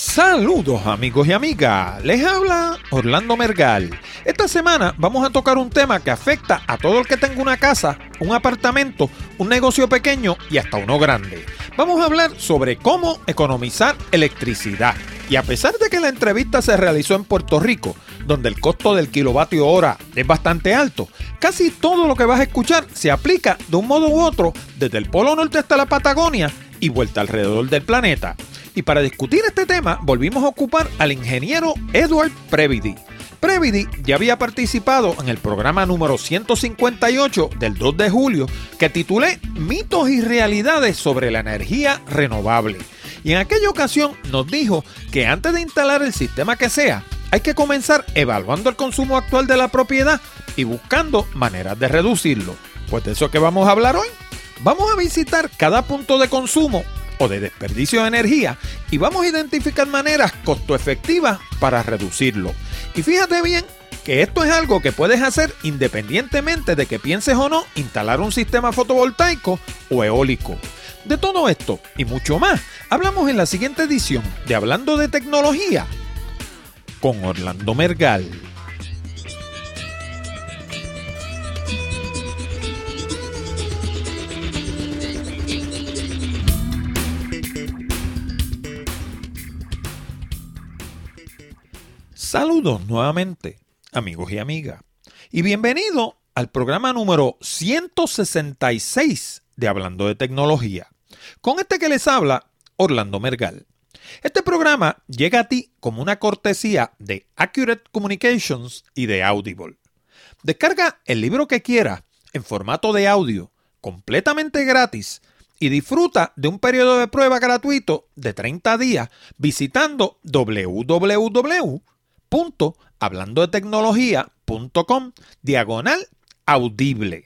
Saludos amigos y amigas, les habla Orlando Mergal. Esta semana vamos a tocar un tema que afecta a todo el que tenga una casa, un apartamento, un negocio pequeño y hasta uno grande. Vamos a hablar sobre cómo economizar electricidad. Y a pesar de que la entrevista se realizó en Puerto Rico, donde el costo del kilovatio hora es bastante alto, casi todo lo que vas a escuchar se aplica de un modo u otro desde el Polo Norte hasta la Patagonia y vuelta alrededor del planeta. Y para discutir este tema, volvimos a ocupar al ingeniero Edward Previdi. Previdi ya había participado en el programa número 158 del 2 de julio que titulé Mitos y realidades sobre la energía renovable. Y en aquella ocasión nos dijo que antes de instalar el sistema que sea, hay que comenzar evaluando el consumo actual de la propiedad y buscando maneras de reducirlo. Pues de eso que vamos a hablar hoy. Vamos a visitar cada punto de consumo o de desperdicio de energía y vamos a identificar maneras costo efectivas para reducirlo. Y fíjate bien que esto es algo que puedes hacer independientemente de que pienses o no instalar un sistema fotovoltaico o eólico. De todo esto y mucho más, hablamos en la siguiente edición de Hablando de Tecnología con Orlando Mergal. Saludos nuevamente, amigos y amigas, y bienvenido al programa número 166 de Hablando de Tecnología. Con este que les habla, Orlando Mergal. Este programa llega a ti como una cortesía de Accurate Communications y de Audible. Descarga el libro que quieras en formato de audio, completamente gratis, y disfruta de un periodo de prueba gratuito de 30 días visitando www hablando de tecnología.com diagonal audible.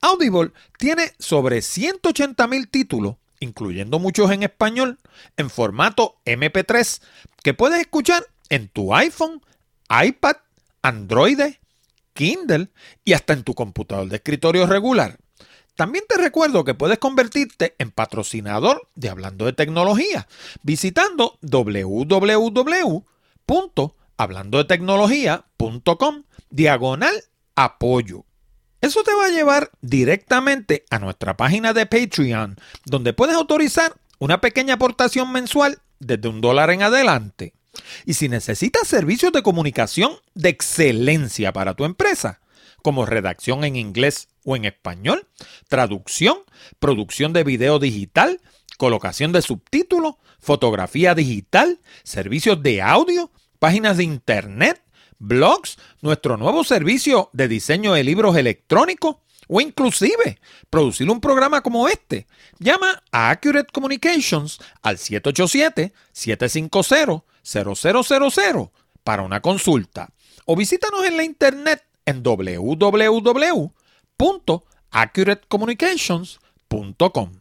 Audible tiene sobre 180 mil títulos, incluyendo muchos en español, en formato MP3, que puedes escuchar en tu iPhone, iPad, Android, Kindle y hasta en tu computador de escritorio regular. También te recuerdo que puedes convertirte en patrocinador de Hablando de Tecnología visitando www hablando de tecnología.com, diagonal apoyo. Eso te va a llevar directamente a nuestra página de Patreon, donde puedes autorizar una pequeña aportación mensual desde un dólar en adelante. Y si necesitas servicios de comunicación de excelencia para tu empresa, como redacción en inglés o en español, traducción, producción de video digital, colocación de subtítulos, fotografía digital, servicios de audio, páginas de internet, blogs, nuestro nuevo servicio de diseño de libros electrónicos o inclusive producir un programa como este. Llama a Accurate Communications al 787-750-0000 para una consulta o visítanos en la internet en www.accuratecommunications.com.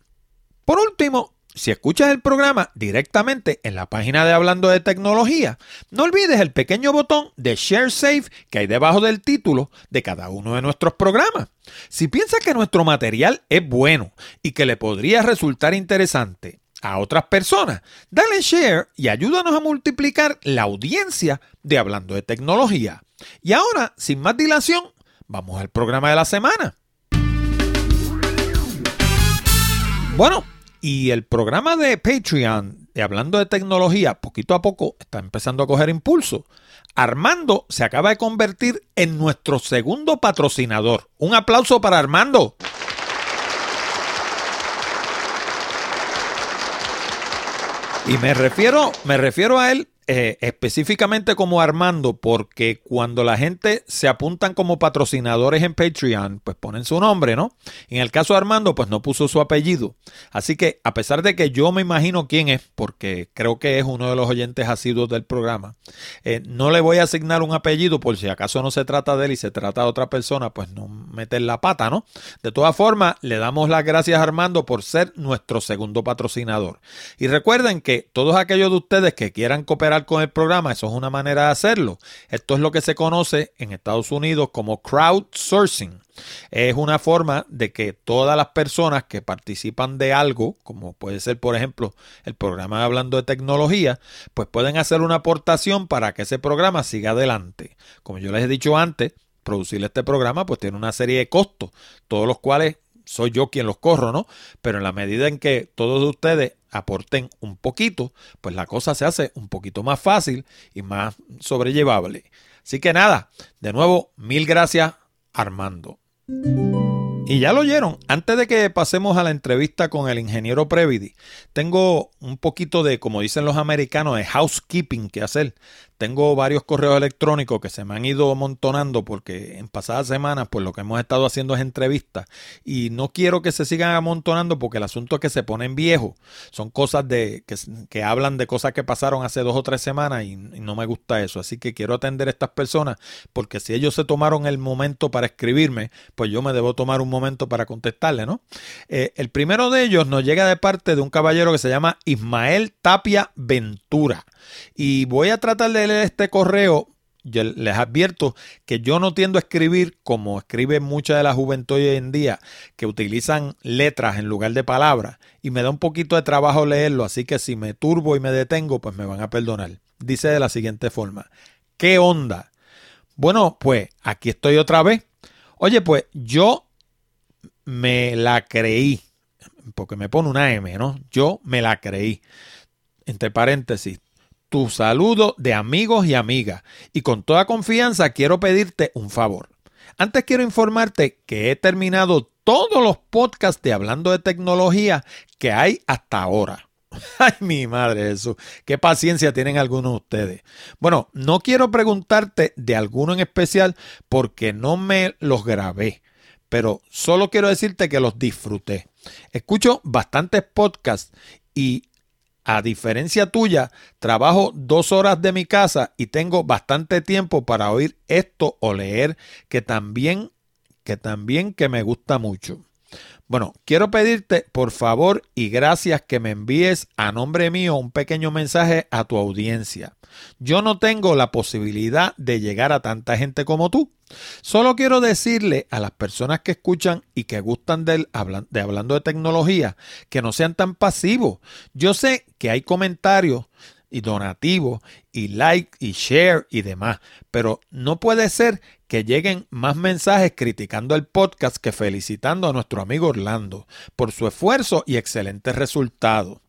Por último, si escuchas el programa directamente en la página de Hablando de Tecnología, no olvides el pequeño botón de Share Save que hay debajo del título de cada uno de nuestros programas. Si piensas que nuestro material es bueno y que le podría resultar interesante a otras personas, dale share y ayúdanos a multiplicar la audiencia de Hablando de Tecnología. Y ahora, sin más dilación, vamos al programa de la semana. Bueno, y el programa de Patreon, de hablando de tecnología, poquito a poco está empezando a coger impulso. Armando se acaba de convertir en nuestro segundo patrocinador. Un aplauso para Armando. Y me refiero, me refiero a él eh, específicamente como Armando, porque cuando la gente se apuntan como patrocinadores en Patreon, pues ponen su nombre, ¿no? En el caso de Armando, pues no puso su apellido. Así que, a pesar de que yo me imagino quién es, porque creo que es uno de los oyentes asiduos del programa, eh, no le voy a asignar un apellido por si acaso no se trata de él y se trata de otra persona, pues no meter la pata, ¿no? De todas formas, le damos las gracias a Armando por ser nuestro segundo patrocinador. Y recuerden que todos aquellos de ustedes que quieran cooperar con el programa, eso es una manera de hacerlo. Esto es lo que se conoce en Estados Unidos como crowdsourcing. Es una forma de que todas las personas que participan de algo, como puede ser por ejemplo el programa hablando de tecnología, pues pueden hacer una aportación para que ese programa siga adelante. Como yo les he dicho antes, producir este programa pues tiene una serie de costos, todos los cuales soy yo quien los corro, ¿no? Pero en la medida en que todos ustedes aporten un poquito, pues la cosa se hace un poquito más fácil y más sobrellevable. Así que nada, de nuevo, mil gracias Armando. Y ya lo oyeron, antes de que pasemos a la entrevista con el ingeniero Previdi, tengo un poquito de, como dicen los americanos, de housekeeping que hacer. Tengo varios correos electrónicos que se me han ido amontonando porque en pasadas semanas pues lo que hemos estado haciendo es entrevistas y no quiero que se sigan amontonando porque el asunto es que se ponen viejos. Son cosas de que, hablan de cosas que pasaron hace dos o tres semanas y, no me gusta eso. Así que quiero atender a estas personas porque si ellos se tomaron el momento para escribirme, pues yo me debo tomar un momento para contestarle, ¿no? Eh, el primero de ellos nos llega de parte de un caballero que se llama Ismael Tapia Ventura. Y voy a tratar de leer este correo. Yo les advierto que yo no tiendo a escribir como escribe mucha de la juventud hoy en día, que utilizan letras en lugar de palabras, y me da un poquito de trabajo leerlo, así que si me turbo y me detengo, pues me van a perdonar. Dice de la siguiente forma, ¿qué onda? Bueno, pues aquí estoy otra vez. Oye, pues yo me la creí, porque me pone una M, ¿no? Yo me la creí. Entre paréntesis, tu saludo de amigos y amigas. Y con toda confianza quiero pedirte un favor. Antes quiero informarte que he terminado todos los podcasts de Hablando de Tecnología que hay hasta ahora. Ay, mi madre eso. Qué paciencia tienen algunos de ustedes. Bueno, no quiero preguntarte de alguno en especial porque no me los grabé, pero solo quiero decirte que los disfruté. Escucho bastantes podcasts y a diferencia tuya, trabajo dos horas de mi casa y tengo bastante tiempo para oír esto o leer que también, que también que me gusta mucho. Bueno, quiero pedirte por favor y gracias que me envíes a nombre mío un pequeño mensaje a tu audiencia. Yo no tengo la posibilidad de llegar a tanta gente como tú. Solo quiero decirle a las personas que escuchan y que gustan de, de hablando de tecnología que no sean tan pasivos. Yo sé que hay comentarios y donativos y like y share y demás, pero no puede ser que lleguen más mensajes criticando el podcast que felicitando a nuestro amigo Orlando por su esfuerzo y excelentes resultados.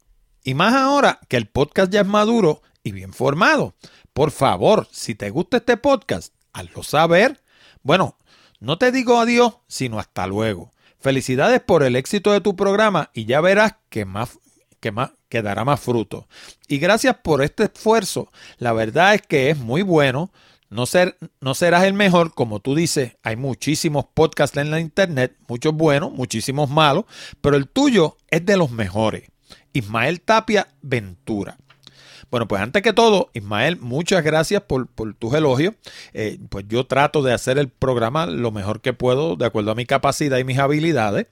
Y más ahora que el podcast ya es maduro y bien formado. Por favor, si te gusta este podcast, hazlo saber. Bueno, no te digo adiós, sino hasta luego. Felicidades por el éxito de tu programa y ya verás que más, que más, que dará más fruto. Y gracias por este esfuerzo. La verdad es que es muy bueno no, ser, no serás el mejor, como tú dices, hay muchísimos podcasts en la internet, muchos buenos, muchísimos malos, pero el tuyo es de los mejores. Ismael Tapia Ventura. Bueno, pues antes que todo, Ismael, muchas gracias por, tus elogios. Eh, pues yo trato de hacer el programa lo mejor que puedo, de acuerdo a mi capacidad y mis habilidades.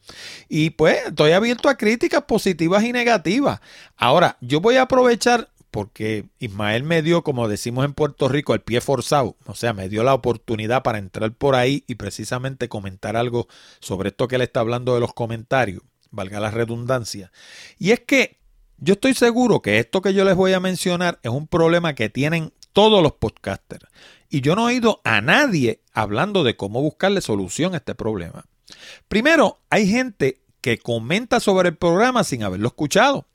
Y pues estoy abierto a críticas positivas y negativas. Ahora, yo voy a aprovechar porque Ismael me dio, como decimos en Puerto Rico, el pie forzado, o sea, me dio la oportunidad para entrar por ahí y precisamente comentar algo sobre esto que él está hablando de los comentarios, valga la redundancia. Y es que yo estoy seguro que esto que yo les voy a mencionar es un problema que tienen todos los podcasters. Y yo no he oído a nadie hablando de cómo buscarle solución a este problema. Primero, hay gente que comenta sobre el programa sin haberlo escuchado.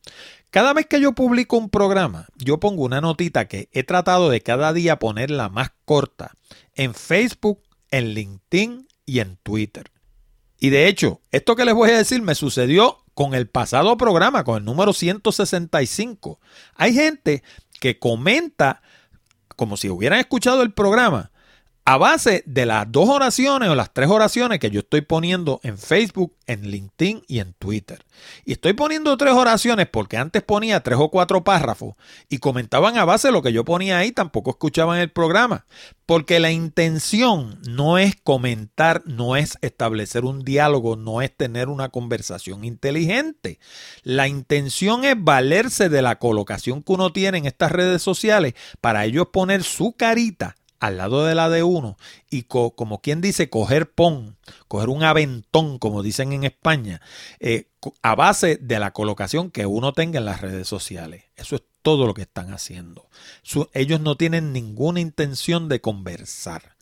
Cada vez que yo publico un programa, yo pongo una notita que he tratado de cada día ponerla más corta en Facebook, en LinkedIn y en Twitter. Y de hecho, esto que les voy a decir me sucedió con el pasado programa, con el número 165. Hay gente que comenta como si hubieran escuchado el programa a base de las dos oraciones o las tres oraciones que yo estoy poniendo en Facebook, en LinkedIn y en Twitter. Y estoy poniendo tres oraciones porque antes ponía tres o cuatro párrafos y comentaban a base de lo que yo ponía ahí, tampoco escuchaban el programa. Porque la intención no es comentar, no es establecer un diálogo, no es tener una conversación inteligente. La intención es valerse de la colocación que uno tiene en estas redes sociales para ellos poner su carita al lado de la de uno y como quien dice coger pon, coger un aventón, como dicen en España, eh, a base de la colocación que uno tenga en las redes sociales. Eso es todo lo que están haciendo. ellos no tienen ninguna intención de conversar.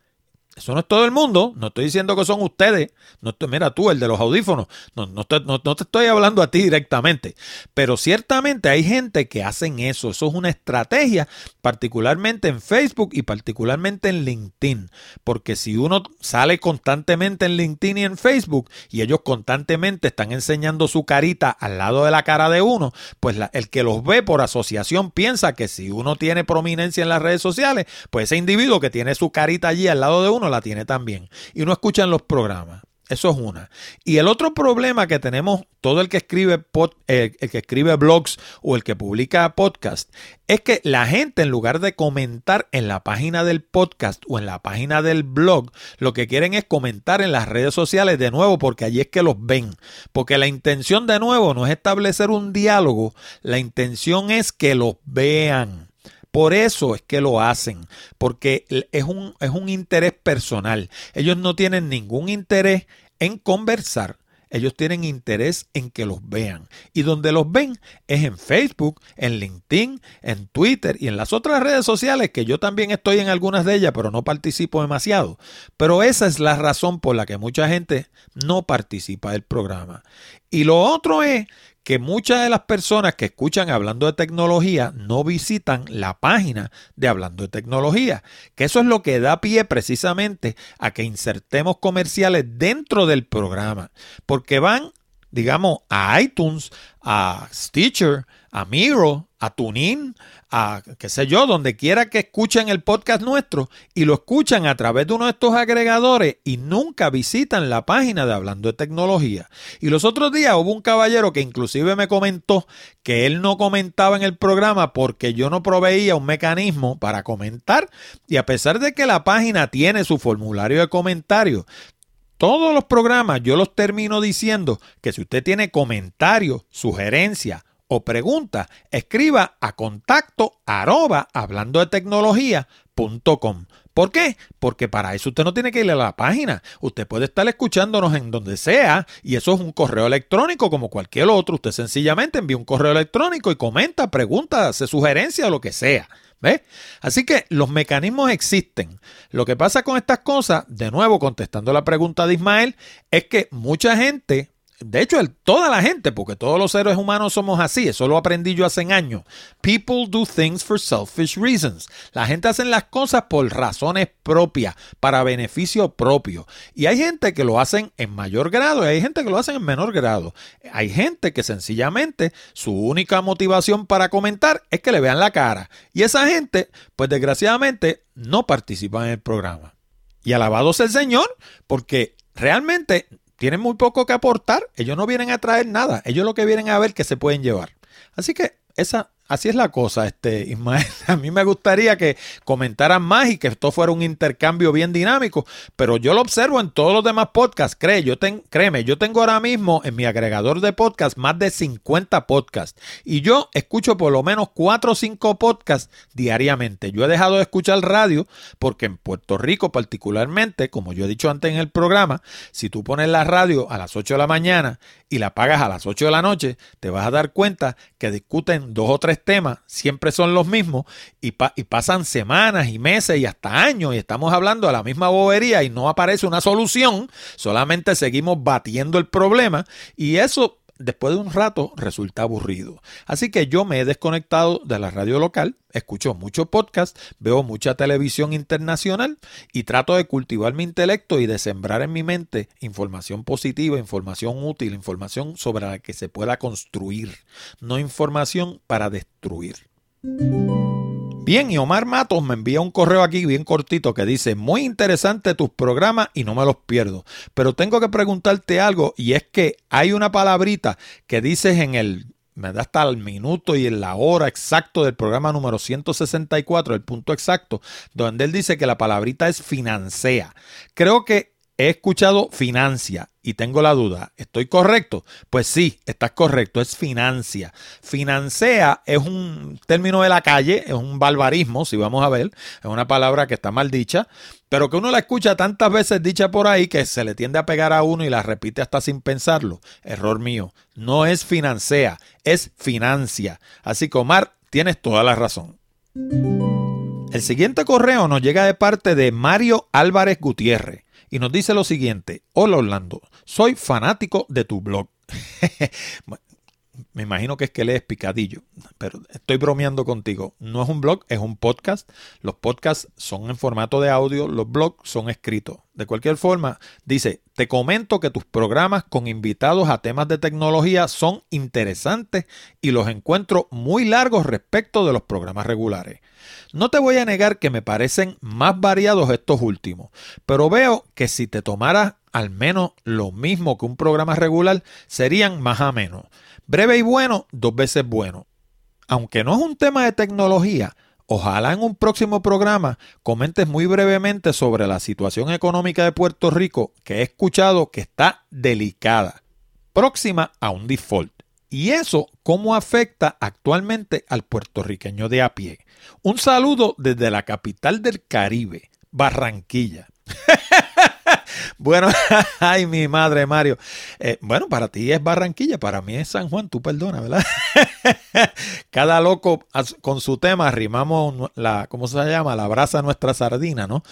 Eso no es todo el mundo, no estoy diciendo que son ustedes, no mira tú, el de los audífonos, no, no, te, no, te estoy hablando a ti directamente, pero ciertamente hay gente que hacen eso, eso es una estrategia, particularmente en Facebook y particularmente en LinkedIn, porque si uno sale constantemente en LinkedIn y en Facebook y ellos constantemente están enseñando su carita al lado de la cara de uno, pues el que los ve por asociación piensa que si uno tiene prominencia en las redes sociales, pues ese individuo que tiene su carita allí al lado de uno, la tiene también. Y no escuchan los programas. Eso es una. Y el otro problema que tenemos todo el que escribe el, que escribe blogs o el que publica podcast es que la gente en lugar de comentar en la página del podcast o en la página del blog, lo que quieren es comentar en las redes sociales de nuevo porque allí es que los ven. Porque la intención de nuevo no es establecer un diálogo, la intención es que los vean. Por eso es que lo hacen, porque es un, es un interés personal. Ellos no tienen ningún interés en conversar. Ellos tienen interés en que los vean. Y donde los ven es en Facebook, en LinkedIn, en Twitter y en las otras redes sociales, que yo también estoy en algunas de ellas, pero no participo demasiado. Pero esa es la razón por la que mucha gente no participa del programa. Y lo otro es que muchas de las personas que escuchan hablando de tecnología no visitan la página de hablando de tecnología, que eso es lo que da pie precisamente a que insertemos comerciales dentro del programa, porque van, digamos, a iTunes, a Stitcher, a Miro, a TuneIn, a qué sé yo, donde quiera que escuchen el podcast nuestro y lo escuchan a través de uno de estos agregadores y nunca visitan la página de Hablando de Tecnología. Y los otros días hubo un caballero que inclusive me comentó que él no comentaba en el programa porque yo no proveía un mecanismo para comentar y a pesar de que la página tiene su formulario de comentarios, todos los programas yo los termino diciendo que si usted tiene comentarios, sugerencias, o pregunta, escriba a contacto arroba hablando de tecnología.com. ¿Por qué? Porque para eso usted no tiene que ir a la página. Usted puede estar escuchándonos en donde sea y eso es un correo electrónico como cualquier otro. Usted sencillamente envía un correo electrónico y comenta, pregunta, hace sugerencia o lo que sea. ¿Ve? Así que los mecanismos existen. Lo que pasa con estas cosas, de nuevo contestando la pregunta de Ismael, es que mucha gente de hecho, toda la gente, porque todos los seres humanos somos así, eso lo aprendí yo hace años. People do things for selfish reasons. La gente hace las cosas por razones propias, para beneficio propio. Y hay gente que lo hacen en mayor grado y hay gente que lo hacen en menor grado. Hay gente que sencillamente su única motivación para comentar es que le vean la cara. Y esa gente, pues desgraciadamente, no participa en el programa. Y alabado sea el Señor, porque realmente tienen muy poco que aportar, ellos no vienen a traer nada, ellos lo que vienen a ver que se pueden llevar. Así que esa Así es la cosa, este Ismael. A mí me gustaría que comentaran más y que esto fuera un intercambio bien dinámico, pero yo lo observo en todos los demás podcasts. Yo créeme, yo tengo ahora mismo en mi agregador de podcast más de 50 podcasts y yo escucho por lo menos 4 o 5 podcasts diariamente. Yo he dejado de escuchar radio porque en Puerto Rico particularmente, como yo he dicho antes en el programa, si tú pones la radio a las 8 de la mañana y la pagas a las 8 de la noche, te vas a dar cuenta que discuten dos o tres temas siempre son los mismos y, pasan semanas y meses y hasta años y estamos hablando de la misma bobería y no aparece una solución, solamente seguimos batiendo el problema y eso después de un rato resulta aburrido. Así que yo me he desconectado de la radio local, escucho mucho podcast, veo mucha televisión internacional y trato de cultivar mi intelecto y de sembrar en mi mente información positiva, información útil, información sobre la que se pueda construir, no información para destruir. Bien, y Omar Matos me envía un correo aquí bien cortito que dice, muy interesante tus programas y no me los pierdo. Pero tengo que preguntarte algo y es que hay una palabrita que dices en el, me da hasta el minuto y en la hora exacto del programa número 164, el punto exacto, donde él dice que la palabrita es financia. Creo que he escuchado financia y tengo la duda, ¿estoy correcto? Pues sí, estás correcto, es financia. Financia es un término de la calle, es un barbarismo, si vamos a ver, es una palabra que está mal dicha, pero que uno la escucha tantas veces dicha por ahí que se le tiende a pegar a uno y la repite hasta sin pensarlo. Error mío, no es financia, es financia. Así que Omar, tienes toda la razón. El siguiente correo nos llega de parte de Mario Álvarez Gutiérrez y nos dice lo siguiente. Hola Orlando, soy fanático de tu blog. Me imagino que es que lees picadillo, pero estoy bromeando contigo. No es un blog, es un podcast. Los podcasts son en formato de audio, los blogs son escritos. De cualquier forma, dice, te comento que tus programas con invitados a temas de tecnología son interesantes y los encuentro muy largos respecto de los programas regulares. No te voy a negar que me parecen más variados estos últimos, pero veo que si te tomaras al menos lo mismo que un programa regular, serían más a menos. Breve y bueno, dos veces bueno. Aunque no es un tema de tecnología, ojalá en un próximo programa comentes muy brevemente sobre la situación económica de Puerto Rico que he escuchado que está delicada, próxima a un default. Y eso cómo afecta actualmente al puertorriqueño de a pie. Un saludo desde la capital del Caribe, Barranquilla. bueno, ay, mi madre Mario. Eh, bueno, para ti es Barranquilla, para mí es San Juan, tú perdona, ¿verdad? Cada loco con su tema arrimamos la, ¿cómo se llama? La brasa nuestra sardina, ¿no?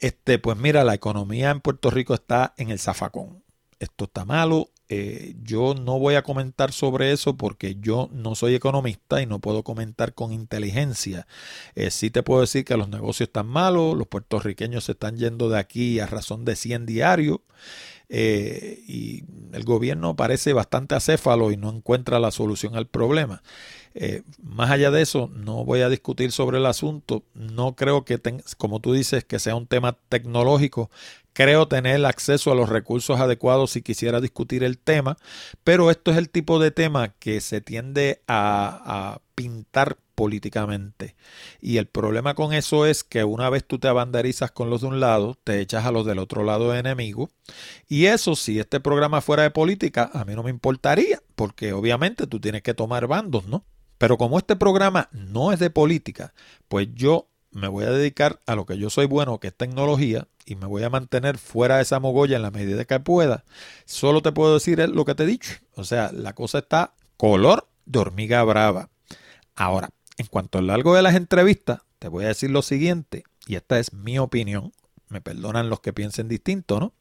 Este, pues mira, la economía en Puerto Rico está en el zafacón. Esto está malo, eh, yo no voy a comentar sobre eso porque yo no soy economista y no puedo comentar con inteligencia. Eh, sí te puedo decir que los negocios están malos, los puertorriqueños se están yendo de aquí a razón de 100 diarios eh, y el gobierno parece bastante acéfalo y no encuentra la solución al problema. más allá de eso, no voy a discutir sobre el asunto. No creo que, como tú dices, que sea un tema tecnológico creo tener acceso a los recursos adecuados si quisiera discutir el tema, pero esto es el tipo de tema que se tiende a, pintar políticamente. Y el problema con eso es que una vez tú te abanderizas con los de un lado, te echas a los del otro lado de enemigo. Y eso, si este programa fuera de política, a mí no me importaría, porque obviamente tú tienes que tomar bandos, ¿no? Pero como este programa no es de política, pues yo me voy a dedicar a lo que yo soy bueno, que es tecnología, y me voy a mantener fuera de esa mogolla en la medida que pueda. Solo te puedo decir lo que te he dicho. O sea, la cosa está color de hormiga brava. Ahora, en cuanto al largo de las entrevistas, te voy a decir lo siguiente, y esta es mi opinión. Me perdonan los que piensen distinto, ¿no?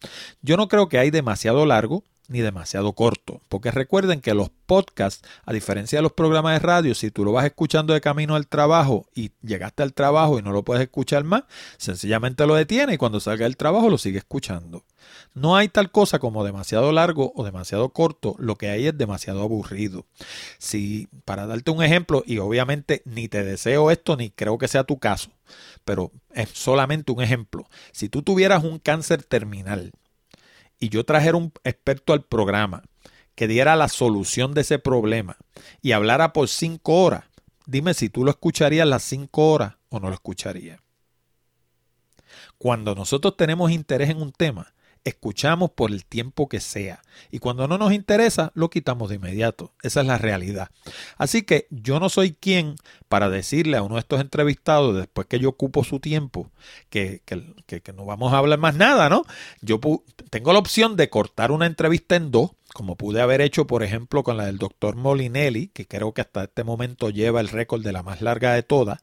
Yo no creo que hay demasiado largo ni demasiado corto. Porque recuerden que los podcasts, a diferencia de los programas de radio, si tú lo vas escuchando de camino al trabajo y llegaste al trabajo y no lo puedes escuchar más, sencillamente lo detiene y cuando salga del trabajo lo sigue escuchando. No hay tal cosa como demasiado largo o demasiado corto, lo que hay es demasiado aburrido. Si, para darte un ejemplo, y obviamente ni te deseo esto ni creo que sea tu caso, pero es solamente un ejemplo. Si tú tuvieras un cáncer terminal, y yo trajera un experto al programa que diera la solución de ese problema y hablara por cinco horas, dime si tú lo escucharías las cinco horas o no lo escucharías. Cuando nosotros tenemos interés en un tema, escuchamos por el tiempo que sea. Y cuando no nos interesa, lo quitamos de inmediato. Esa es la realidad. Así que yo no soy quien para decirle a uno de estos entrevistados, después que yo ocupo su tiempo, que, que, que no vamos a hablar más nada, ¿no? Yo tengo la opción de cortar una entrevista en dos como pude haber hecho, por ejemplo, con la del doctor Molinelli, que creo que hasta este momento lleva el récord de la más larga de todas,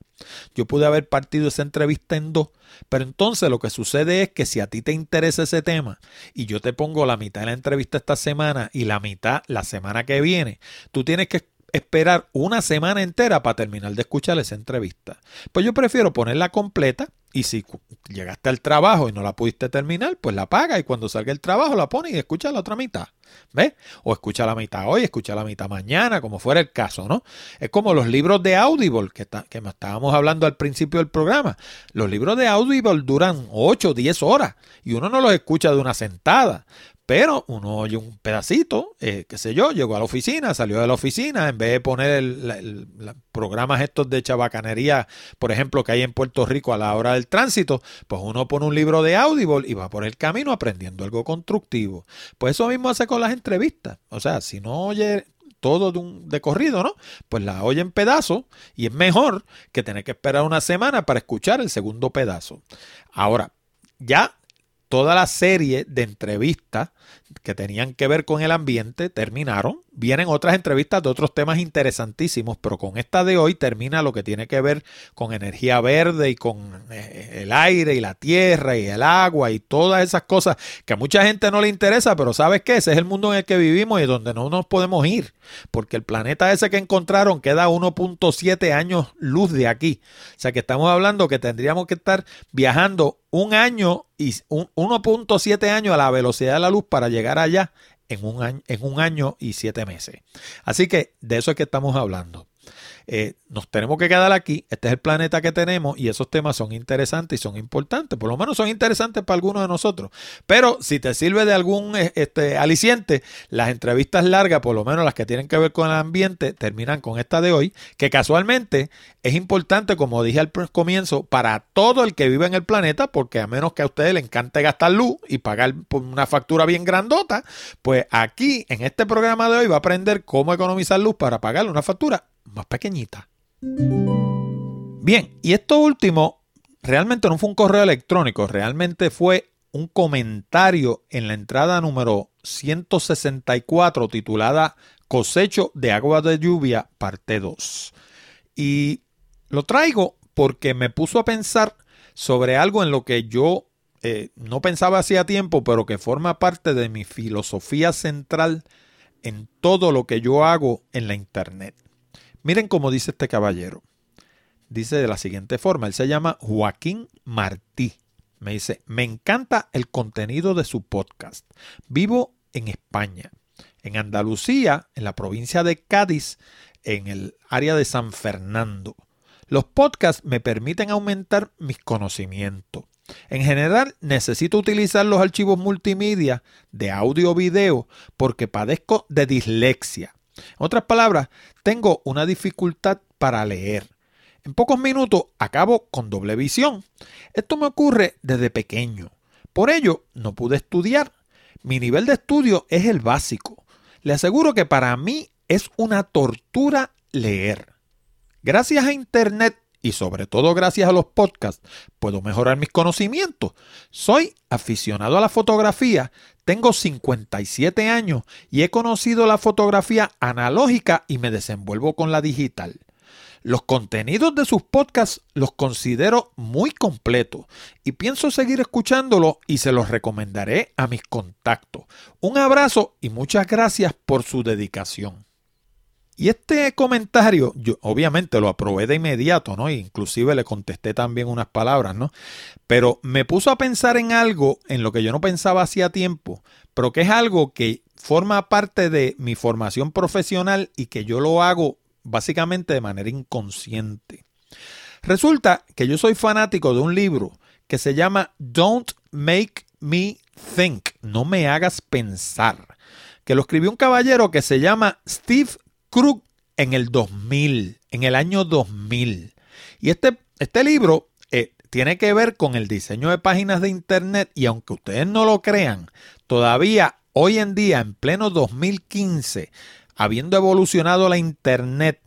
yo pude haber partido esa entrevista en dos, pero entonces lo que sucede es que si a ti te interesa ese tema y yo te pongo la mitad de la entrevista esta semana y la mitad la semana que viene, tú tienes que esperar una semana entera para terminar de escuchar esa entrevista. Pues yo prefiero ponerla completa y si llegaste al trabajo y no la pudiste terminar, pues la paga y cuando salga el trabajo la pones y escucha la otra mitad. ¿Ves? O escucha la mitad hoy, escucha la mitad mañana, como fuera el caso, ¿no? Es como los libros de Audible que, que estábamos hablando al principio del programa. Los libros de Audible duran 8 o 10 horas y uno no los escucha de una sentada. Pero uno oye un pedacito, eh, qué sé yo, llegó a la oficina, salió de la oficina, en vez de poner programas estos de chabacanería, por ejemplo, que hay en Puerto Rico a la hora del tránsito, pues uno pone un libro de Audible y va por el camino aprendiendo algo constructivo. Pues eso mismo hace con las entrevistas. O sea, si no oye todo de, un, de corrido, ¿no? Pues la oye en pedazos y es mejor que tener que esperar una semana para escuchar el segundo pedazo. Ahora, ya toda la serie de entrevistas que tenían que ver con el ambiente terminaron. Vienen otras entrevistas de otros temas interesantísimos, pero con esta de hoy termina lo que tiene que ver con energía verde y con eh, el aire y la tierra y el agua y todas esas cosas que a mucha gente no le interesa, pero ¿sabes qué? Ese es el mundo en el que vivimos y donde no nos podemos ir, porque el planeta ese que encontraron queda 1.7 años luz de aquí. O sea que estamos hablando que tendríamos que estar viajando un año y 1.7 años a la velocidad de la luz para llegar allá en un año, en un año y siete meses. Así que de eso es que estamos hablando. Eh, nos tenemos que quedar aquí, este es el planeta que tenemos y esos temas son interesantes y son importantes, por lo menos son interesantes para algunos de nosotros. Pero si te sirve de algún eh, este, aliciente, las entrevistas largas, por lo menos las que tienen que ver con el ambiente, terminan con esta de hoy, que casualmente es importante, como dije al comienzo, para todo el que vive en el planeta, porque a menos que a ustedes le encante gastar luz y pagar por una factura bien grandota, pues aquí en este programa de hoy va a aprender cómo economizar luz para pagarle una factura más pequeñita. Bien, y esto último realmente no fue un correo electrónico, realmente fue un comentario en la entrada número 164 titulada Cosecho de agua de lluvia, parte 2. Y lo traigo porque me puso a pensar sobre algo en lo que yo eh, no pensaba hacía tiempo, pero que forma parte de mi filosofía central en todo lo que yo hago en la Internet. Miren cómo dice este caballero. Dice de la siguiente forma, él se llama Joaquín Martí. Me dice, me encanta el contenido de su podcast. Vivo en España, en Andalucía, en la provincia de Cádiz, en el área de San Fernando. Los podcasts me permiten aumentar mis conocimientos. En general, necesito utilizar los archivos multimedia de audio o video porque padezco de dislexia. En otras palabras, tengo una dificultad para leer. En pocos minutos acabo con doble visión. Esto me ocurre desde pequeño. Por ello, no pude estudiar. Mi nivel de estudio es el básico. Le aseguro que para mí es una tortura leer. Gracias a Internet y sobre todo gracias a los podcasts puedo mejorar mis conocimientos. Soy aficionado a la fotografía, tengo 57 años y he conocido la fotografía analógica y me desenvuelvo con la digital. Los contenidos de sus podcasts los considero muy completos y pienso seguir escuchándolos y se los recomendaré a mis contactos. Un abrazo y muchas gracias por su dedicación. Y este comentario, yo obviamente lo aprobé de inmediato, ¿no? inclusive le contesté también unas palabras, ¿no? Pero me puso a pensar en algo en lo que yo no pensaba hacía tiempo, pero que es algo que forma parte de mi formación profesional y que yo lo hago básicamente de manera inconsciente. Resulta que yo soy fanático de un libro que se llama Don't Make Me Think, no me hagas pensar, que lo escribió un caballero que se llama Steve Krug en el 2000, en el año 2000. Y este, este libro eh, tiene que ver con el diseño de páginas de Internet y aunque ustedes no lo crean, todavía hoy en día, en pleno 2015, habiendo evolucionado la Internet,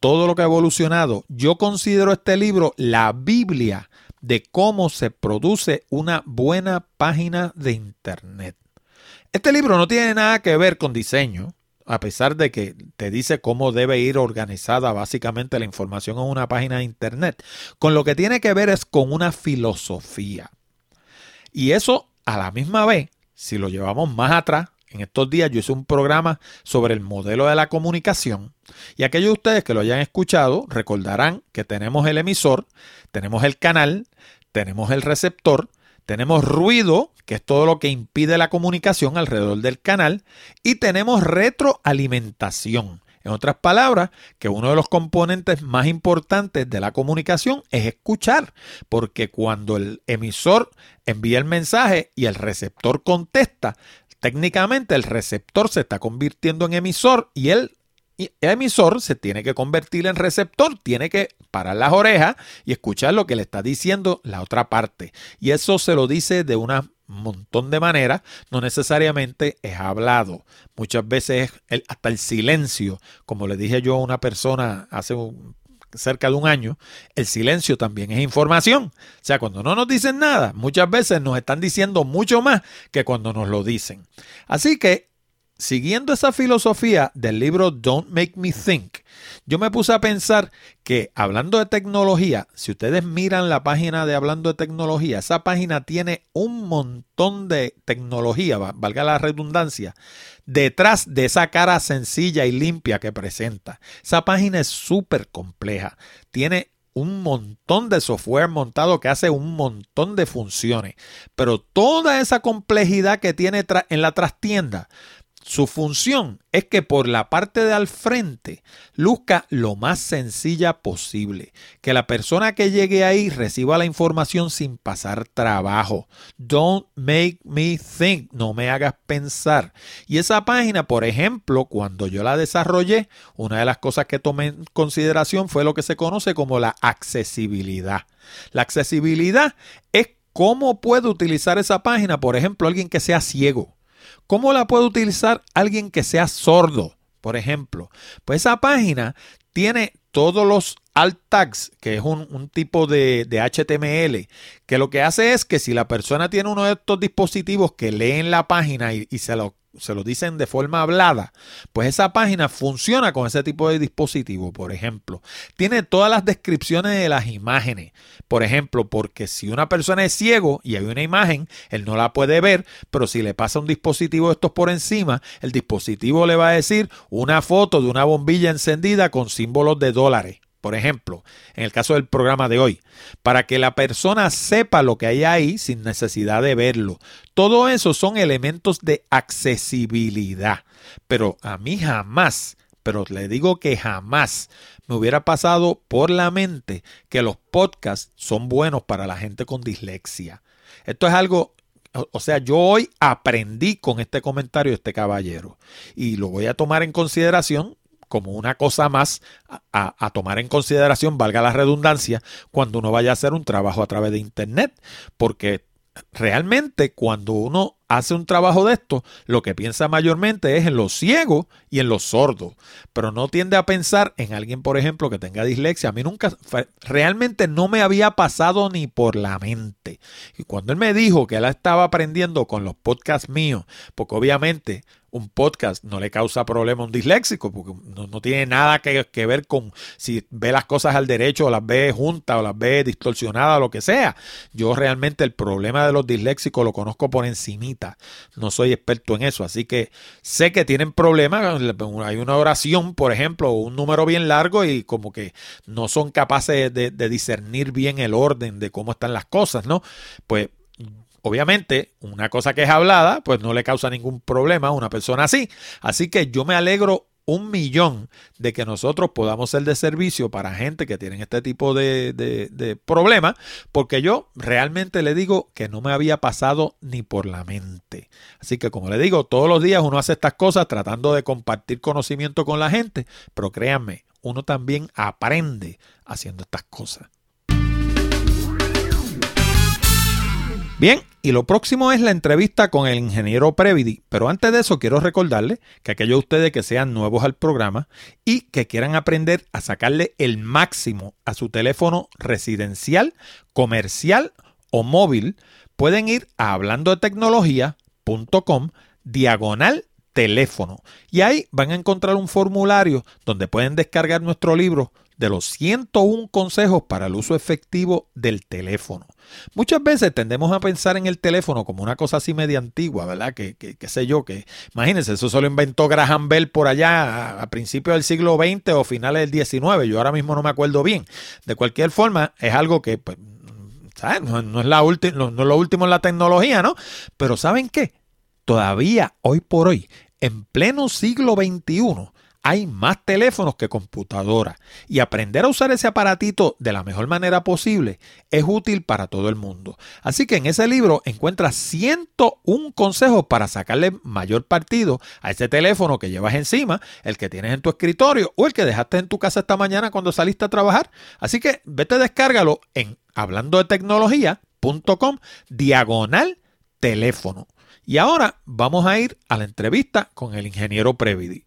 todo lo que ha evolucionado, yo considero este libro la Biblia de cómo se produce una buena página de Internet. Este libro no tiene nada que ver con diseño, a pesar de que te dice cómo debe ir organizada básicamente la información en una página de Internet, con lo que tiene que ver es con una filosofía. Y eso a la misma vez, si lo llevamos más atrás, En estos días yo hice un programa sobre el modelo de la comunicación y aquellos de ustedes que lo hayan escuchado recordarán que tenemos el emisor, tenemos el canal, tenemos el receptor, tenemos ruido, que es todo lo que impide la comunicación alrededor del canal, y tenemos retroalimentación. En otras palabras, que uno de los componentes más importantes de la comunicación es escuchar, porque cuando el emisor envía el mensaje y el receptor contesta, técnicamente el receptor se está convirtiendo en emisor y el emisor se tiene que convertir en receptor, tiene que parar las orejas y escuchar lo que le está diciendo la otra parte. Y eso se lo dice de una montón de maneras, no necesariamente es hablado. Muchas veces hasta el silencio, como le dije yo a una persona hace cerca de un año, el silencio también es información. O sea, cuando no nos dicen nada, muchas veces nos están diciendo mucho más que cuando nos lo dicen. Así que siguiendo esa filosofía del libro Don't Make Me Think, yo me puse a pensar que hablando de tecnología, si ustedes miran la página de Hablando de Tecnología, esa página tiene un montón de tecnología, valga la redundancia, detrás de esa cara sencilla y limpia que presenta. Esa página es súper compleja, tiene un montón de software montado que hace un montón de funciones, pero toda esa complejidad que tiene en la trastienda su función es que por la parte de al frente luzca lo más sencilla posible, que la persona que llegue ahí reciba la información sin pasar trabajo. Don't make me think, no me hagas pensar. Y esa página, por ejemplo, cuando yo la desarrollé, una de las cosas que tomé en consideración fue lo que se conoce como la accesibilidad. La accesibilidad es cómo puede utilizar esa página, por ejemplo, alguien que sea ciego ¿Cómo la puede utilizar alguien que sea sordo? Por ejemplo, pues esa página tiene todos los alt tags, que es un, tipo de, HTML, que lo que hace es que si la persona tiene uno de estos dispositivos que leen la página y, y se lo se lo dicen de forma hablada, pues esa página funciona con ese tipo de dispositivo, por ejemplo. Tiene todas las descripciones de las imágenes, por ejemplo, porque si una persona es ciego y hay una imagen, él no la puede ver, pero si le pasa un dispositivo de estos por encima, el dispositivo le va a decir una foto de una bombilla encendida con símbolos de dólares por ejemplo, en el caso del programa de hoy, para que la persona sepa lo que hay ahí sin necesidad de verlo. Todo eso son elementos de accesibilidad. Pero a mí jamás, pero le digo que jamás me hubiera pasado por la mente que los podcasts son buenos para la gente con dislexia. Esto es algo o sea, yo hoy aprendí con este comentario de este caballero y lo voy a tomar en consideración como una cosa más a, tomar en consideración, valga la redundancia, cuando uno vaya a hacer un trabajo a través de Internet, porque realmente cuando uno hace un trabajo de esto, lo que piensa mayormente es en los ciegos y en los sordos, pero no tiende a pensar en alguien, por ejemplo, que tenga dislexia. A mí nunca, realmente no me había pasado ni por la mente. Y cuando él me dijo que él estaba aprendiendo con los podcasts míos, porque obviamente un podcast no le causa problema a un disléxico, porque no, tiene nada que, que, ver con si ve las cosas al derecho o las ve juntas o las ve distorsionadas o lo que sea. Yo realmente el problema de los disléxicos lo conozco por no soy experto en eso, así que sé que tienen problemas, hay una oración, por ejemplo, un número bien largo y como que no son capaces de, de discernir bien el orden de cómo están las cosas, ¿no? Pues Obviamente, una cosa que es hablada, pues no le causa ningún problema a una persona así. Así que yo me alegro un millón de que nosotros podamos ser de servicio para gente que tiene este tipo de, de, problemas, porque yo realmente le digo que no me había pasado ni por la mente. Así que como le digo, todos los días uno hace estas cosas tratando de compartir conocimiento con la gente, pero créanme, uno también aprende haciendo estas cosas. Bien, y lo próximo es la entrevista con el ingeniero Previdi, pero antes de eso quiero recordarle que aquellos de ustedes que sean nuevos al programa y que quieran aprender a sacarle el máximo a su teléfono residencial, comercial o móvil, pueden ir a hablando de tecnología.com diagonal teléfono y ahí van a encontrar un formulario donde pueden descargar nuestro libro de los 101 consejos para el uso efectivo del teléfono. Muchas veces tendemos a pensar en el teléfono como una cosa así media antigua, ¿verdad? Que, que, sé yo, que imagínense, eso solo inventó Graham Bell por allá a, principios del siglo XX o finales del XIX. Yo ahora mismo no me acuerdo bien. De cualquier forma, es algo que, pues, No, es la no es lo último en la tecnología, ¿no? Pero ¿saben qué? Todavía hoy por hoy, en pleno siglo XXI, hay más teléfonos que computadoras y aprender a usar ese aparatito de la mejor manera posible es útil para todo el mundo. Así que en ese libro encuentras 101 consejos para sacarle mayor partido a ese teléfono que llevas encima, el que tienes en tu escritorio o el que dejaste en tu casa esta mañana cuando saliste a trabajar. Así que vete descárgalo en hablando de tecnología.com diagonal teléfono. Y ahora vamos a ir a la entrevista con el ingeniero Previdi.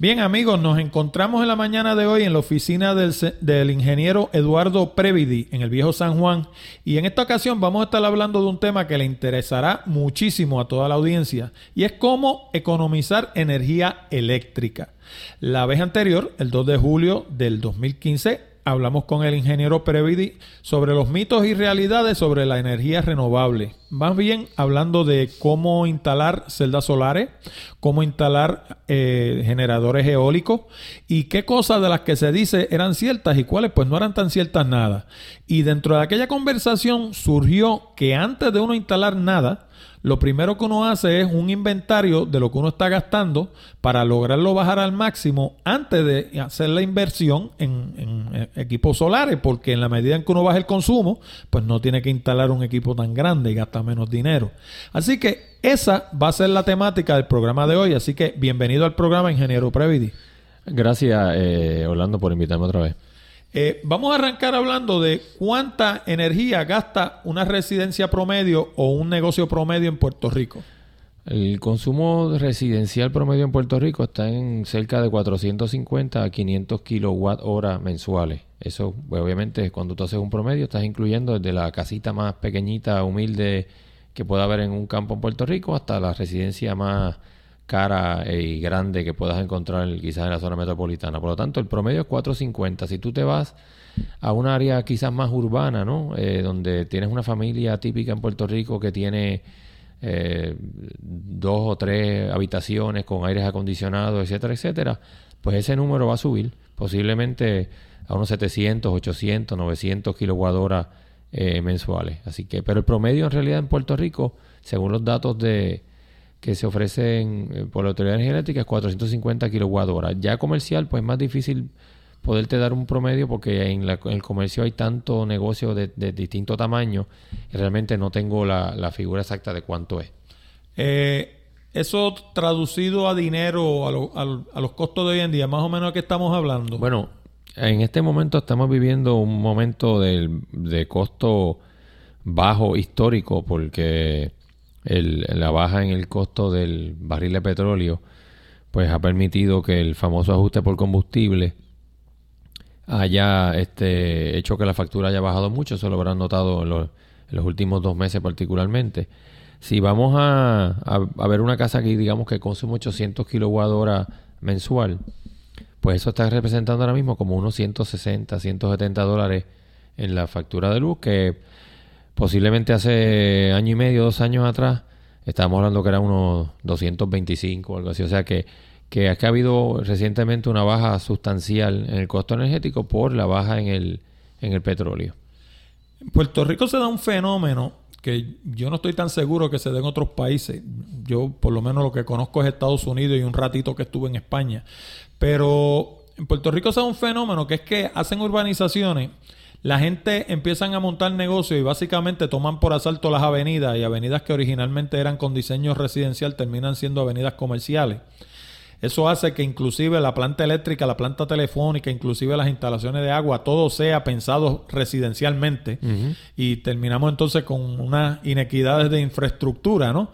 Bien amigos, nos encontramos en la mañana de hoy en la oficina del, ingeniero Eduardo Previdi en el viejo San Juan y en esta ocasión vamos a estar hablando de un tema que le interesará muchísimo a toda la audiencia y es cómo economizar energía eléctrica. La vez anterior, el 2 de julio del 2015, hablamos con el ingeniero Previdi sobre los mitos y realidades sobre la energía renovable. Más bien hablando de cómo instalar celdas solares, cómo instalar eh, generadores eólicos y qué cosas de las que se dice eran ciertas y cuáles pues no eran tan ciertas nada. Y dentro de aquella conversación surgió que antes de uno instalar nada, lo primero que uno hace es un inventario de lo que uno está gastando para lograrlo bajar al máximo antes de hacer la inversión en, equipos solares, porque en la medida en que uno baja el consumo, pues no tiene que instalar un equipo tan grande y gasta menos dinero. Así que esa va a ser la temática del programa de hoy, así que bienvenido al programa Ingeniero Previdi. Gracias, eh, Orlando, por invitarme otra vez. Eh, vamos a arrancar hablando de cuánta energía gasta una residencia promedio o un negocio promedio en Puerto Rico. El consumo residencial promedio en Puerto Rico está en cerca de 450 a 500 kilowatt hora mensuales. Eso, obviamente, cuando tú haces un promedio, estás incluyendo desde la casita más pequeñita, humilde que pueda haber en un campo en Puerto Rico hasta la residencia más cara y grande que puedas encontrar quizás en la zona metropolitana. Por lo tanto, el promedio es 4.50. Si tú te vas a un área quizás más urbana, ¿no? Eh, donde tienes una familia típica en Puerto Rico que tiene eh, dos o tres habitaciones con aires acondicionados, etcétera, etcétera, pues ese número va a subir posiblemente a unos 700, 800, 900 kilowatt eh, mensuales. Así que, pero el promedio en realidad en Puerto Rico, según los datos de que se ofrecen eh, por la Autoridad Energética es 450 kWh. Ya comercial, pues es más difícil poderte dar un promedio porque en, el comercio hay tanto negocio de, distinto tamaño y realmente no tengo la, figura exacta de cuánto es. Eh, eso traducido a dinero, a, los costos de hoy en día, más o menos de qué estamos hablando. Bueno, en este momento estamos viviendo un momento de costo bajo histórico porque la baja en el costo del barril de petróleo, pues ha permitido que el famoso ajuste por combustible haya este, hecho que la factura haya bajado mucho. Eso lo habrán notado en los, últimos dos meses particularmente. Si vamos a, ver una casa que digamos que consume 800 kWh mensual, pues eso está representando ahora mismo como unos 160, 170 dólares en la factura de luz, que Posiblemente hace año y medio, dos años atrás, estábamos hablando que era unos 225 o algo así. O sea que, que ha habido recientemente una baja sustancial en el costo energético por la baja en el, en el petróleo. En Puerto Rico se da un fenómeno que yo no estoy tan seguro que se dé en otros países. Yo por lo menos lo que conozco es Estados Unidos y un ratito que estuve en España. Pero en Puerto Rico se da un fenómeno que es que hacen urbanizaciones la gente empiezan a montar negocios y básicamente toman por asalto las avenidas y avenidas que originalmente eran con diseño residencial terminan siendo avenidas comerciales. Eso hace que inclusive la planta eléctrica, la planta telefónica, inclusive las instalaciones de agua, todo sea pensado residencialmente y terminamos entonces con unas inequidades de infraestructura, ¿no?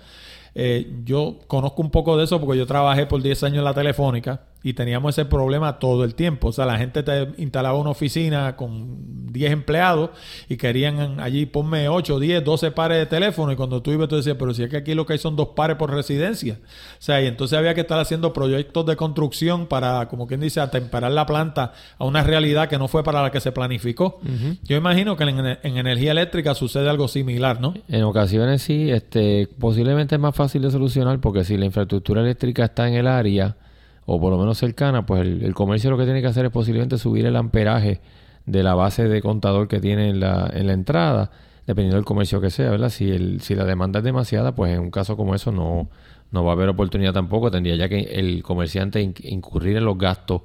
Eh, yo conozco un poco de eso porque yo trabajé por 10 años en la telefónica y teníamos ese problema todo el tiempo. O sea, la gente te instalaba una oficina con 10 empleados y querían allí ponme 8, 10, 12 pares de teléfono y cuando tú ibas tú decías, pero si es que aquí lo que hay son dos pares por residencia. O sea, y entonces había que estar haciendo proyectos de construcción para, como quien dice, atemperar la planta a una realidad que no fue para la que se planificó. Yo imagino que en, en, energía eléctrica sucede algo similar, ¿no? En ocasiones sí, este, posiblemente es más fácil de solucionar porque si la infraestructura eléctrica está en el área, o por lo menos cercana, pues el, comercio lo que tiene que hacer es posiblemente subir el amperaje de la base de contador que tiene en la, en la entrada, dependiendo del comercio que sea, ¿verdad? Si, el, si la demanda es demasiada, pues en un caso como eso no, no va a haber oportunidad tampoco. Tendría ya que el comerciante incurrir en los gastos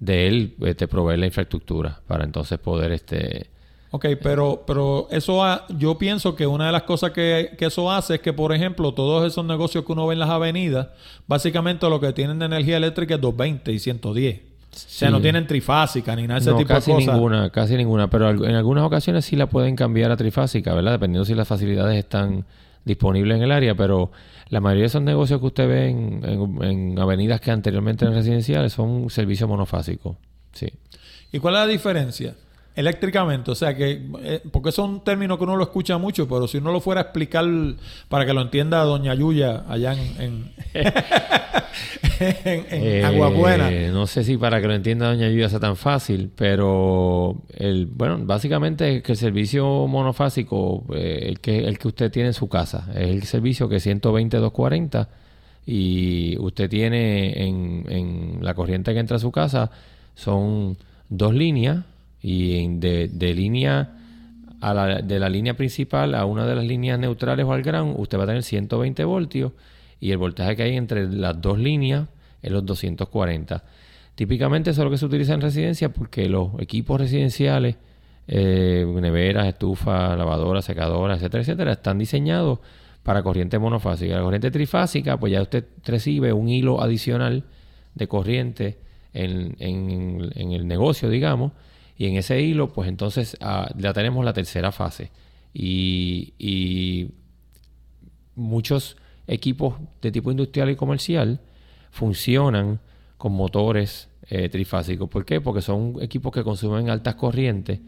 de él este, proveer la infraestructura para entonces poder este Ok, pero, pero eso yo pienso que una de las cosas que, eso hace es que, por ejemplo, todos esos negocios que uno ve en las avenidas, básicamente lo que tienen de energía eléctrica es 220 y 110. O sea, no tienen trifásica ni nada de ese tipo de cosas. ninguna, casi ninguna. Pero en algunas ocasiones sí la pueden cambiar a trifásica, ¿verdad? Dependiendo si las facilidades están disponibles en el área. Pero la mayoría de esos negocios que usted ve en, en avenidas que anteriormente eran residenciales son servicios monofásicos. Sí. ¿Y cuál es la diferencia? Eléctricamente. O sea que, eh, porque es un término que uno lo escucha mucho, pero si uno lo fuera a explicar para que lo entienda Doña Yuya allá en, en, eh, No sé si para que lo entienda Doña Yuya sea tan fácil, pero el, bueno, básicamente es que el servicio monofásico, eh, el, que, el que usted tiene en su casa, es el servicio que 120-240 y usted tiene en, en la corriente que entra a su casa son dos líneas y de, de línea la, de la línea principal a una de las líneas neutrales o al ground, usted va a tener 120 voltios y el voltaje que hay entre las dos líneas es los 240. Típicamente eso es lo que se utiliza en residencia porque los equipos residenciales, eh, neveras, estufas, lavadoras, secadoras, etcétera, etcétera, están diseñados para corriente monofásica. La corriente trifásica, pues ya usted recibe un hilo adicional de corriente en, en, en el negocio, digamos, y en ese hilo, pues entonces ah, ya tenemos la tercera fase. Y, muchos equipos de tipo industrial y comercial funcionan con motores eh, trifásicos. ¿Por qué? Porque son equipos que consumen altas corrientes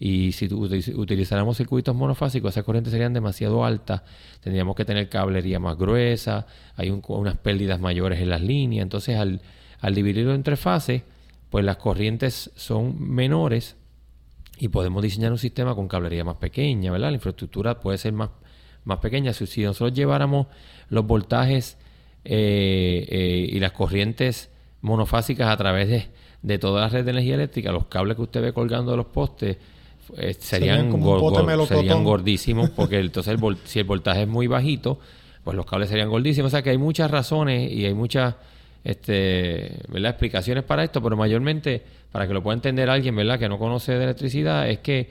y si utilizáramos circuitos monofásicos, esas corrientes serían demasiado altas, tendríamos que tener cablería más gruesa, hay unas pérdidas mayores en las líneas, entonces al, al dividirlo en tres fases, pues las corrientes son menores y podemos diseñar un sistema con cablería más pequeña, ¿verdad? La infraestructura puede ser más, más pequeña. Si, nosotros lleváramos los voltajes eh, eh, y las corrientes monofásicas a través de, toda la red de energía eléctrica, los cables que usted ve colgando de los postes eh, serían, serían, gordísimos porque entonces si el voltaje es muy bajito, pues los cables serían gordísimos. O sea que hay muchas razones y hay muchas este, ¿verdad? explicaciones para esto, pero mayormente, para que lo pueda entender alguien ¿verdad? que no conoce de electricidad, es que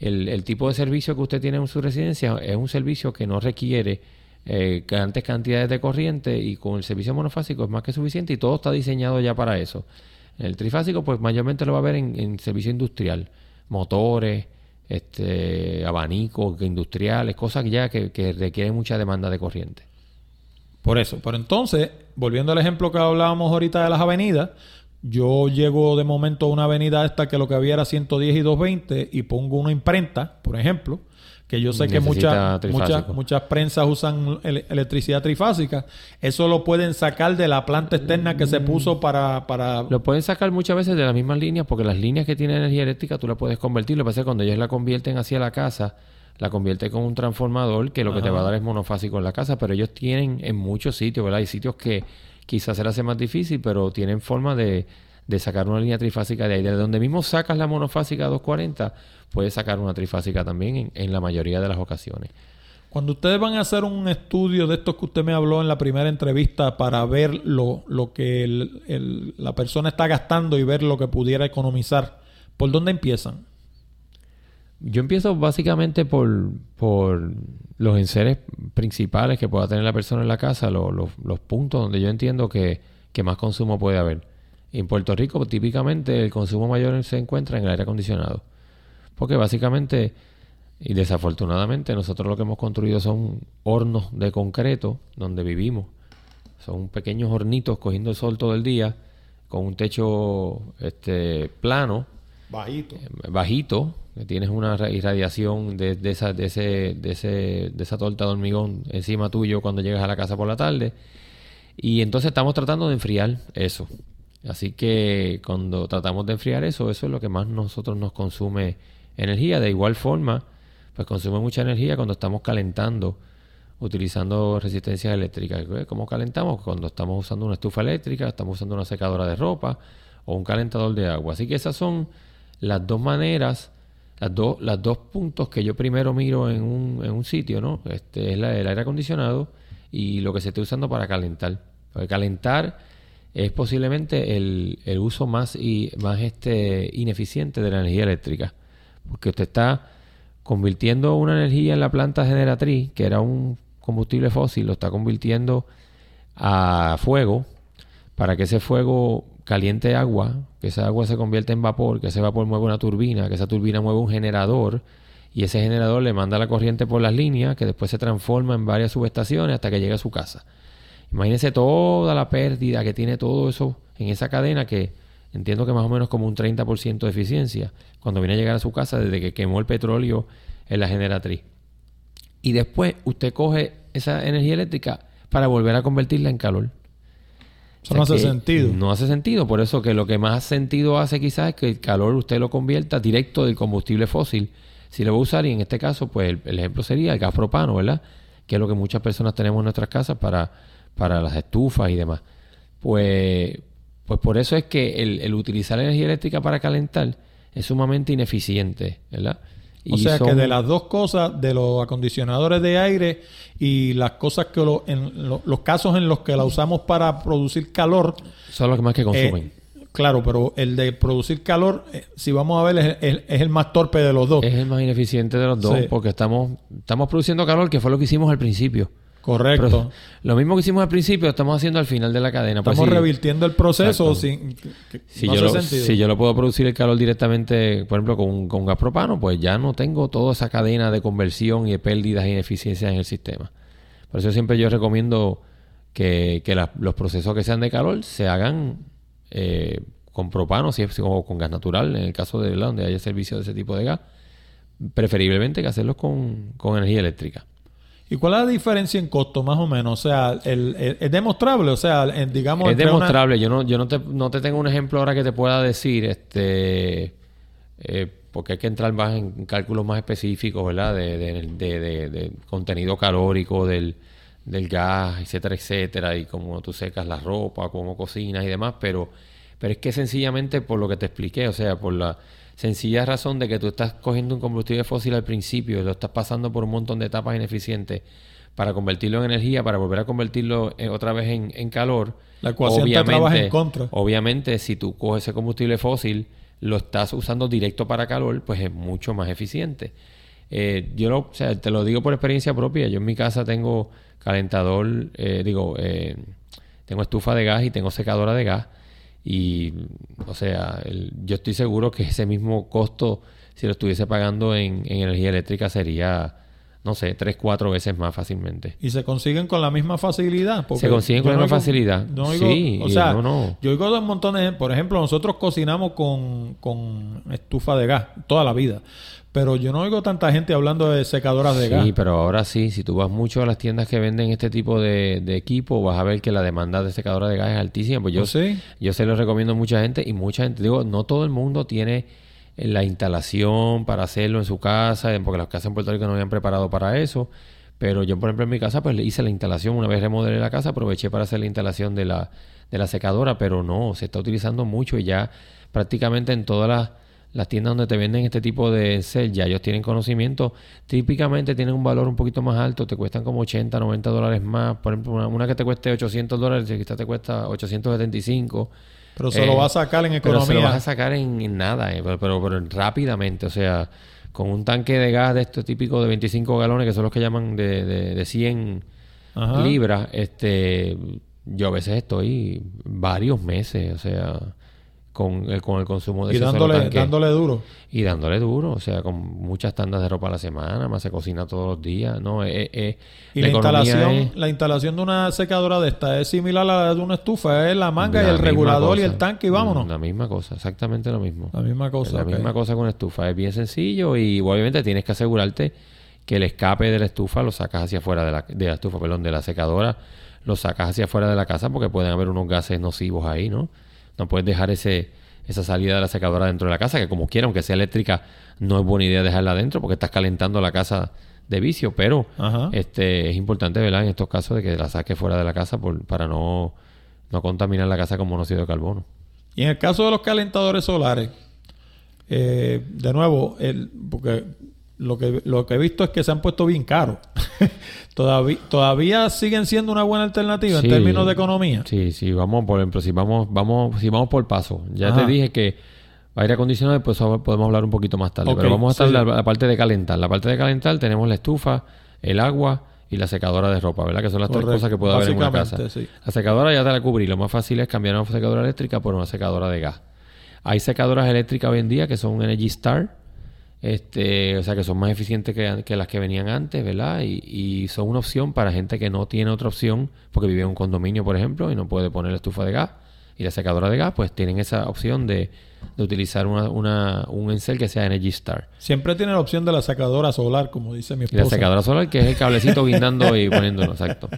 el, tipo de servicio que usted tiene en su residencia es un servicio que no requiere eh, grandes cantidades de corriente y con el servicio monofásico es más que suficiente y todo está diseñado ya para eso. El trifásico, pues mayormente lo va a ver en, servicio industrial, motores, este, abanicos industriales, cosas ya que, que requieren mucha demanda de corriente. Por eso, pero entonces, volviendo al ejemplo que hablábamos ahorita de las avenidas, yo llego de momento a una avenida esta que lo que había era 110 y 220 y pongo una imprenta, por ejemplo, que yo sé que muchas muchas muchas prensas usan electricidad trifásica, eso lo pueden sacar de la planta externa que se puso para, para... Lo pueden sacar muchas veces de las mismas líneas, porque las líneas que tienen energía eléctrica tú las puedes convertir, lo que pasa es que cuando ellos la convierten hacia la casa, la convierte con un transformador que lo que te va a dar es monofásico en la casa, pero ellos tienen en muchos sitios, ¿verdad? Hay sitios que quizás se les hace más difícil, pero tienen forma de, de sacar una línea trifásica de ahí. De donde mismo sacas la monofásica 240, puedes sacar una trifásica también en, la mayoría de las ocasiones. Cuando ustedes van a hacer un estudio de estos que usted me habló en la primera entrevista para ver lo, lo que la persona está gastando y ver lo que pudiera economizar, ¿por dónde empiezan? Yo empiezo básicamente por, por los enseres principales que pueda tener la persona en la casa, los puntos donde yo entiendo que, más consumo puede haber. En Puerto Rico, típicamente, el consumo mayor se encuentra en el aire acondicionado. Porque básicamente, y desafortunadamente, nosotros lo que hemos construido son hornos de concreto donde vivimos. Son pequeños hornitos cogiendo el sol todo el día con un techo este, plano, Bajito. eh, bajito, que tienes una ra- irradiación de, de esa, de, ese, de, ese, de esa torta de hormigón encima tuyo cuando llegas a la casa por la tarde. Y entonces estamos tratando de enfriar eso. Así que cuando tratamos de enfriar eso, eso es lo que más nosotros nos consume energía. De igual forma, pues consume mucha energía cuando estamos calentando, utilizando resistencias eléctricas. ¿Cómo calentamos? Cuando estamos usando una estufa eléctrica, estamos usando una secadora de ropa o un calentador de agua. Así que esas son las dos maneras, las dos, puntos que yo primero miro en un, en un sitio, ¿no? Este es la- el aire acondicionado y lo que se esté usando para calentar. Porque calentar es posiblemente el, el uso más y más este ineficiente de la energía eléctrica. Porque usted está convirtiendo una energía en la planta generatriz, que era un combustible fósil, lo está convirtiendo a fuego para que ese fuego caliente agua, que esa agua se convierta en vapor, que ese vapor mueva una turbina, que esa turbina mueva un generador y ese generador le manda la corriente por las líneas que después se transforma en varias subestaciones hasta que llegue a su casa. Imagínese toda la pérdida que tiene todo eso en esa cadena que entiendo que más o menos como un 30% de eficiencia cuando viene a llegar a su casa desde que quemó el petróleo en la generatriz. Y después usted coge esa energía eléctrica para volver a convertirla en calor. No hace sentido. No hace sentido. Por eso que lo que más sentido hace quizás es que el calor usted lo convierta directo del combustible fósil. Si lo va a usar, y en este caso, pues el, el ejemplo sería el gas propano, ¿verdad? Que es lo que muchas personas tenemos en nuestras casas para, para las estufas y demás. Pues, pues por eso es que el, el utilizar energía eléctrica para calentar es sumamente ineficiente, ¿verdad? O sea que de las dos cosas, de los acondicionadores de aire y las cosas que lo- en lo- los casos en los que la usamos para producir calor, son los que más que consumen. eh, claro, pero el de producir calor, eh, si vamos a ver, es, es- es el más torpe de los dos. Es el más ineficiente de los dos Sí. porque estamos, estamos produciendo calor, que fue lo que hicimos al principio. Correcto. Pero lo mismo que hicimos al principio, estamos haciendo al final de la cadena. Pues Estamos sí, revirtiendo el proceso sin que- si, no yo hace lo, sentido. si yo lo puedo producir el calor directamente, por ejemplo, con, con gas propano, pues ya no tengo toda esa cadena de conversión y de pérdidas e ineficiencias en el sistema. Por eso siempre yo recomiendo que, que la- los procesos que sean de calor se hagan eh, con propano, si es o con gas natural, en el caso de ¿verdad? donde haya servicio de ese tipo de gas, preferiblemente que hacerlos con, con energía eléctrica. ¿Y cuál es la diferencia en costo, más o menos? O sea, el- el- es demostrable, o sea, en- digamos... Es una- demostrable. Yo no, yo no te, no te tengo un ejemplo ahora que te pueda decir, este, eh, porque hay que entrar más en cálculos más específicos, ¿verdad? De, de, de- de- de contenido calórico del, del gas, etcétera, etcétera, y cómo tú secas la ropa, cómo cocinas y demás, pero, pero es que sencillamente por lo que te expliqué, o sea, por la sencilla razón de que tú estás cogiendo un combustible fósil al principio y lo estás pasando por un montón de etapas ineficientes para convertirlo en energía, para volver a convertirlo eh, otra vez en, en calor. La ecuación te trabaja en contra. Obviamente, si tú coges ese combustible fósil, lo estás usando directo para calor, pues es mucho más eficiente. Eh, yo lo, o sea, te lo digo por experiencia propia. Yo en mi casa tengo calentador, eh, digo, eh, tengo estufa de gas y tengo secadora de gas. Y, o sea, el- yo estoy seguro que ese mismo costo, si lo estuviese pagando en, en energía eléctrica, sería, no sé, tres, cuatro veces más fácilmente. Y se consiguen con la misma facilidad. porque Se consiguen con la misma facilidad. no oigo- Sí, o sea, no, no. yo oigo de un montón de... Por ejemplo, nosotros cocinamos con, con estufa de gas toda la vida. Pero yo no oigo tanta gente hablando de secadoras de Sí, gas. pero ahora sí, si tú vas mucho a las tiendas que venden este tipo de, de equipo, vas a ver que la demanda de secadora de gas es altísima. Pues yo, ¿Oh, sí? yo se lo recomiendo a mucha gente y mucha gente, digo, no todo el mundo tiene eh, la instalación para hacerlo en su casa, porque las casas en Puerto Rico no habían preparado para eso. Pero yo, por ejemplo, en mi casa, pues le hice la instalación. Una vez remodelé la casa, aproveché para hacer la instalación de la, de la secadora, pero no, se está utilizando mucho y ya prácticamente en todas las, las tiendas donde te venden este tipo de cel, ya ellos tienen conocimiento. Típicamente tienen un valor un poquito más alto, te cuestan como 80, 90 dólares más. Por ejemplo, una, una que te cueste 800 dólares, quizás te cuesta 875. Pero se Eh, lo va a sacar en Pero se lo economía. vas a sacar en, en nada, eh, pero, pero, pero rápidamente. O sea, con un tanque de gas de estos típicos de 25 galones, que son los que llaman de, de, de 100 Ajá. libras, este, yo a veces estoy varios meses, o sea, con el, con el consumo de Y dándole, dándole duro. Y dándole duro, o sea, con muchas tandas de ropa a la semana, más se cocina todos los días, ¿no? Eh, eh, Y la, instalación, es- la instalación de una secadora de esta es similar a la de una estufa, es la manga y el regulador y el tanque y vámonos. La misma cosa, exactamente lo mismo. La misma cosa. la misma cosa con estufa, es bien sencillo y obviamente tienes que asegurarte que el escape de la estufa lo sacas hacia afuera de la, de la estufa, perdón, de la secadora, lo sacas hacia afuera de la casa porque pueden haber unos gases nocivos ahí, ¿no? No puedes dejar ese esa salida de la secadora dentro de la casa, que como quiera, aunque sea eléctrica, no es buena idea dejarla adentro porque estás calentando la casa de vicio, pero Ajá. este es importante, ¿verdad? En estos casos de que la saques fuera de la casa por, para no, no contaminar la casa con monóxido de carbono. Y en el caso de los calentadores solares, eh, de nuevo, el, porque lo que, lo que he visto es que se han puesto bien caros. todavía, todavía siguen siendo una buena alternativa Sí. en términos de economía. Sí, sí, vamos por ejemplo, si vamos, vamos, si vamos por paso. Ya Ajá. te dije que aire acondicionado, pues podemos hablar un poquito más tarde. Pero vamos a estar sí, la, parte de calentar. La parte de calentar tenemos la estufa, el agua y la secadora de ropa, ¿verdad? Que son las tres cosas que puede haber en una casa. sí. La secadora ya te la cubrí. Lo más fácil es cambiar una secadora eléctrica por una secadora de gas. Hay secadoras eléctricas hoy en día que son Energy Star. Este, o sea, que son más eficientes que, que las que venían antes, ¿verdad? Y, y son una opción para gente que no tiene otra opción, porque vive en un condominio, por ejemplo, y no puede poner la estufa de gas y la secadora de gas, pues tienen esa opción de, de utilizar una, una- un encel que sea Energy Star. Siempre tiene la opción de la secadora solar, como dice mi Y la esposa. secadora solar, que es el cablecito guindando y poniéndolo, exacto.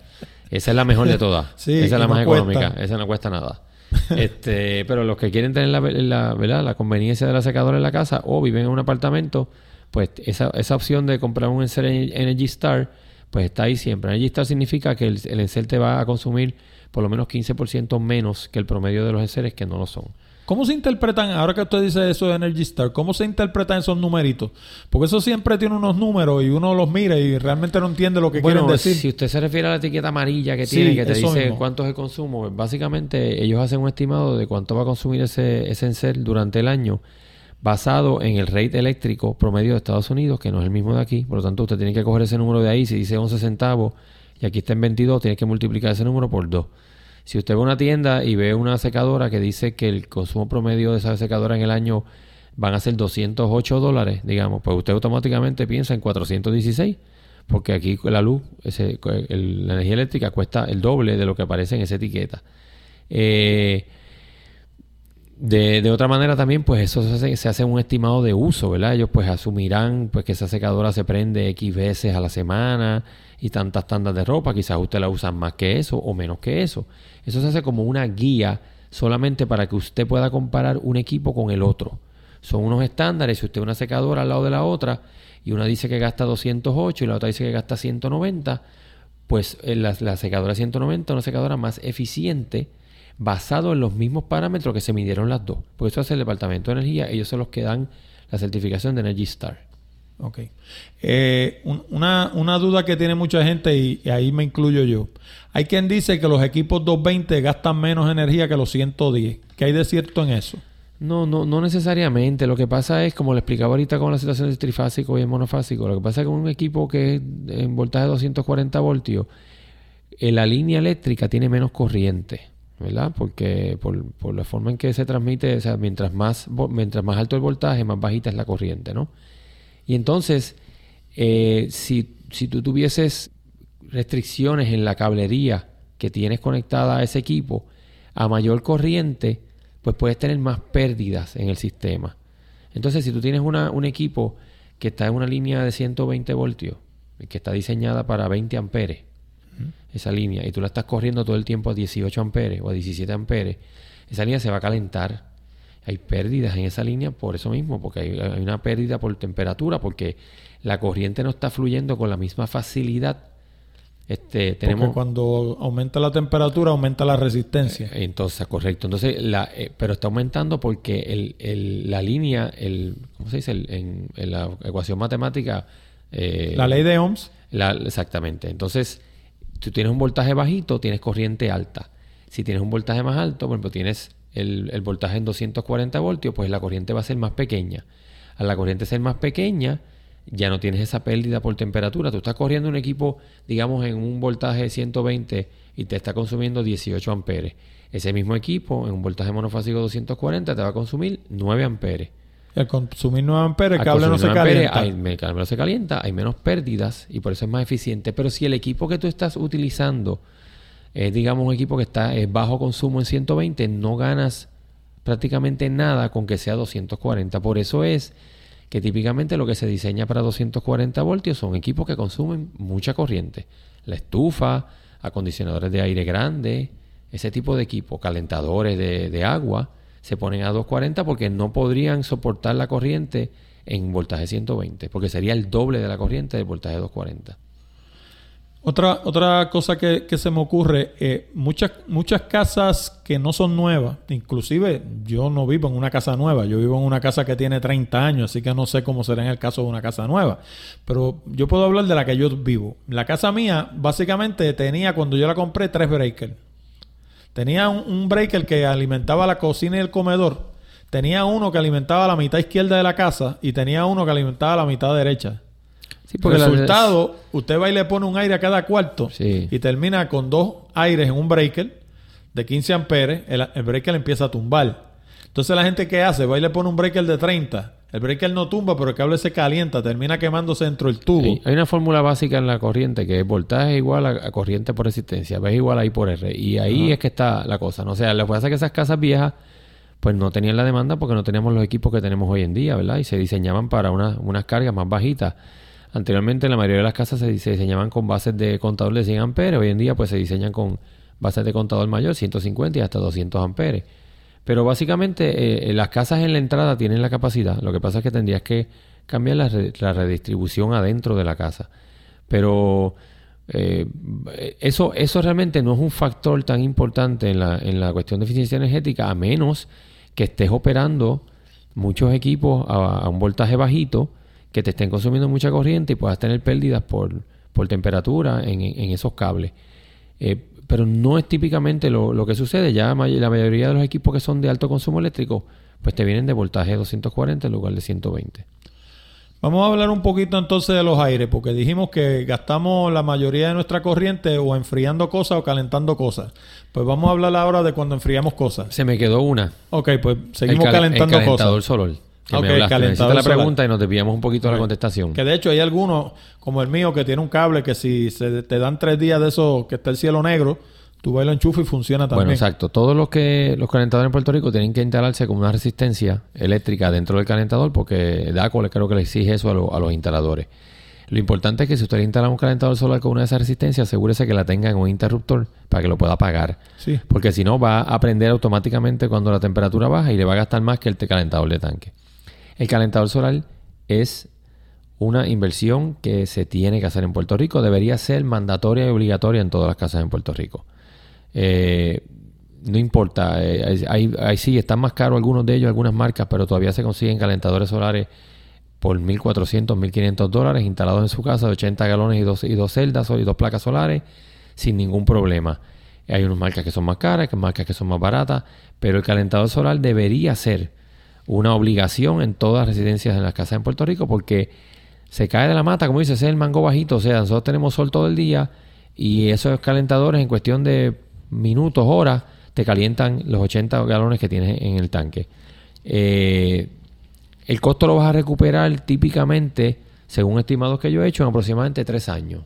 Esa es la mejor de todas. Sí, Esa es la no más económica. cuesta. Esa no cuesta nada. este, pero los que quieren tener la, la, ¿verdad? la conveniencia de la secadora en la casa o viven en un apartamento, pues esa, esa opción de comprar un Energy Star, pues está ahí siempre. Energy Star significa que el, el te va a consumir por lo menos 15% menos que el promedio de los Enceles que no lo son. ¿Cómo se interpretan, ahora que usted dice eso de Energy Star, cómo se interpretan esos numeritos? Porque eso siempre tiene unos números y uno los mira y realmente no entiende lo que Bueno, quieren decir. si usted se refiere a la etiqueta amarilla que Sí, tiene, que te dice mismo. cuánto es el consumo, pues básicamente ellos hacen un estimado de cuánto va a consumir ese, ese Encel durante el año basado en el rate eléctrico promedio de Estados Unidos, que no es el mismo de aquí. Por lo tanto, usted tiene que coger ese número de ahí. Si dice 11 centavos y aquí está en 22, tiene que multiplicar ese número por 2. Si usted va a una tienda y ve una secadora que dice que el consumo promedio de esa secadora en el año van a ser 208 dólares, digamos, pues usted automáticamente piensa en 416, porque aquí la luz, la energía eléctrica cuesta el doble de lo que aparece en esa etiqueta. Eh, de, de otra manera también, pues eso se hace, se hace un estimado de uso, ¿verdad? Ellos pues asumirán pues que esa secadora se prende X veces a la semana y tantas tandas de ropa, quizás usted la usa más que eso o menos que eso. Eso se hace como una guía solamente para que usted pueda comparar un equipo con el otro. Son unos estándares, si usted una secadora al lado de la otra y una dice que gasta 208 y la otra dice que gasta 190, pues eh, la, la secadora 190 es una secadora más eficiente basado en los mismos parámetros que se midieron las dos. Porque eso hace el Departamento de Energía, ellos son los que dan la certificación de Energy Star. Ok. Eh, un- una, una duda que tiene mucha gente y, ahí me incluyo yo. Hay quien dice que los equipos 220 gastan menos energía que los 110. ¿Qué hay de cierto en eso? No, no, no necesariamente. Lo que pasa es, como le explicaba ahorita con la situación del trifásico y el monofásico, lo que pasa es que un equipo que es en voltaje de 240 voltios, eh, la línea eléctrica tiene menos corriente, ¿verdad? Porque por, por la forma en que se transmite, o sea, mientras más, mientras más alto el voltaje, más bajita es la corriente, ¿no? Y entonces, eh, si, si tú tuvieses restricciones en la cablería que tienes conectada a ese equipo, a mayor corriente, pues puedes tener más pérdidas en el sistema. Entonces, si tú tienes una- un equipo que está en una línea de 120 voltios, que está diseñada para 20 amperes, esa línea, y tú la estás corriendo todo el tiempo a 18 amperes o a 17 amperes, esa línea se va a calentar. Hay pérdidas en esa línea por eso mismo, porque hay, hay una pérdida por temperatura, porque la corriente no está fluyendo con la misma facilidad. Este, tenemos Porque cuando aumenta la temperatura, aumenta la resistencia. entonces, correcto. Entonces, la, eh, pero está aumentando porque el, el- la línea, el, ¿cómo se dice? El- en, en la ecuación matemática. eh, la ley de Ohms. la- exactamente. Entonces, tú tienes un voltaje bajito, tienes corriente alta. Si tienes un voltaje más alto, por ejemplo, tienes el, el voltaje en 240 voltios, pues la corriente va a ser más pequeña. Al la corriente ser más pequeña, ya no tienes esa pérdida por temperatura. Tú estás corriendo un equipo, digamos, en un voltaje de 120 y te está consumiendo 18 amperes. Ese mismo equipo, en un voltaje monofásico 240, te va a consumir 9 amperes. Al consumir 9 amperes, el cable no se 9 amperes, calienta. hay- el cable no se calienta, hay menos pérdidas y por eso es más eficiente. Pero si el equipo que tú estás utilizando es, digamos, un equipo que está es bajo consumo en 120, no ganas prácticamente nada con que sea 240. Por eso es que típicamente lo que se diseña para 240 voltios son equipos que consumen mucha corriente. La estufa, acondicionadores de aire grande, ese tipo de equipos, calentadores de, de agua, se ponen a 240 porque no podrían soportar la corriente en voltaje 120, porque sería el doble de la corriente del voltaje 240. Otra, otra cosa que, se me ocurre, eh, muchas, muchas casas que no son nuevas, inclusive yo no vivo en una casa nueva, yo vivo en una casa que tiene 30 años, así que no sé cómo será en el caso de una casa nueva, pero yo puedo hablar de la que yo vivo. La casa mía básicamente tenía cuando yo la compré tres breakers. Tenía un, un breaker que alimentaba la cocina y el comedor, tenía uno que alimentaba la mitad izquierda de la casa y tenía uno que alimentaba la mitad derecha. Sí, porque Resultado, usted va y le pone un aire a cada cuarto Sí. y termina con dos aires en un breaker de 15 amperes, el, el breaker empieza a tumbar. Entonces la gente que hace, va y le pone un breaker de 30, el breaker no tumba, pero el cable se calienta, termina quemándose dentro del tubo. Sí, Hay una fórmula básica en la corriente que es voltaje igual a, corriente por resistencia, es igual a I por R. Y ahí es que está la cosa. ¿no? O sea, lo que pasa es que esas casas viejas pues no tenían la demanda porque no teníamos los equipos que tenemos hoy en día, ¿verdad? Y se diseñaban para una- unas cargas más bajitas. Anteriormente la mayoría de las casas se, se diseñaban con bases de contador de 100 amperes. Hoy en día pues se diseñan con bases de contador mayor, 150 y hasta 200 amperes. Pero básicamente eh, las casas en la entrada tienen la capacidad. Lo que pasa es que tendrías que cambiar la, re- la redistribución adentro de la casa. Pero eh, eso, eso realmente no es un factor tan importante en la, en la cuestión de eficiencia energética, a menos que estés operando muchos equipos a un voltaje bajito, que te estén consumiendo mucha corriente y puedas tener pérdidas por, por temperatura en, en esos cables. Eh, pero no es típicamente lo, lo que sucede. Ya la mayoría de los equipos que son de alto consumo eléctrico, pues te vienen de voltaje 240 en lugar de 120. Vamos a hablar un poquito entonces de los aires, porque dijimos que gastamos la mayoría de nuestra corriente o enfriando cosas o calentando cosas. Pues vamos a hablar ahora de cuando enfriamos cosas. Se me quedó una. Ok, pues seguimos el calentando el calentador cosas. solar. Que Ok, me hablaste. la solar. pregunta y nos desviamos un poquito de la contestación. Que de hecho hay algunos, como el mío, que tiene un cable que si se te dan tres días de eso, que está el cielo negro, tú vas y lo enchufas y funciona también. Bueno, exacto. Todos los que los calentadores en Puerto Rico tienen que instalarse con una resistencia eléctrica dentro del calentador porque DACO creo que le exige eso a, lo- a los instaladores. Lo importante es que si usted instala un calentador solar con una de esas resistencias, asegúrese que la tenga en un interruptor para que lo pueda apagar. Sí. Porque si no, va a prender automáticamente cuando la temperatura baja y le va a gastar más que el calentador de tanque. El calentador solar es una inversión que se tiene que hacer en Puerto Rico. Debería ser mandatoria y obligatoria en todas las casas en Puerto Rico. Eh, no importa, eh, hay- sí, están más caros algunos de ellos, algunas marcas, pero todavía se consiguen calentadores solares por 1.400, 1.500 dólares instalados en su casa de 80 galones y dos, y dos celdas y dos placas solares sin ningún problema. Hay unas marcas que son más caras, que marcas que son más baratas, pero el calentador solar debería ser una obligación en todas las residencias en las casas en Puerto Rico porque se cae de la mata, como dice, es el mango bajito. O sea, nosotros tenemos sol todo el día y esos calentadores en cuestión de minutos, horas, te calientan los 80 galones que tienes en el tanque. Eh, el costo lo vas a recuperar típicamente, según estimados que yo he hecho, en aproximadamente 3 años.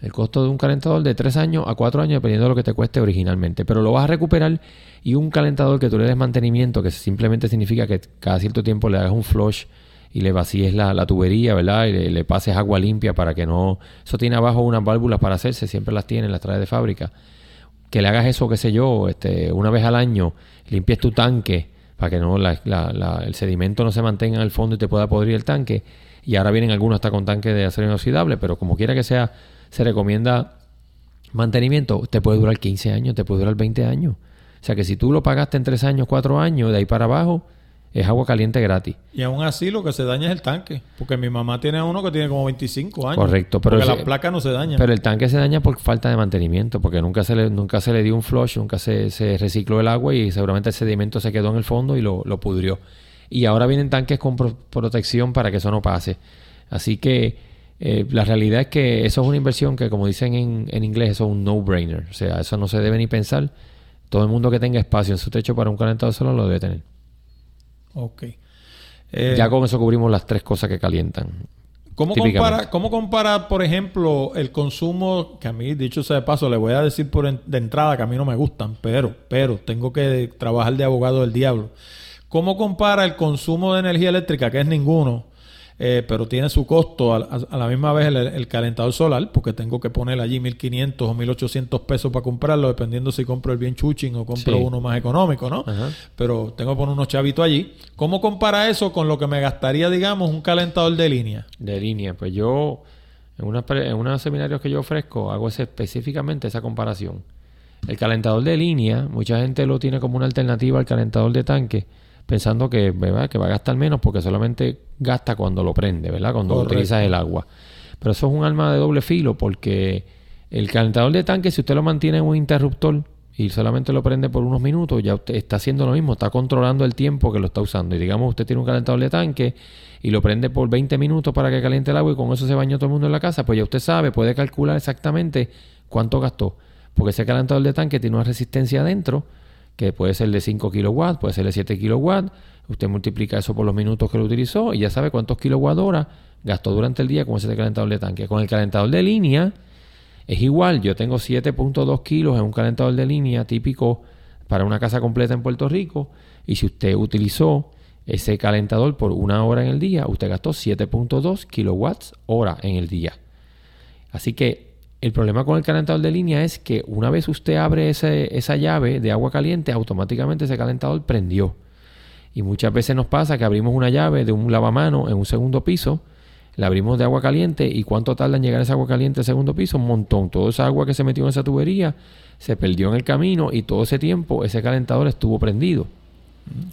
El costo de un calentador de 3 años a 4 años, dependiendo de lo que te cueste originalmente. Pero lo vas a recuperar y un calentador que tú le des mantenimiento, que simplemente significa que cada cierto tiempo le hagas un flush y le vacíes la, tubería, ¿verdad? Y le, pases agua limpia para que no... Eso tiene abajo unas válvulas para hacerse, siempre las tiene, las trae de fábrica. Que le hagas eso, qué sé yo, este, una vez al año, limpies tu tanque para que no el sedimento no se mantenga en el fondo y te pueda podrir el tanque. Y ahora vienen algunos hasta con tanque de acero inoxidable, pero como quiera que sea, se recomienda mantenimiento. Te puede durar 15 años, te puede durar 20 años. O sea que si tú lo pagaste en 3 años, 4 años, de ahí para abajo, es agua caliente gratis. Y aún así lo que se daña es el tanque. Porque mi mamá tiene uno que tiene como 25 años. Correcto, pero Porque las placas no se dañan. Pero el tanque se daña por falta de mantenimiento, porque nunca se le, nunca se le dio un flush, nunca se, se recicló el agua y seguramente el sedimento se quedó en el fondo y lo, lo pudrió. Y ahora vienen tanques con pro- protección para que eso no pase. Así que eh, la realidad es que eso es una inversión que, como dicen en, en inglés, eso es un no-brainer. O sea, eso no se debe ni pensar. Todo el mundo que tenga espacio en su techo para un calentador solar lo debe tener. Ok. ya Eh, con eso cubrimos las tres cosas que calientan. ¿Cómo compara, ¿Cómo compara, por ejemplo, el consumo, que a mí, dicho sea de paso, le voy a decir por en- de entrada que a mí no me gustan, pero, pero tengo que trabajar de abogado del diablo. ¿Cómo compara el consumo de energía eléctrica, que es ninguno, eh, pero tiene su costo a, a- a la misma vez el, el calentador solar, porque tengo que poner allí 1.500 o 1.800 pesos para comprarlo, dependiendo si compro el bien chuching o compro Sí. uno más económico, ¿no? Ajá. Pero tengo que poner unos chavitos allí. ¿Cómo compara eso con lo que me gastaría, digamos, un calentador de línea? De línea, pues yo, en, una, en unos seminarios que yo ofrezco, hago ese- específicamente esa comparación. El calentador de línea, mucha gente lo tiene como una alternativa al calentador de tanque, pensando que, ¿verdad? que va a gastar menos porque solamente gasta cuando lo prende, ¿verdad? Cuando Correcto. utilizas el agua. Pero eso es un arma de doble filo porque el calentador de tanque, si usted lo mantiene en un interruptor y solamente lo prende por unos minutos, ya usted está haciendo lo mismo, está controlando el tiempo que lo está usando. Y digamos, usted tiene un calentador de tanque y lo prende por 20 minutos para que caliente el agua y con eso se bañó todo el mundo en la casa, pues ya usted sabe, puede calcular exactamente cuánto gastó. Porque ese calentador de tanque tiene una resistencia adentro que puede ser de 5 kilowatts, puede ser de 7 kilowatts. Usted multiplica eso por los minutos que lo utilizó y ya sabe cuántos kilowatt hora gastó durante el día con ese calentador de tanque. Con el calentador de línea es igual. Yo tengo 7.2 kilos en un calentador de línea típico para una casa completa en Puerto Rico. Y si usted utilizó ese calentador por una hora en el día, usted gastó 7.2 kilowatts hora en el día. Así que el problema con el calentador de línea es que una vez usted abre ese- esa llave de agua caliente, automáticamente ese calentador prendió. Y muchas veces nos pasa que abrimos una llave de un lavamano en un segundo piso, la abrimos de agua caliente y cuánto tarda en llegar esa agua caliente al segundo piso, un montón. Toda esa agua que se metió en esa tubería se perdió en el camino y todo ese tiempo ese calentador estuvo prendido.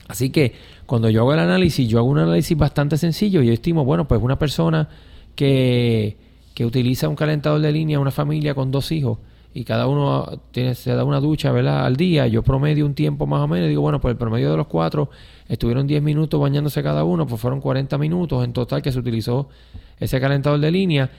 Así que cuando yo hago el análisis, yo hago un análisis bastante sencillo. Yo estimo, bueno, pues una persona que, que utiliza un calentador de línea, una familia con dos hijos, y cada uno tiene, se da una ducha, ¿verdad? Al día, yo promedio un tiempo más o menos, digo, bueno, pues el promedio de los cuatro estuvieron 10 minutos bañándose cada uno, pues fueron 40 minutos en total que se utilizó ese calentador de línea.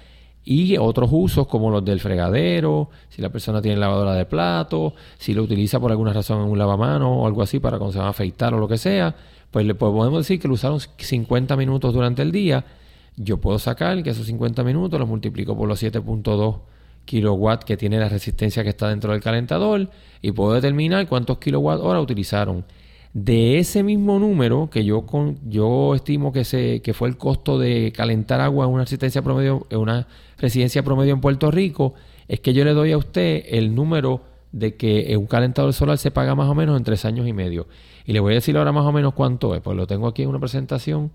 Y otros usos como los del fregadero, si la persona tiene lavadora de platos, si lo utiliza por alguna razón en un lavamano o algo así para cuando se va a afeitar o lo que sea, pues le podemos decir que lo usaron 50 minutos durante el día. Yo puedo sacar que esos 50 minutos los multiplico por los 7.2 kilowatts que tiene la resistencia que está dentro del calentador y puedo determinar cuántos kilowatt hora utilizaron. De ese mismo número que yo con, yo estimo que se que fue el costo de calentar agua en una resistencia promedio en una residencia promedio en Puerto Rico, es que yo le doy a usted el número de que un calentador solar se paga más o menos en tres años y medio. Y le voy a decir ahora más o menos cuánto es, pues lo tengo aquí en una presentación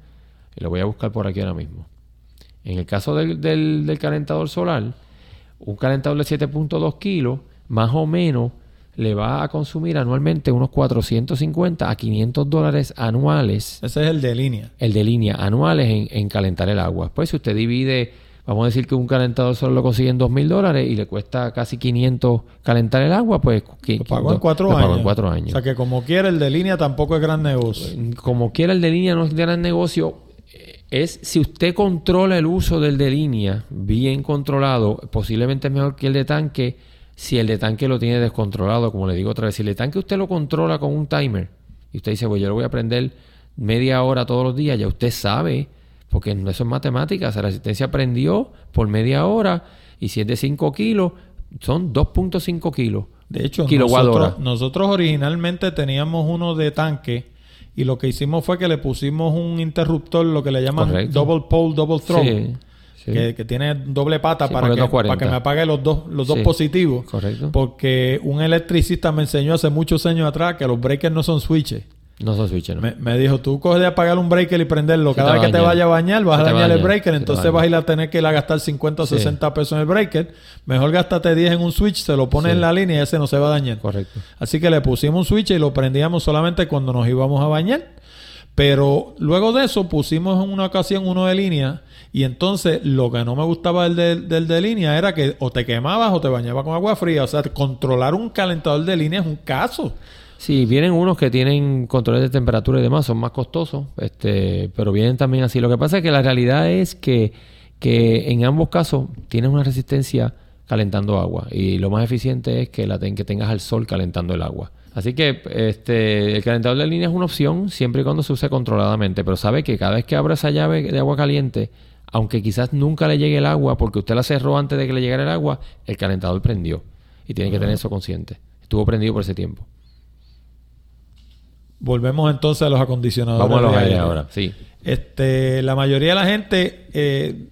y lo voy a buscar por aquí ahora mismo. En el caso del, del, del calentador solar, un calentador de 7.2 kilos, más o menos le va a consumir anualmente unos 450 a 500 dólares anuales, Ese es el de línea. el de línea, anuales en, en calentar el agua. Pues si usted divide, vamos a decir que un calentador solo lo consigue en 2 mil dólares y le cuesta casi 500 calentar el agua, pues... Lo pagó en cuatro lo años. pagó en cuatro años. O sea que como quiera, el de línea tampoco es gran negocio. como quiera el de línea no es gran negocio, es si usted controla el uso del de línea bien controlado, posiblemente es mejor que el de tanque si el de tanque lo tiene descontrolado, como le digo otra vez, si el de tanque usted lo controla con un timer y usted dice, pues yo lo voy a prender media hora todos los días, ya usted sabe, porque no eso es matemáticas, la resistencia prendió por media hora y si es de 5 kilos, son 2.5 kilos. De hecho, nosotros, nosotros originalmente teníamos uno de tanque y lo que hicimos fue que le pusimos un interruptor, lo que le llaman Correcto. double pole, double throw, Sí, sí. Que, que tiene doble pata Sí, para, que, es 240. para que me apague los dos, los dos positivos. correcto. Porque un electricista me enseñó hace muchos años atrás que los breakers no son switches. No son switches, ¿no? Me, me dijo, tú coges de apagar un breaker y prenderlo. Se Cada vez que te daña. vaya a bañar, vas Se a dañar el breaker. Se Entonces vas a ir a tener que ir a gastar 50 o Sí. 60 pesos en el breaker. Mejor gástate 10 en un switch, se lo pones Sí. en la línea y ese no se va a dañar. Correcto. Así que le pusimos un switch y lo prendíamos solamente cuando nos íbamos a bañar. Pero luego de eso pusimos en una ocasión uno de línea. Y entonces lo que no me gustaba del de, del de línea era que o te quemabas o te bañabas con agua fría. O sea, controlar un calentador de línea es un caso. Sí, vienen unos que tienen controles de temperatura y demás, son más costosos, este, pero vienen también así. Lo que pasa es que la realidad es que, que en ambos casos tienes una resistencia calentando agua y lo más eficiente es que, la que tengas al sol calentando el agua. Así que este, el calentador de línea es una opción siempre y cuando se use controladamente, pero sabe que cada vez que abra esa llave de agua caliente, aunque quizás nunca le llegue el agua porque usted la cerró antes de que le llegara el agua, el calentador prendió y tiene que tener eso consciente. Estuvo prendido por ese tiempo. Volvemos entonces a los acondicionadores. Vamos a los aires aire. ahora, sí. Este, la mayoría de la gente eh,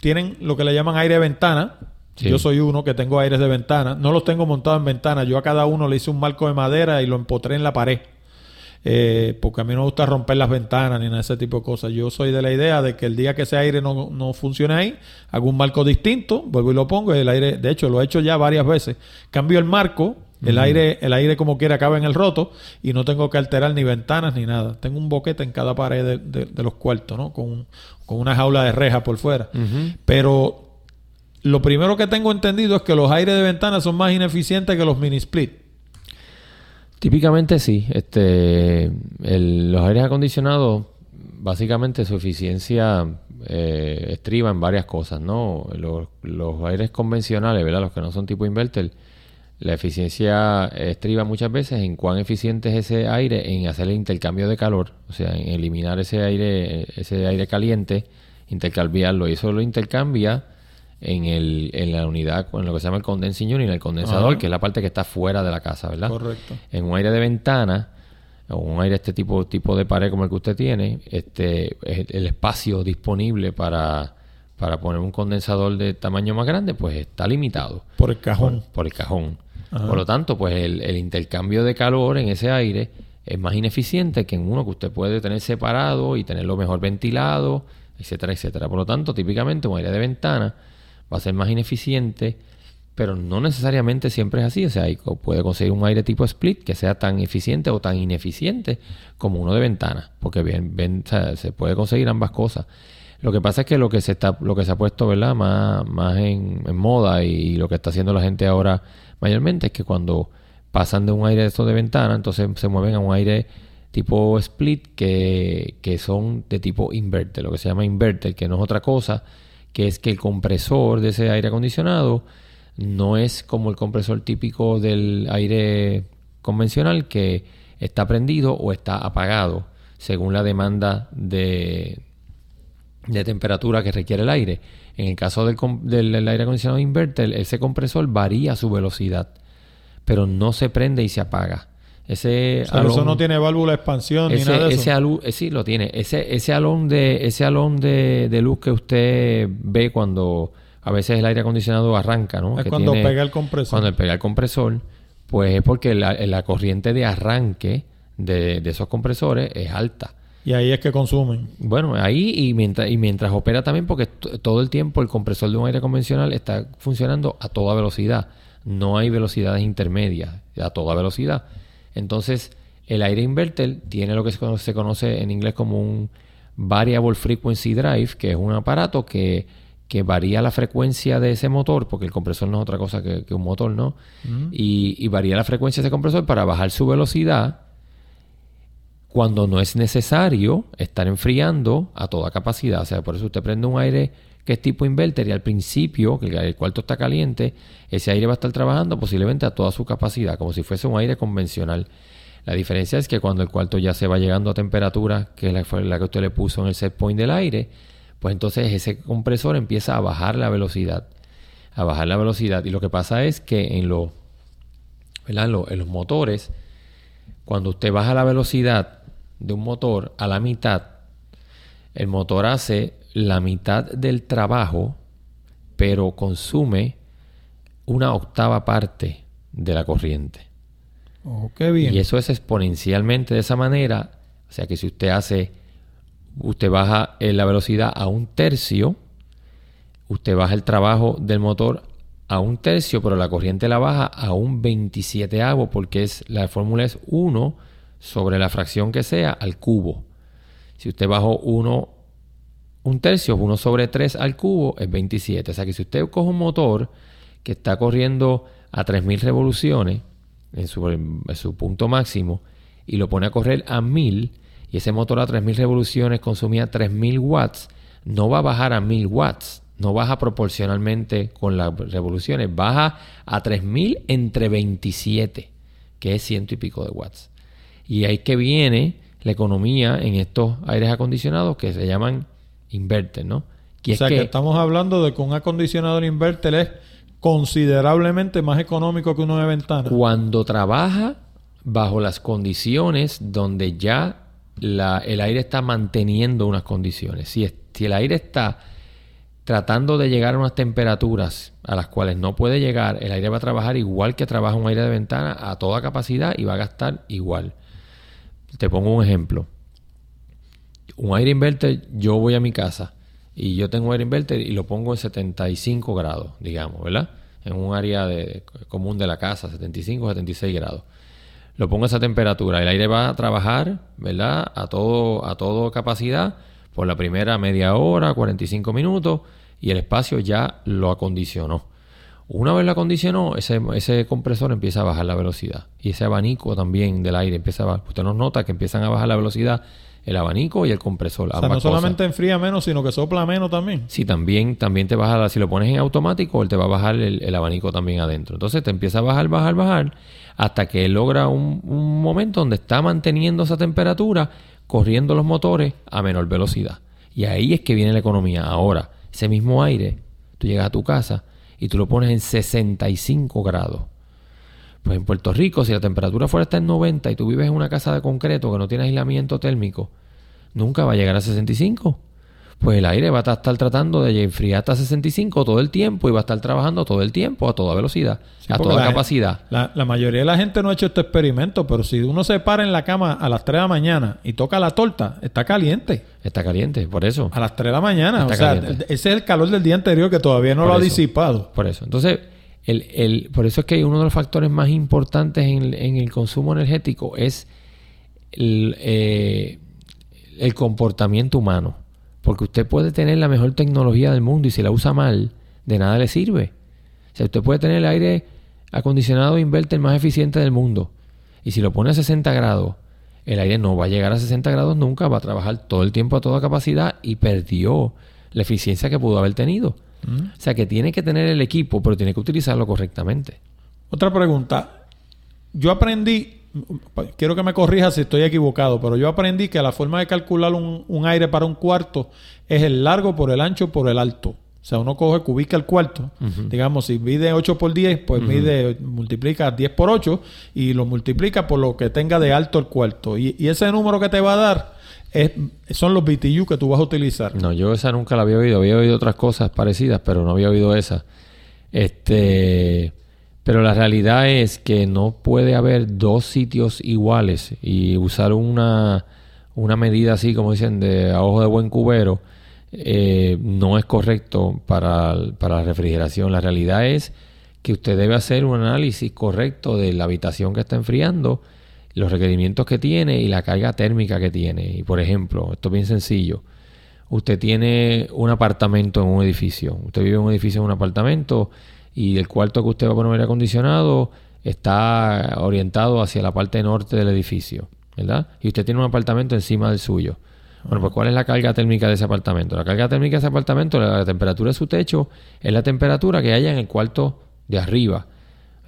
tienen lo que le llaman aire de ventana. Sí. Yo soy uno que tengo aires de ventana. No los tengo montados en ventana. Yo a cada uno le hice un marco de madera y lo empotré en la pared. Eh, porque a mí no me gusta romper las ventanas ni nada de ese tipo de cosas. Yo soy de la idea de que el día que ese aire no, no funcione ahí, hago un marco distinto, vuelvo y lo pongo. Y el aire, de hecho, lo he hecho ya varias veces. Cambio el marco, el aire, el aire como quiera acaba en el roto y no tengo que alterar ni ventanas ni nada. Tengo un boquete en cada pared de, de- de los cuartos, ¿no? Con, con una jaula de reja por fuera. Pero lo primero que tengo entendido es que los aires de ventana son más ineficientes que los mini split. Típicamente sí. Este, el- los aires acondicionados, básicamente su eficiencia eh, estriba en varias cosas, ¿no? Los, los aires convencionales, ¿verdad? Los que no son tipo inverter, la eficiencia estriba muchas veces en cuán eficiente es ese aire en hacer el intercambio de calor, o sea, en eliminar ese aire, ese aire caliente, intercambiarlo, y eso lo intercambia en, el, en la unidad, en lo que se llama el condensing unit, el condensador, Ajá. que es la parte que está fuera de la casa, ¿verdad? Correcto. En un aire de ventana, o un aire este tipo, tipo de pared como el que usted tiene, este es el espacio disponible para, para poner un condensador de tamaño más grande, pues está limitado Por el cajón. por, por el cajón. Por lo tanto, pues el, intercambio de calor en ese aire es más ineficiente que en uno que usted puede tener separado y tenerlo mejor ventilado, etcétera, etcétera. Por lo tanto, típicamente un aire de ventana va a ser más ineficiente, pero no necesariamente siempre es así. O sea, puede conseguir un aire tipo split que sea tan eficiente o tan ineficiente como uno de ventana, porque bien, se puede conseguir ambas cosas. Lo que pasa es que lo que se está, lo que se ha puesto, ¿verdad? Más, más en, moda y, lo que está haciendo la gente ahora mayormente es que cuando pasan de un aire de de ventana, entonces se mueven a un aire tipo split que, que son de tipo inverter, lo que se llama inverter, que no es otra cosa que es que el compresor de ese aire acondicionado no es como el compresor típico del aire convencional que está prendido o está apagado según la demanda de, de temperatura que requiere el aire. En el caso del, del- del aire acondicionado inverter, ese compresor varía su velocidad, pero no se prende y se apaga. Ese O sea, eso no tiene válvula de expansión ni nada de ese eso. alu- eh, sí lo tiene. Ese, ese alón de, ese alón de, de luz que usted ve cuando a veces el aire acondicionado arranca, ¿no? Es Que cuando tiene- pega el compresor. Cuando pega el compresor, pues es porque la, la corriente de arranque de, de esos compresores es alta. Y ahí es que consumen. Bueno, ahí y mientras, y mientras opera también, porque todo el tiempo el compresor de un aire convencional está funcionando a toda velocidad. No hay velocidades intermedias, a toda velocidad. Entonces, el aire inverter tiene lo que se conoce, se conoce en inglés como un Variable Frequency Drive, que es un aparato que, que varía la frecuencia de ese motor, porque el compresor no es otra cosa que, que un motor, ¿no? y, y varía la frecuencia de ese compresor para bajar su velocidad cuando no es necesario estar enfriando a toda capacidad. O sea, por eso usted prende un aire que es tipo inverter y al principio, que el- cuarto está caliente, ese aire va a estar trabajando posiblemente a toda su capacidad, como si fuese un aire convencional. La diferencia es que cuando el cuarto ya se va llegando a temperatura, que es la, que usted le puso en el set point del aire, pues entonces ese compresor empieza a bajar la velocidad. A bajar la velocidad. Y lo que pasa es que en, los- en los motores, cuando usted baja la velocidad de un motor a la mitad, el motor hace la mitad del trabajo, pero consume una octava parte de la corriente. Oh, qué bien. Y eso es exponencialmente de esa manera. O sea que si usted hace, usted baja eh, la velocidad a un tercio, usted baja el trabajo del motor a un tercio, pero la corriente la baja a un 27 porque es la fórmula es 1 sobre la fracción que sea al cubo. Si usted bajó 1 un tercio, 1 sobre 3 al cubo es 27. O sea que si usted coge un motor que está corriendo a 3000 revoluciones, en su, en su punto máximo y lo pone a correr a 1000 y ese motor a 3000 revoluciones consumía 3000 watts, no va a bajar a 1000 watts, no baja proporcionalmente con las revoluciones, baja a 3000 entre 27, que es ciento y pico de watts. Y ahí que viene la economía en estos aires acondicionados que se llaman inverter, ¿no? o sea que, estamos hablando de que un acondicionador inverter es considerablemente más económico que uno de ventana. Cuando trabaja bajo las condiciones donde ya el aire está manteniendo unas condiciones. Si, si el aire está tratando de llegar a unas temperaturas a las cuales no puede llegar, el aire va a trabajar igual que trabaja un aire de ventana a toda capacidad y va a gastar igual. Te pongo un ejemplo. Un aire inverter, yo voy a mi casa y yo tengo aire inverter y lo pongo en 75 grados, digamos, ¿verdad? En un área de, común de la casa, 75, 76 grados. Lo pongo a esa temperatura. El aire va a trabajar, ¿verdad? A todo, a todo capacidad por la primera media hora, 45 minutos y el espacio ya lo acondicionó. Una vez lo acondicionó, ese, ese compresor empieza a bajar la velocidad. Y ese abanico también del aire empieza a bajar. Usted nos nota que empiezan a bajar la velocidad el abanico y el compresor. O sea, no solamente enfría menos, sino que sopla menos también. Sí, también, también te baja, si lo pones en automático, él te va a bajar el, abanico también adentro. Entonces te empieza a bajar, bajar, bajar, hasta que él logra un, un momento donde está manteniendo esa temperatura, corriendo los motores a menor velocidad. Y ahí es que viene la economía. Ahora, ese mismo aire, tú llegas a tu casa y tú lo pones en 65 grados. Pues en Puerto Rico, si la temperatura fuera está en 90 y tú vives en una casa de concreto que no tiene aislamiento térmico, nunca va a llegar a 65. Pues el aire va a estar tratando de enfriar hasta 65 todo el tiempo y va a estar trabajando todo el tiempo a toda velocidad, a toda capacidad. La, mayoría de la gente no ha hecho este experimento, pero si uno se para en la cama a las 3 de la mañana y toca la torta, está caliente. Está caliente, por eso. A las 3 de la mañana. o sea, ese es el calor del día anterior que todavía no lo ha disipado. Por eso. Entonces, el, el, por eso es que uno de los factores más importantes en, en el consumo energético es el, eh, el comportamiento humano. Porque usted puede tener la mejor tecnología del mundo y si la usa mal, de nada le sirve. O sea, usted puede tener el aire acondicionado inverter más eficiente del mundo. Y si lo pone a 60 grados, el aire no va a llegar a 60 grados nunca, va a trabajar todo el tiempo a toda capacidad y perdió la eficiencia que pudo haber tenido. Mm. O sea que tiene que tener el equipo, pero tiene que utilizarlo correctamente. Otra pregunta. Yo aprendí quiero que me corrija si estoy equivocado, pero yo aprendí que la forma de calcular un, aire para un cuarto es el largo por el ancho por el alto. O sea, uno coge, cubica el cuarto. Digamos, si mide 8 por 10, pues mide, multiplica 10 por 8 y lo multiplica por lo que tenga de alto el cuarto. Y, ese número que te va a dar es, son los BTU que tú vas a utilizar. No, yo esa nunca la había oído. Había oído otras cosas parecidas, pero no había oído esa. Este. Pero la realidad es que no puede haber dos sitios iguales y usar una, una medida así, como dicen, de a ojo de buen cubero, eh, no es correcto para, para la refrigeración. La realidad es que usted debe hacer un análisis correcto de la habitación que está enfriando, los requerimientos que tiene y la carga térmica que tiene. Y por ejemplo, esto es bien sencillo. Usted tiene un apartamento en un edificio. Usted vive en un edificio en un apartamento y el cuarto que usted va a poner aire acondicionado está orientado hacia la parte norte del edificio, ¿verdad? Y usted tiene un apartamento encima del suyo. Bueno, pues ¿cuál es la carga térmica de ese apartamento? La carga térmica de ese apartamento, la, temperatura de su techo, es la temperatura que haya en el cuarto de arriba.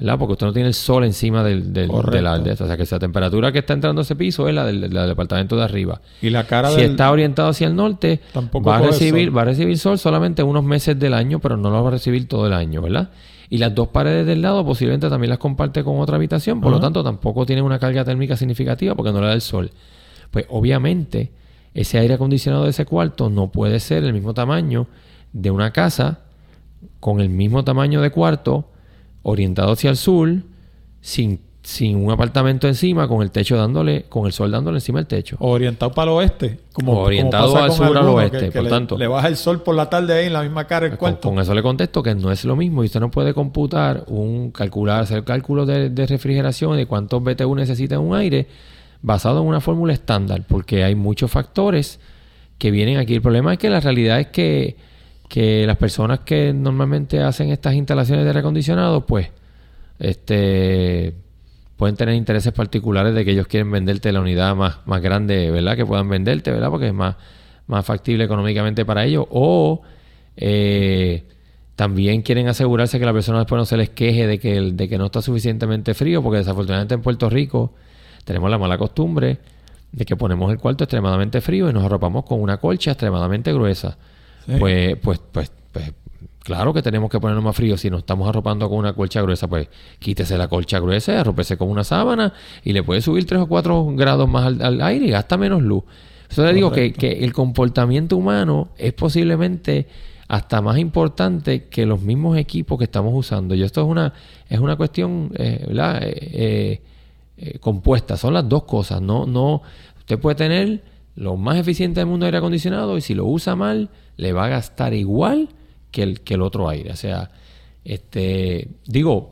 ¿Verdad? Porque usted no tiene el sol encima del, del de la, O sea, que esa temperatura que está entrando a ese piso es la del, departamento de arriba. Y la cara Si está orientado hacia el norte, va a recibir va a recibir sol solamente unos meses del año, pero no lo va a recibir todo el año, ¿verdad? Y las dos paredes del lado posiblemente también las comparte con otra habitación, por lo tanto tampoco tiene una carga térmica significativa porque no le da el sol. Pues obviamente ese aire acondicionado de ese cuarto no puede ser el mismo tamaño de una casa con el mismo tamaño de cuarto orientado hacia el sur, sin, sin un apartamento encima, con el techo dándole, con el sol dándole encima del techo. O orientado para el oeste. Como, orientado al sur al oeste, por le, tanto. Le baja el sol por la tarde ahí en la misma cara el cuarto. Con, eso le contesto que no es lo mismo y usted no puede computar un, calcular, hacer cálculos de, de refrigeración de cuántos BTU necesita un aire basado en una fórmula estándar, porque hay muchos factores que vienen aquí. El problema es que la realidad es que que las personas que normalmente hacen estas instalaciones de aire acondicionado, pues, este, pueden tener intereses particulares de que ellos quieren venderte la unidad más, más grande, ¿verdad? Que puedan venderte, ¿verdad? Porque es más, más factible económicamente para ellos. O eh, también quieren asegurarse que la persona después no se les queje de que, de que no está suficientemente frío, porque desafortunadamente en Puerto Rico tenemos la mala costumbre de que ponemos el cuarto extremadamente frío y nos arropamos con una colcha extremadamente gruesa. Pues, pues, pues, pues, claro que tenemos que ponernos más frío. Si nos estamos arropando con una colcha gruesa, pues quítese la colcha gruesa, arrópese con una sábana y le puede subir 3 o 4 grados más al, aire y gasta menos luz. Eso le digo que, que el comportamiento humano es posiblemente hasta más importante que los mismos equipos que estamos usando. Y esto es una, es una cuestión eh. Eh, eh, compuesta. Son las dos cosas. No, no, usted puede tener lo más eficiente del mundo de aire acondicionado y si lo usa mal, le va a gastar igual que el, que el otro aire. O sea, este, digo,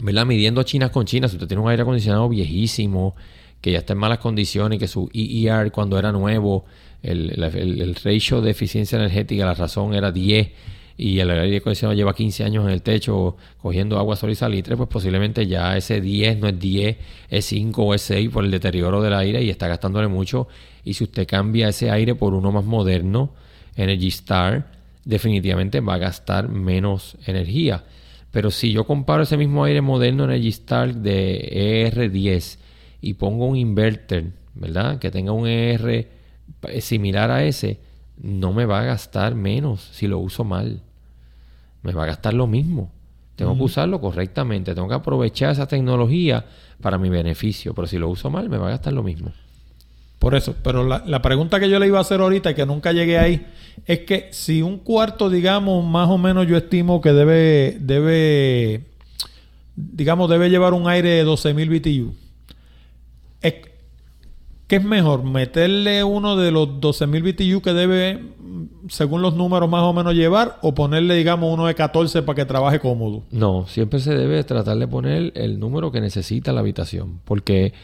¿verdad? Midiendo China con China, si usted tiene un aire acondicionado viejísimo, que ya está en malas condiciones, que su EER cuando era nuevo el, ratio de eficiencia energética, la razón era 10 y el aire acondicionado lleva 15 años en el techo cogiendo agua sola y salitre, pues posiblemente ya ese 10 no es 10, es 5 o es 6 por el deterioro del aire y está gastándole mucho. Y si usted cambia ese aire por uno más moderno, Energy Star, definitivamente va a gastar menos energía. Pero si yo comparo ese mismo aire moderno Energy Star de ER10 y pongo un inverter, ¿verdad? Que tenga un ER similar a ese, no me va a gastar menos si lo uso mal. Me va a gastar lo mismo. Tengo que usarlo correctamente. Tengo que aprovechar esa tecnología para mi beneficio. Pero si lo uso mal, me va a gastar lo mismo. Por eso. Pero la, la pregunta que yo le iba a hacer ahorita y que nunca llegué ahí es que si un cuarto, digamos, más o menos yo estimo que debe, debe, digamos, debe llevar un aire de 12.000 BTU. Es, ¿Qué es mejor? ¿Meterle uno de los 12.000 BTU que debe, según los números, más o menos llevar? ¿O ponerle, digamos, uno de 14 para que trabaje cómodo? No, siempre se debe tratar de poner el número que necesita la habitación. Porque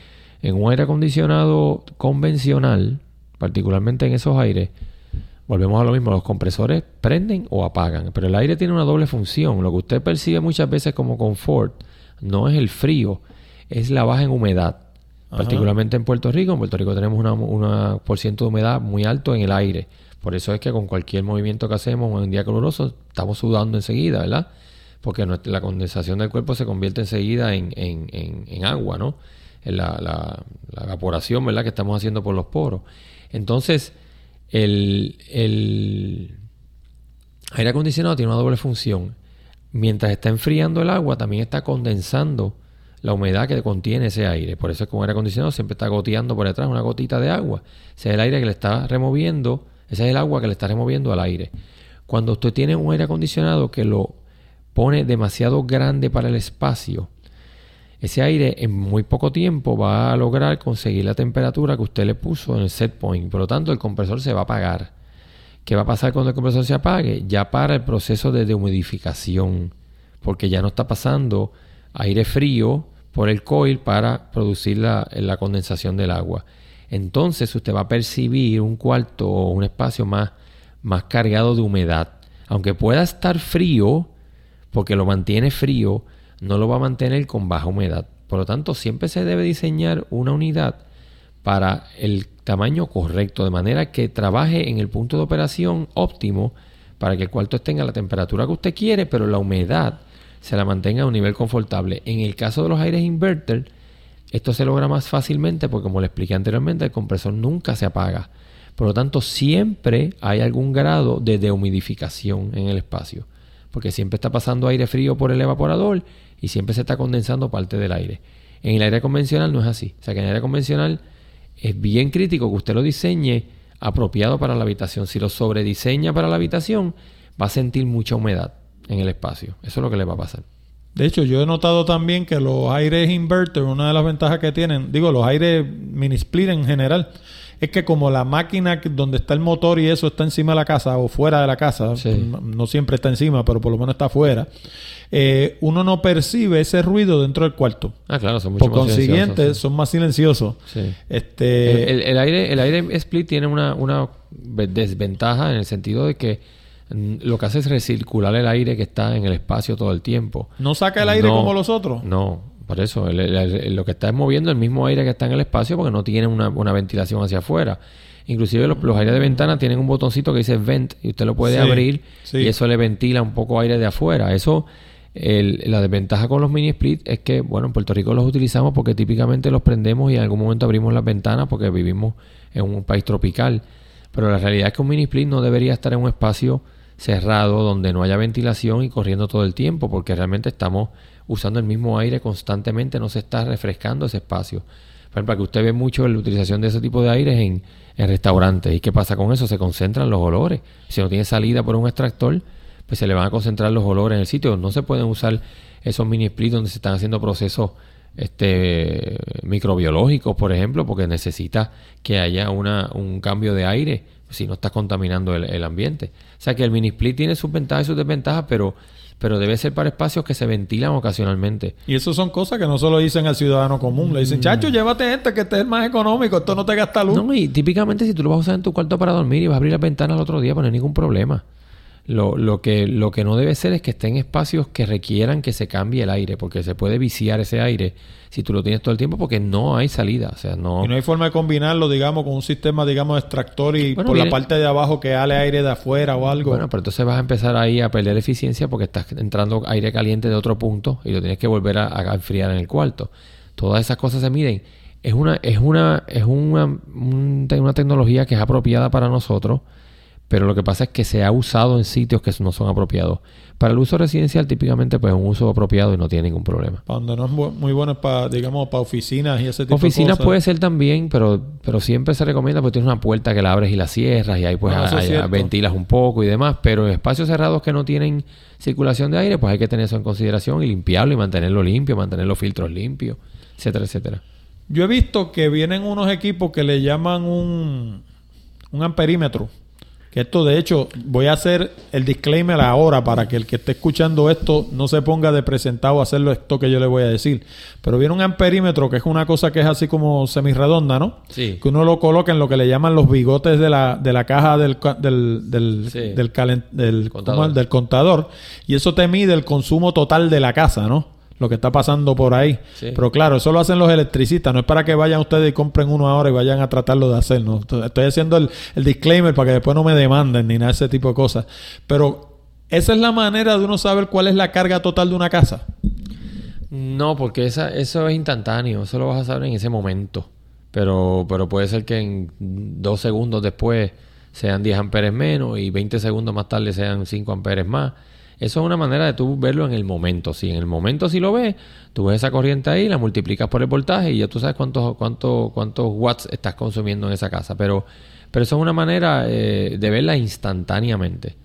en un aire acondicionado convencional, particularmente en esos aires, volvemos a lo mismo, los compresores prenden o apagan. Pero el aire tiene una doble función. Lo que usted percibe muchas veces como confort no es el frío, es la baja en humedad particularmente en Puerto Rico. En Puerto Rico tenemos una, una por ciento de humedad muy alto en el aire. Por eso es que con cualquier movimiento que hacemos en un día caluroso estamos sudando enseguida, ¿verdad? Porque la condensación del cuerpo se convierte enseguida en, en, en, agua, ¿no? En la, evaporación, ¿verdad? Que estamos haciendo por los poros. Entonces, el, el aire acondicionado tiene una doble función. Mientras está enfriando el agua, también está condensando la humedad que contiene ese aire. Por eso es que un aire acondicionado siempre está goteando por detrás una gotita de agua. Ese es el aire que le está removiendo, ese es el agua que le está removiendo al aire. Cuando usted tiene un aire acondicionado que lo pone demasiado grande para el espacio, ese aire en muy poco tiempo va a lograr conseguir la temperatura que usted le puso en el set point. Por lo tanto, el compresor se va a apagar. ¿Qué va a pasar cuando el compresor se apague? Ya para el proceso de dehumidificación, porque ya no está pasando aire frío por el coil para producir la, condensación del agua. Entonces usted va a percibir un cuarto o un espacio más, más cargado de humedad. Aunque pueda estar frío, porque lo mantiene frío, no lo va a mantener con baja humedad. Por lo tanto, siempre se debe diseñar una unidad para el tamaño correcto, de manera que trabaje en el punto de operación óptimo para que el cuarto tenga la temperatura que usted quiere, pero la humedad se la mantenga a un nivel confortable. En el caso de los aires inverter, esto se logra más fácilmente porque como le expliqué anteriormente, el compresor nunca se apaga. Por lo tanto, siempre hay algún grado de dehumidificación en el espacio. Porque siempre está pasando aire frío por el evaporador y siempre se está condensando parte del aire. En el aire convencional no es así. O sea que en el aire convencional es bien crítico que usted lo diseñe apropiado para la habitación. Si lo sobrediseña para la habitación, va a sentir mucha humedad en el espacio. Eso es lo que le va a pasar. De hecho, yo he notado también que los aires inverter, una de las ventajas que tienen, digo, los aires mini split en general, es que como la máquina donde está el motor y eso está encima de la casa o fuera de la casa, no, siempre está encima, pero por lo menos está afuera, eh, uno no percibe ese ruido dentro del cuarto. Ah, claro, son mucho por consiguiente, son más silenciosos. Este... El, aire, el aire split tiene una, una desventaja en el sentido de que lo que hace es recircular el aire que está en el espacio todo el tiempo. ¿No saca el aire como los otros? No, Por eso, el- el- el- lo que está es moviendo el mismo aire que está en el espacio porque no tiene una, una ventilación hacia afuera. Inclusive los, los aires de ventana tienen un botoncito que dice vent y usted lo puede Sí, abrir sí. y eso le ventila un poco aire de afuera. Eso, el- la desventaja con los mini split es que, bueno, en Puerto Rico los utilizamos porque típicamente los prendemos y en algún momento abrimos las ventanas porque vivimos en un país tropical. Pero la realidad es que un mini split no debería estar en un espacio cerrado donde no haya ventilación y corriendo todo el tiempo porque realmente estamos usando el mismo aire constantemente, no se está refrescando ese espacio. Por ejemplo, que usted ve mucho la utilización de ese tipo de aires en, en restaurantes. ¿Y qué pasa con eso? Se concentran los olores. Si no tiene salida por un extractor, pues se le van a concentrar los olores en el sitio. No se pueden usar esos mini splits donde se están haciendo procesos este, microbiológicos, por ejemplo, porque necesita que haya una, un cambio de aire si no estás contaminando el, el ambiente. O sea que el mini split tiene sus ventajas y sus desventajas, pero, pero debe ser para espacios que se ventilan ocasionalmente. Y eso son cosas que no se lo dicen al ciudadano común. Le dicen, chacho, llévate este que este es más económico, esto no te gasta luz. No, y típicamente si tú lo vas a usar en tu cuarto para dormir y vas a abrir las ventanas el otro día, pues no hay ningún problema. Lo, lo, que, lo que no debe ser es que esté en espacios que requieran que se cambie el aire, porque se puede viciar ese aire si tú lo tienes todo el tiempo, porque no hay salida. O sea, no. Y no hay forma de combinarlo, digamos, con un sistema, digamos, extractor y Bueno, por viene- la parte de abajo que ale aire de afuera o algo. Bueno, pero entonces vas a empezar ahí a perder eficiencia porque estás entrando aire caliente de otro punto y lo tienes que volver a, a enfriar en el cuarto. Todas esas cosas se miden. Es una, es una, es una, un- una tecnología que es apropiada para nosotros, pero lo que pasa es que se ha usado en sitios que no son apropiados. Para el uso residencial, típicamente, pues es un uso apropiado y no tiene ningún problema. Para donde no es bu- muy bueno es para, digamos, para oficinas y ese tipo de Oficinas cosas. puede ser también, pero, pero siempre se recomienda porque tienes una puerta que la abres y la cierras y ahí pues Bueno, ventilas un poco y demás, pero en espacios cerrados que no tienen circulación de aire, pues hay que tener eso en consideración y limpiarlo y mantenerlo limpio, mantener los filtros limpios, etcétera, etcétera. Yo he visto que vienen unos equipos que le llaman un, un amperímetro. Que esto, de hecho, voy a hacer el disclaimer ahora para que el que esté escuchando esto no se ponga de presentado a hacerlo esto que yo le voy a decir. Pero viene un amperímetro, que es una cosa que es así como semirredonda, ¿no? Sí. Que uno lo coloca en lo que le llaman los bigotes de la, de la caja del, del, del, Sí. del, calen- del- Contador. del contador. Y eso te mide el consumo total de la casa, ¿no? Lo que está pasando por ahí. Sí. Pero claro, eso lo hacen los electricistas. No es para que vayan ustedes y compren uno ahora y vayan a tratarlo de hacer. ¿no? Estoy haciendo el, el disclaimer para que después no me demanden ni nada de ese tipo de cosas. Pero esa es la manera de uno saber cuál es la carga total de una casa. No, porque esa, eso es instantáneo, eso lo vas a saber en ese momento. Pero, pero puede ser que en dos segundos después sean 10 amperes menos y 20 segundos más tarde sean 5 amperes más. Eso es una manera de tú verlo en el momento. Si en el momento si lo ves, tú ves esa corriente ahí, la multiplicas por el voltaje y ya tú sabes cuántos, cuántos, cuántos watts estás consumiendo en esa casa. Pero, pero eso es una manera eh, de verla instantáneamente.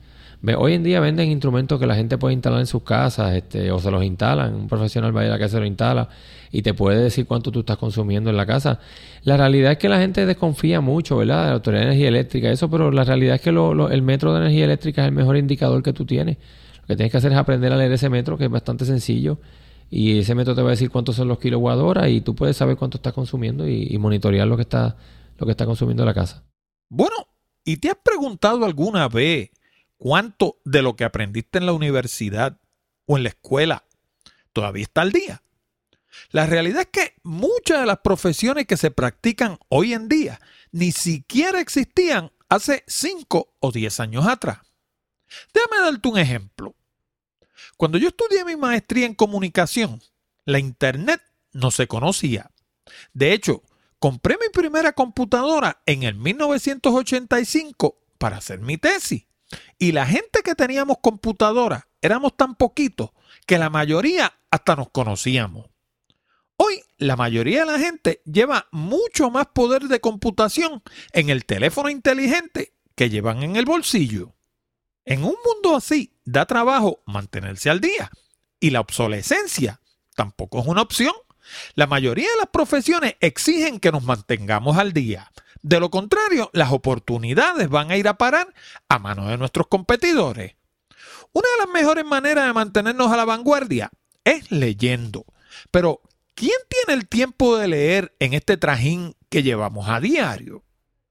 Hoy en día venden instrumentos que la gente puede instalar en sus casas, este, o se los instalan, un profesional va a ir a y se lo instala y te puede decir cuánto tú estás consumiendo en la casa. La realidad es que la gente desconfía mucho, ¿verdad? De la Autoridad de Energía Eléctrica, eso, pero la realidad es que lo- lo- el metro de energía eléctrica es el mejor indicador que tú tienes. Lo que tienes que hacer es aprender a leer ese metro, que es bastante sencillo, y ese metro te va a decir cuántos son los kilowatt hora y tú puedes saber cuánto estás consumiendo y, monitorear lo que está, lo que está consumiendo la casa. Bueno, ¿y te has preguntado alguna vez cuánto de lo que aprendiste en la universidad o en la escuela todavía está al día? La realidad es que muchas de las profesiones que se practican hoy en día ni siquiera existían hace 5 o 10 años atrás. Déjame darte un ejemplo. Cuando yo estudié mi maestría en comunicación, la Internet no se conocía. De hecho, compré mi primera computadora en el 1985 para hacer mi tesis. Y la gente que teníamos computadora éramos tan poquitos que la mayoría hasta nos conocíamos. Hoy la mayoría de la gente lleva mucho más poder de computación en el teléfono inteligente que llevan en el bolsillo. En un mundo así da trabajo mantenerse al día y la obsolescencia tampoco es una opción. La mayoría de las profesiones exigen que nos mantengamos al día. De lo contrario, las oportunidades van a ir a parar a manos de nuestros competidores. Una de las mejores maneras de mantenernos a la vanguardia es leyendo. Pero, ¿quién tiene el tiempo de leer en este trajín que llevamos a diario?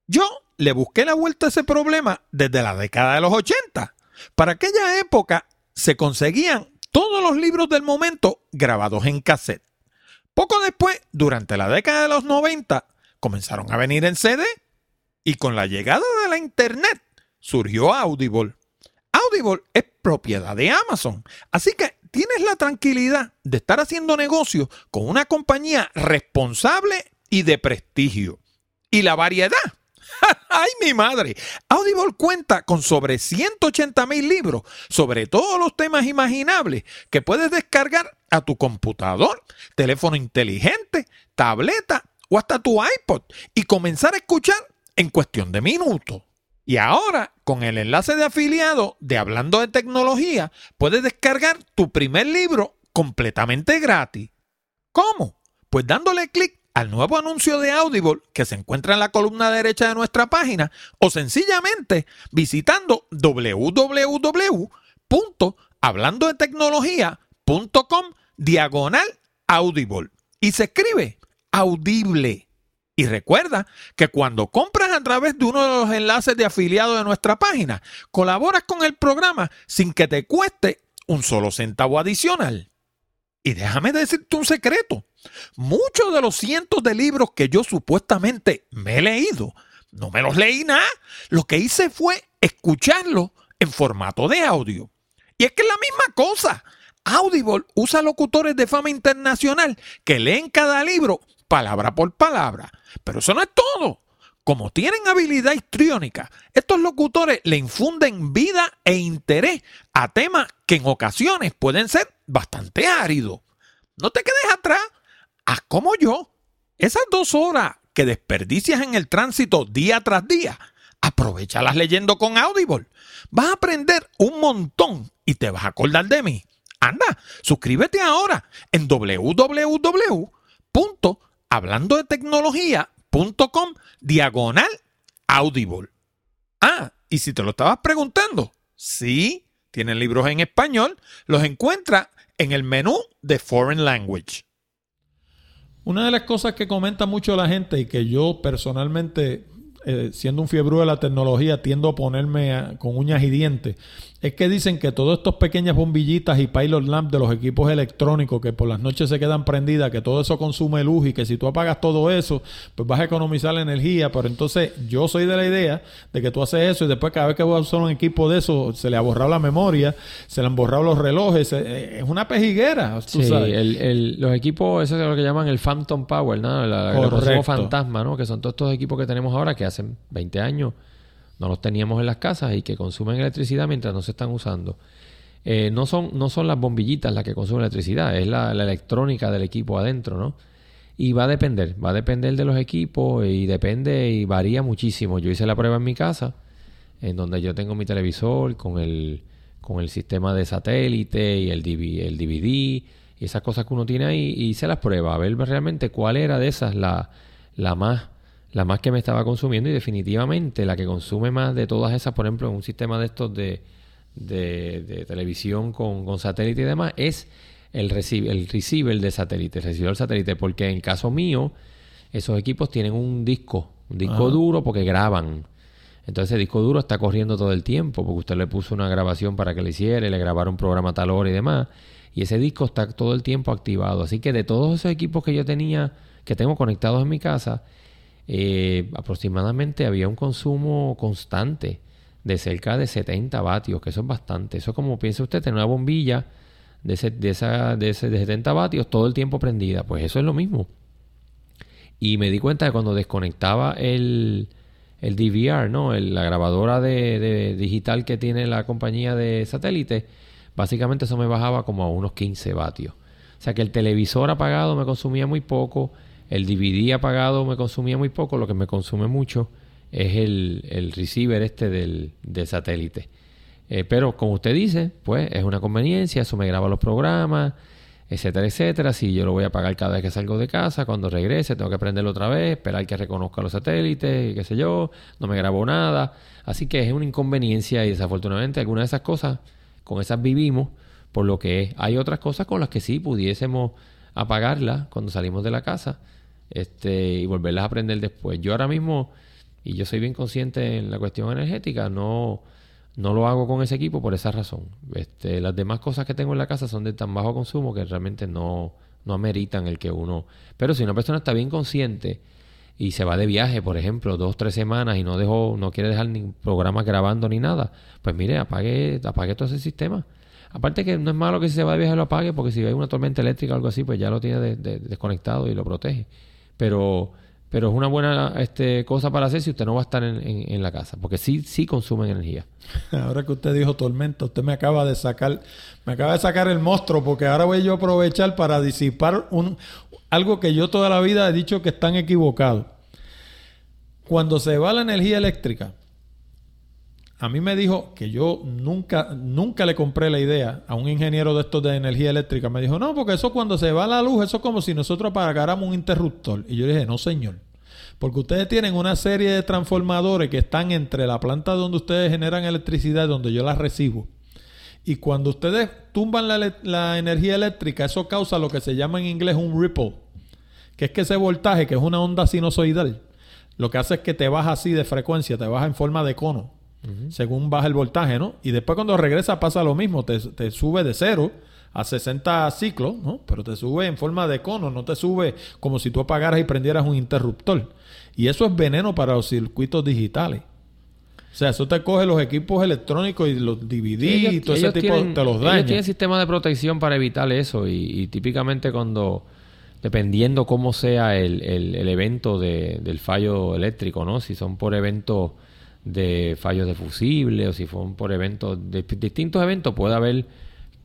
Yo le busqué la vuelta a ese problema desde la década de los 80. Para aquella época se conseguían todos los libros del momento grabados en cassette. Poco después, durante la década de los 90, comenzaron a venir en CD y con la llegada de la Internet surgió Audible. Audible es propiedad de Amazon, así que tienes la tranquilidad de estar haciendo negocio con una compañía responsable y de prestigio. Y la variedad. ¡Ay, mi madre! Audible cuenta con sobre 180 mil libros sobre todos los temas imaginables que puedes descargar a tu computador, teléfono inteligente, tableta o hasta tu iPod y comenzar a escuchar en cuestión de minutos. Y ahora, con el enlace de afiliado de Hablando de Tecnología, puedes descargar tu primer libro completamente gratis. ¿Cómo? Pues dándole clic al nuevo anuncio de Audible que se encuentra en la columna derecha de nuestra página o sencillamente visitando www.hablandodetecnología.com diagonal Audible y se escribe audible. Y recuerda que cuando compras a través de uno de los enlaces de afiliado de nuestra página, colaboras con el programa sin que te cueste un solo centavo adicional. Y déjame decirte un secreto. Muchos de los cientos de libros que yo supuestamente me he leído, no me los leí nada. Lo que hice fue escucharlos en formato de audio. Y es que es la misma cosa. Audible usa locutores de fama internacional que leen cada libro palabra por palabra. Pero eso no es todo. Como tienen habilidad histriónica, estos locutores le infunden vida e interés a temas que en ocasiones pueden ser bastante áridos. No te quedes atrás, haz como yo. Esas dos horas que desperdicias en el tránsito día tras día, aprovechalas leyendo con Audible. Vas a aprender un montón y te vas a acordar de mí. Anda, suscríbete ahora en diagonal Audible. Ah, y si te lo estabas preguntando, sí, tienen libros en español, los encuentras en el menú de Foreign Language. Una de las cosas que comenta mucho la gente y que yo personalmente, eh, siendo un fiebre de la tecnología, tiendo a ponerme con uñas y dientes, es que dicen que todas estas pequeñas bombillitas y pilot lamp de los equipos electrónicos que por las noches se quedan prendidas, que todo eso consume luz y que si tú apagas todo eso, pues vas a economizar la energía. Pero entonces yo soy de la idea de que tú haces eso y después cada vez que vas a usar un equipo de eso, se le ha borrado la memoria, se le han borrado los relojes. Eh, es una pejiguera. sí, los equipos, eso es lo que llaman el Phantom Power, ¿no? el fantasma, ¿no? Que son todos estos equipos que tenemos ahora que hacen 20 años no los teníamos en las casas y que consumen electricidad mientras no se están usando. Eh, no, son, no son las bombillitas las que consumen electricidad, es la, electrónica del equipo adentro, ¿no? Y va a depender, va a depender de los equipos y depende y varía muchísimo. Yo hice la prueba en mi casa, en donde yo tengo mi televisor con el, con el sistema de satélite y el, el DVD y esas cosas que uno tiene ahí, y hice las pruebas, a ver realmente cuál era de esas la, la más la más que me estaba consumiendo y definitivamente la que consume más de todas esas, por ejemplo, en un sistema de estos de, de, televisión con, satélite y demás, es el, el receiver de satélite, el recibidor satélite, porque en caso mío, esos equipos tienen un disco, un disco duro porque graban. Entonces el disco duro está corriendo todo el tiempo, porque usted le puso una grabación para que le hiciera, le grabaron un programa tal hora y demás, y ese disco está todo el tiempo activado. Así que de todos esos equipos que yo tenía, que tengo conectados en mi casa, eh, aproximadamente había un consumo constante de cerca de 70 vatios, que eso es bastante. Eso como piensa usted, tener una bombilla de, de, esa, de, ese, de 70 vatios todo el tiempo prendida. Pues eso es lo mismo. Y me di cuenta de cuando desconectaba el, el DVR, ¿no? la grabadora de, digital que tiene la compañía de satélite, básicamente eso me bajaba como a unos 15 vatios. O sea que el televisor apagado me consumía muy poco, el DVD apagado me consumía muy poco, lo que me consume mucho es el, receiver este del, satélite. Eh, pero como usted dice, pues es una conveniencia, eso me graba los programas, etcétera, etcétera. Si yo lo voy a pagar cada vez que salgo de casa, cuando regrese tengo que prenderlo otra vez, esperar que reconozca los satélites, y qué sé yo, no me grabo nada. Así que es una inconveniencia y desafortunadamente algunas de esas cosas, con esas vivimos, por lo que hay otras cosas con las que sí pudiésemos apagarlas cuando salimos de la casa este, y volverlas a aprender después. Yo ahora mismo, y yo soy bien consciente en la cuestión energética, no, no lo hago con ese equipo por esa razón. Este, las demás cosas que tengo en la casa son de tan bajo consumo que realmente no, no ameritan el que uno... Pero si una persona está bien consciente y se va de viaje, por ejemplo, dos, tres semanas y no dejó, no quiere dejar ni programas grabando ni nada, pues mire, apague, apague todo ese sistema. Aparte que no es malo que si se va de viaje lo apague, porque si hay una tormenta eléctrica o algo así, pues ya lo tiene desconectado y lo protege. Pero pero es una buena este, cosa para hacer si usted no va a estar en, la casa, porque sí, sí consumen energía. Ahora que usted dijo tormenta, usted me acaba de sacar, me acaba de sacar el monstruo, porque ahora voy yo a aprovechar para disipar un, algo que yo toda la vida he dicho que están equivocados. Cuando se va la energía eléctrica, a mí me dijo que yo nunca, nunca le compré la idea a un ingeniero de estos de energía eléctrica. Me dijo, no, porque eso cuando se va la luz, eso es como si nosotros apagáramos un interruptor. Y yo dije, no, señor. Porque ustedes tienen una serie de transformadores que están entre la planta donde ustedes generan electricidad y donde yo la recibo. Y cuando ustedes tumban la, la energía eléctrica, eso causa lo que se llama en inglés un ripple. Que es que ese voltaje, que es una onda sinusoidal, lo que hace es que te baja así de frecuencia, te baja en forma de cono según baja el voltaje, ¿no? Y después cuando regresa pasa lo mismo, te, sube de cero a 60 ciclos, ¿no? Pero te sube en forma de cono, no te sube como si tú apagaras y prendieras un interruptor. Y eso es veneno para los circuitos digitales. O sea, eso te coge los equipos electrónicos y los dividís y todo ese tipo te los daña. Ellos tienen sistema de protección para evitar eso y, típicamente cuando, dependiendo cómo sea el, el, evento del fallo eléctrico, ¿no? Si son por eventos de fallos de fusible o si fueron por eventos, de distintos eventos, puede haber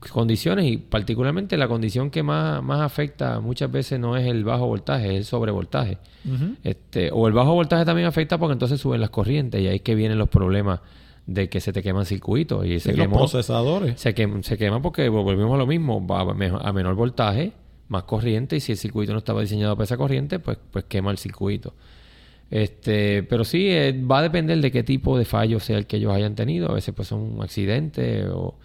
condiciones y particularmente la condición que más, más afecta muchas veces no es el bajo voltaje, es el sobrevoltaje. este, o el bajo voltaje también afecta porque entonces suben las corrientes y ahí es que vienen los problemas de que se te queman circuitos y se los procesadores. Se, quema, se quema porque volvemos a lo mismo, va a menor voltaje, más corriente y si el circuito no estaba diseñado para esa corriente, pues, pues quema el circuito. Este, pero sí, eh, va a depender de qué tipo de fallo sea el que ellos hayan tenido. A veces pues son un accidente o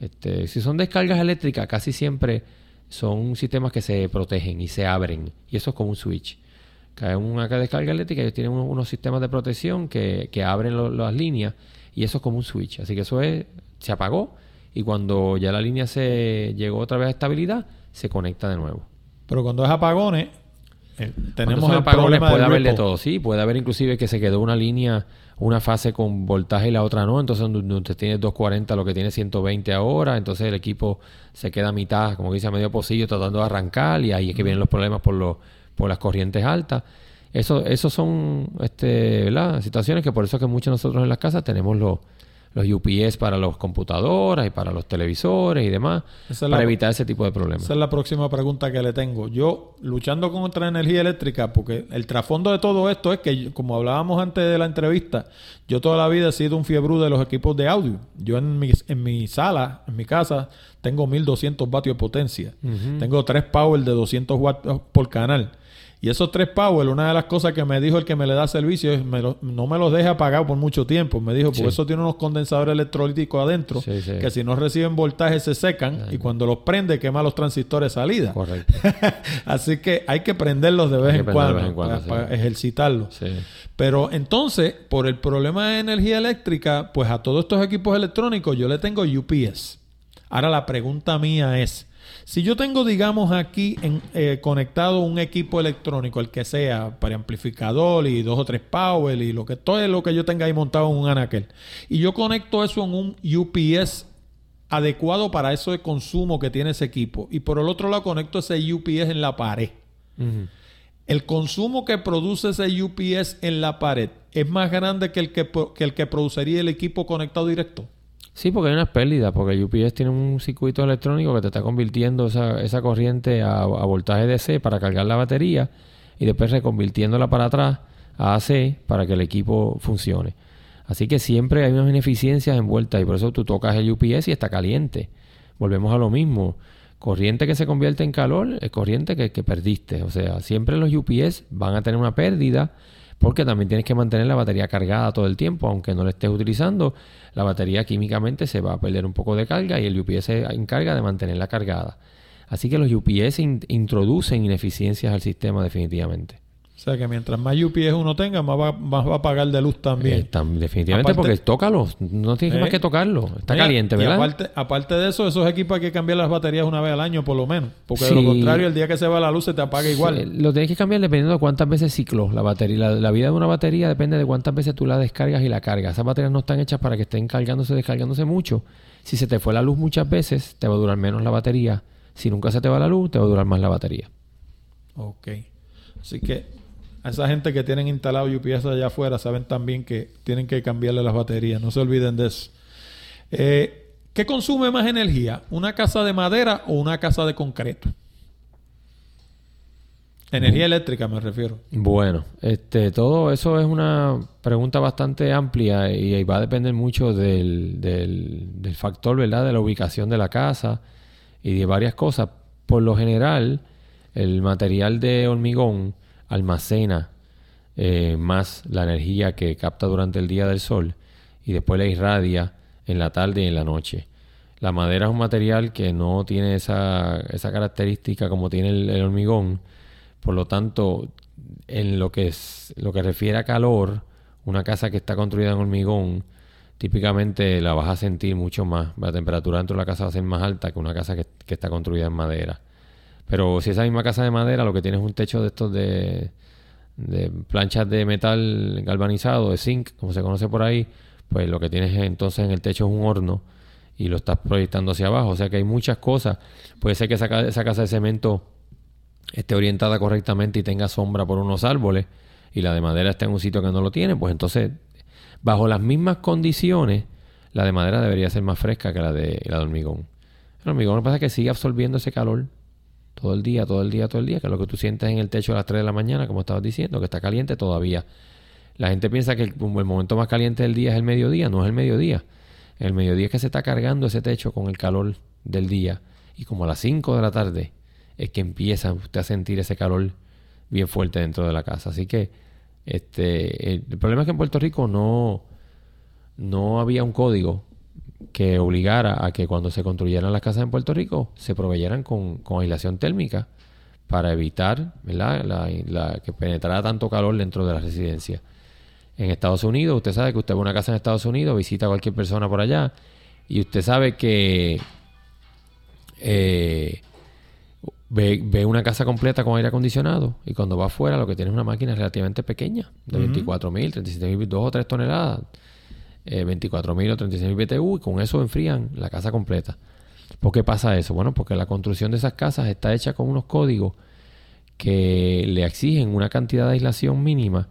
este, si son descargas eléctricas, casi siempre son sistemas que se protegen y se abren. Y eso es como un switch. Cae una descarga eléctrica, ellos tienen unos, sistemas de protección que, que abren las líneas y eso es como un switch. Así que eso es, se apagó y cuando ya la línea se llegó otra vez a estabilidad, se conecta de nuevo. Pero cuando es apagones, eh, tenemos el problema puede haber de todo, sí, puede haber inclusive que se quedó una línea, una fase con voltaje y la otra no, entonces usted tiene 240 lo que tiene 120 ahora, entonces el equipo se queda a mitad, como dice, a medio pocillo tratando de arrancar y ahí es que vienen los problemas por los por las corrientes altas. Eso, esos son este, situaciones que por eso es que muchos de nosotros en las casas tenemos los los UPS para los computadoras y para los televisores y demás, para evitar ese tipo de problemas. Esa es la próxima pregunta que le tengo. Yo, luchando contra energía eléctrica, porque el trasfondo de todo esto es que, como hablábamos antes de la entrevista, yo toda la vida he sido un fiebre de los equipos de audio. Yo en mi, en mi sala, en mi casa, tengo 1200 vatios de potencia. Tengo tres power de 200 watts por canal. Y esos tres Power, una de las cosas que me dijo el que me le da servicio es no me los deje apagados por mucho tiempo. Me dijo, porque eso tiene unos condensadores electrolíticos adentro que si no reciben voltaje se secan y cuando los prende quema los transistores salida. Correcto. Así que hay que prenderlos de vez, en, cuando, para, ejercitarlos. Pero entonces, por el problema de energía eléctrica, pues a todos estos equipos electrónicos yo le tengo UPS. Ahora la pregunta mía es, si yo tengo, digamos, aquí en, eh, conectado un equipo electrónico, el que sea, para amplificador y dos o tres power y lo que todo es lo que yo tenga ahí montado en un anaquel, y yo conecto eso en un UPS adecuado para eso de consumo que tiene ese equipo, y por el otro lado conecto ese UPS en la pared. El consumo que produce ese UPS en la pared es más grande que el que, que el que produciría el equipo conectado directo. Sí, porque hay unas pérdidas, porque el UPS tiene un circuito electrónico que te está convirtiendo esa, esa corriente a, voltaje DC para cargar la batería y después reconvirtiéndola para atrás a AC para que el equipo funcione. Así que siempre hay unas ineficiencias envueltas y por eso tú tocas el UPS y está caliente. Volvemos a lo mismo. Corriente que se convierte en calor es corriente que, que perdiste. O sea, siempre los UPS van a tener una pérdida porque también tienes que mantener la batería cargada todo el tiempo, aunque no la estés utilizando, la batería químicamente se va a perder un poco de carga y el UPS se encarga de mantenerla cargada. Así que los UPS introducen ineficiencias al sistema definitivamente. O sea que mientras más UPS uno tenga, más va, más va a pagar de luz también. Eh, tam- definitivamente, Aparte- porque tócalo. No tienes Eh. más que tocarlo. Está Mira, caliente, y ¿verdad? aparte, aparte de eso, esos equipos hay que cambiar las baterías una vez al año, por lo menos. Porque de Sí. lo contrario, el día que se va la luz se te apaga igual. Eh, Lo tienes que cambiar dependiendo de cuántas veces cicló la batería. La, la vida de una batería depende de cuántas veces tú la descargas y la cargas. Esas baterías no están hechas para que estén cargándose, descargándose mucho. Si se te fue la luz muchas veces, te va a durar menos la batería. Si nunca se te va la luz, te va a durar más la batería. Ok. Así que a esa gente que tienen instalado UPS allá afuera saben también que tienen que cambiarle las baterías. No se olviden de eso. Eh, ¿Qué consume más energía? ¿Una casa de madera o una casa de concreto? Energía eléctrica me refiero. Bueno, este, todo eso es una pregunta bastante amplia y, y va a depender mucho del, del, del factor, ¿verdad? De la ubicación de la casa y de varias cosas. Por lo general, el material de hormigón almacena eh, más la energía que capta durante el día del sol y después la irradia en la tarde y en la noche. La madera es un material que no tiene esa, esa característica como tiene el, el hormigón. Por lo tanto, en lo que es lo que refiere a calor, una casa que está construida en hormigón, típicamente la vas a sentir mucho más. La temperatura dentro de la casa va a ser más alta que una casa que, que está construida en madera. Pero si esa misma casa de madera lo que tiene es un techo de estos de, planchas de metal galvanizado, de zinc, como se conoce por ahí, pues lo que tienes entonces en el techo es un horno y lo estás proyectando hacia abajo. O sea que hay muchas cosas. Puede ser que esa, esa casa de cemento esté orientada correctamente y tenga sombra por unos árboles y la de madera está en un sitio que no lo tiene, pues entonces, bajo las mismas condiciones, la de madera debería ser más fresca que la de, la de hormigón. El hormigón lo que pasa es que sigue absorbiendo ese calor todo el día, todo el día, todo el día, que lo que tú sientes en el techo a las 3 de la mañana, como estabas diciendo, que está caliente todavía. La gente piensa que el, momento más caliente del día es el mediodía, no es el mediodía. El mediodía es que se está cargando ese techo con el calor del día. Y como a las 5 de la tarde es que empieza usted a sentir ese calor bien fuerte dentro de la casa. Así que este el problema es que en Puerto Rico no, no había un código que obligara a que cuando se construyeran las casas en Puerto Rico se proveyeran con, con aislación térmica para evitar ¿verdad? La, la- que penetrara tanto calor dentro de la residencia. En Estados Unidos, usted sabe que usted ve una casa en Estados Unidos, visita a cualquier persona por allá y usted sabe que eh, ve, ve una casa completa con aire acondicionado y cuando va afuera lo que tiene es una máquina relativamente pequeña, de 24 mil, 36 mil, 2 o 3 toneladas, eh, 24 mil o 36 mil BTU y con eso enfrían la casa completa. ¿Por qué pasa eso? Bueno, porque la construcción de esas casas está hecha con unos códigos que le exigen una cantidad de aislación mínima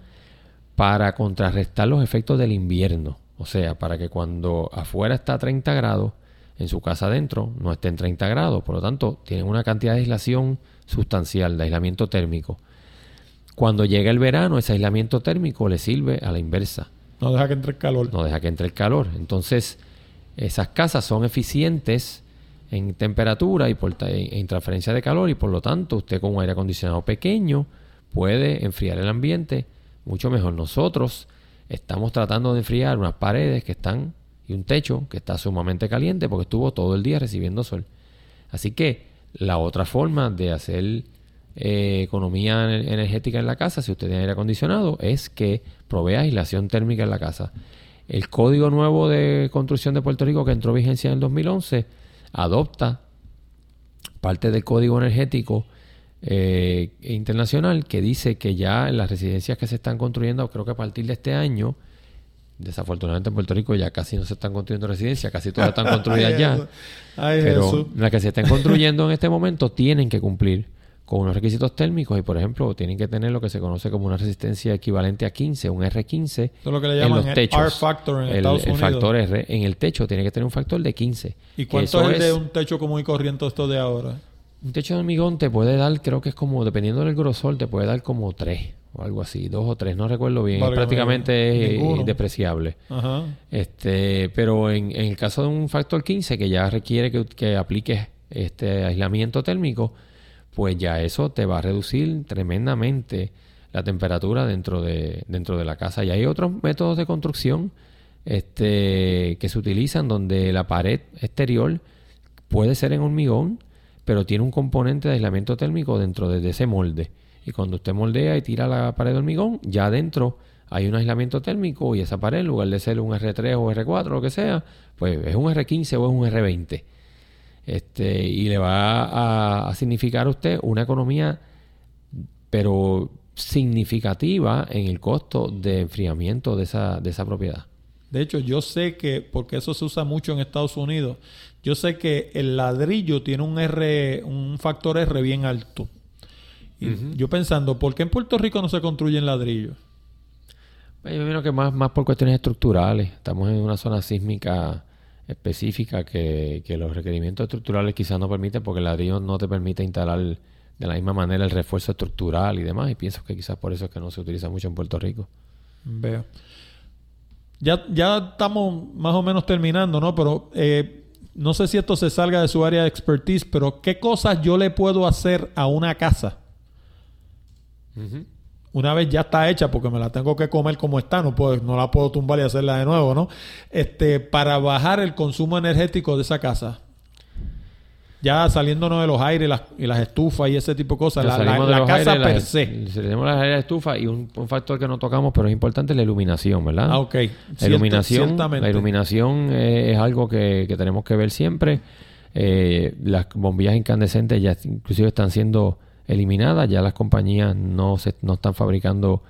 para contrarrestar los efectos del invierno. O sea, para que cuando afuera está a 30 grados, en su casa adentro no esté en 30 grados. Por lo tanto, tienen una cantidad de aislación sustancial, de aislamiento térmico. Cuando llega el verano, ese aislamiento térmico le sirve a la inversa. No deja que entre el calor. No deja que entre el calor. Entonces, esas casas son eficientes en temperatura y en transferencia de calor y por lo tanto usted con un aire acondicionado pequeño puede enfriar el ambiente mucho mejor. Nosotros estamos tratando de enfriar unas paredes que están y un techo que está sumamente caliente porque estuvo todo el día recibiendo sol. Así que la otra forma de hacer eh, economía ener- energética en la casa, si usted tiene aire acondicionado, es que provea aislación térmica en la casa. El Código Nuevo de Construcción de Puerto Rico, que entró en vigencia en el 2011, adopta parte del Código Energético eh, internacional que dice que ya en las residencias que se están construyendo, creo que a partir de este año, desafortunadamente en Puerto Rico ya casi no se están construyendo residencias, casi todas están construidas Ay, ya. Ay, Pero Jesús. las que se estén construyendo en este momento tienen que cumplir con unos requisitos térmicos y, por ejemplo, tienen que tener lo que se conoce como una resistencia equivalente a 15, un R15 Eso es lo que le en llaman los el techos. R factor en el, Estados el Unidos. factor R en el techo tiene que tener un factor de 15. ¿Y cuánto es el de un techo común y corriente esto de ahora? un techo de hormigón te puede dar, creo que es como, dependiendo del grosor, te puede dar como 3 o algo así, 2 o 3, no recuerdo bien. Prácticamente es Ninguno. despreciable. Ajá. Este, pero en, en el caso de un factor 15 que ya requiere que, que apliques este aislamiento térmico, pues ya eso te va a reducir tremendamente la temperatura dentro de, dentro de la casa. Y hay otros métodos de construcción este, que se utilizan donde la pared exterior puede ser en hormigón, pero tiene un componente de aislamiento térmico dentro de, ese molde. Y cuando usted moldea y tira la pared de hormigón, ya adentro hay un aislamiento térmico y esa pared, en lugar de ser un R3 o R4, lo que sea, pues es un R15 o es un R20. Este, y le va a, a significar a usted una economía, pero significativa en el costo de enfriamiento de esa, de esa propiedad. De hecho, yo sé que, porque eso se usa mucho en Estados Unidos, yo sé que el ladrillo tiene un R, un factor R bien alto. Y Yo pensando, ¿por qué en Puerto Rico no se construyen ladrillos? Pues yo imagino que más, más por cuestiones estructurales. Estamos en una zona sísmica específica que, que los requerimientos estructurales quizás no permiten porque el ladrillo no te permite instalar de la misma manera el refuerzo estructural y demás. Y pienso que quizás por eso es que no se utiliza mucho en Puerto Rico. Veo. Ya, ya estamos más o menos terminando, ¿no? Pero eh, no sé si esto se salga de su área de expertise, pero ¿qué cosas yo le puedo hacer a una casa? Una vez ya está hecha, porque me la tengo que comer como está, no, puedo, no la puedo tumbar y hacerla de nuevo, ¿no? Este, para bajar el consumo energético de esa casa ya saliéndonos de los aires las, y las estufas y ese tipo de cosas. La, casa per se. Las aires de estufa y un, factor que no tocamos, pero es importante, la iluminación, ¿verdad? Ah, ok. La iluminación, la iluminación eh, es algo que, tenemos que ver siempre. Eh, las bombillas incandescentes ya inclusive están siendo eliminadas. Ya las compañías no, se, no están fabricando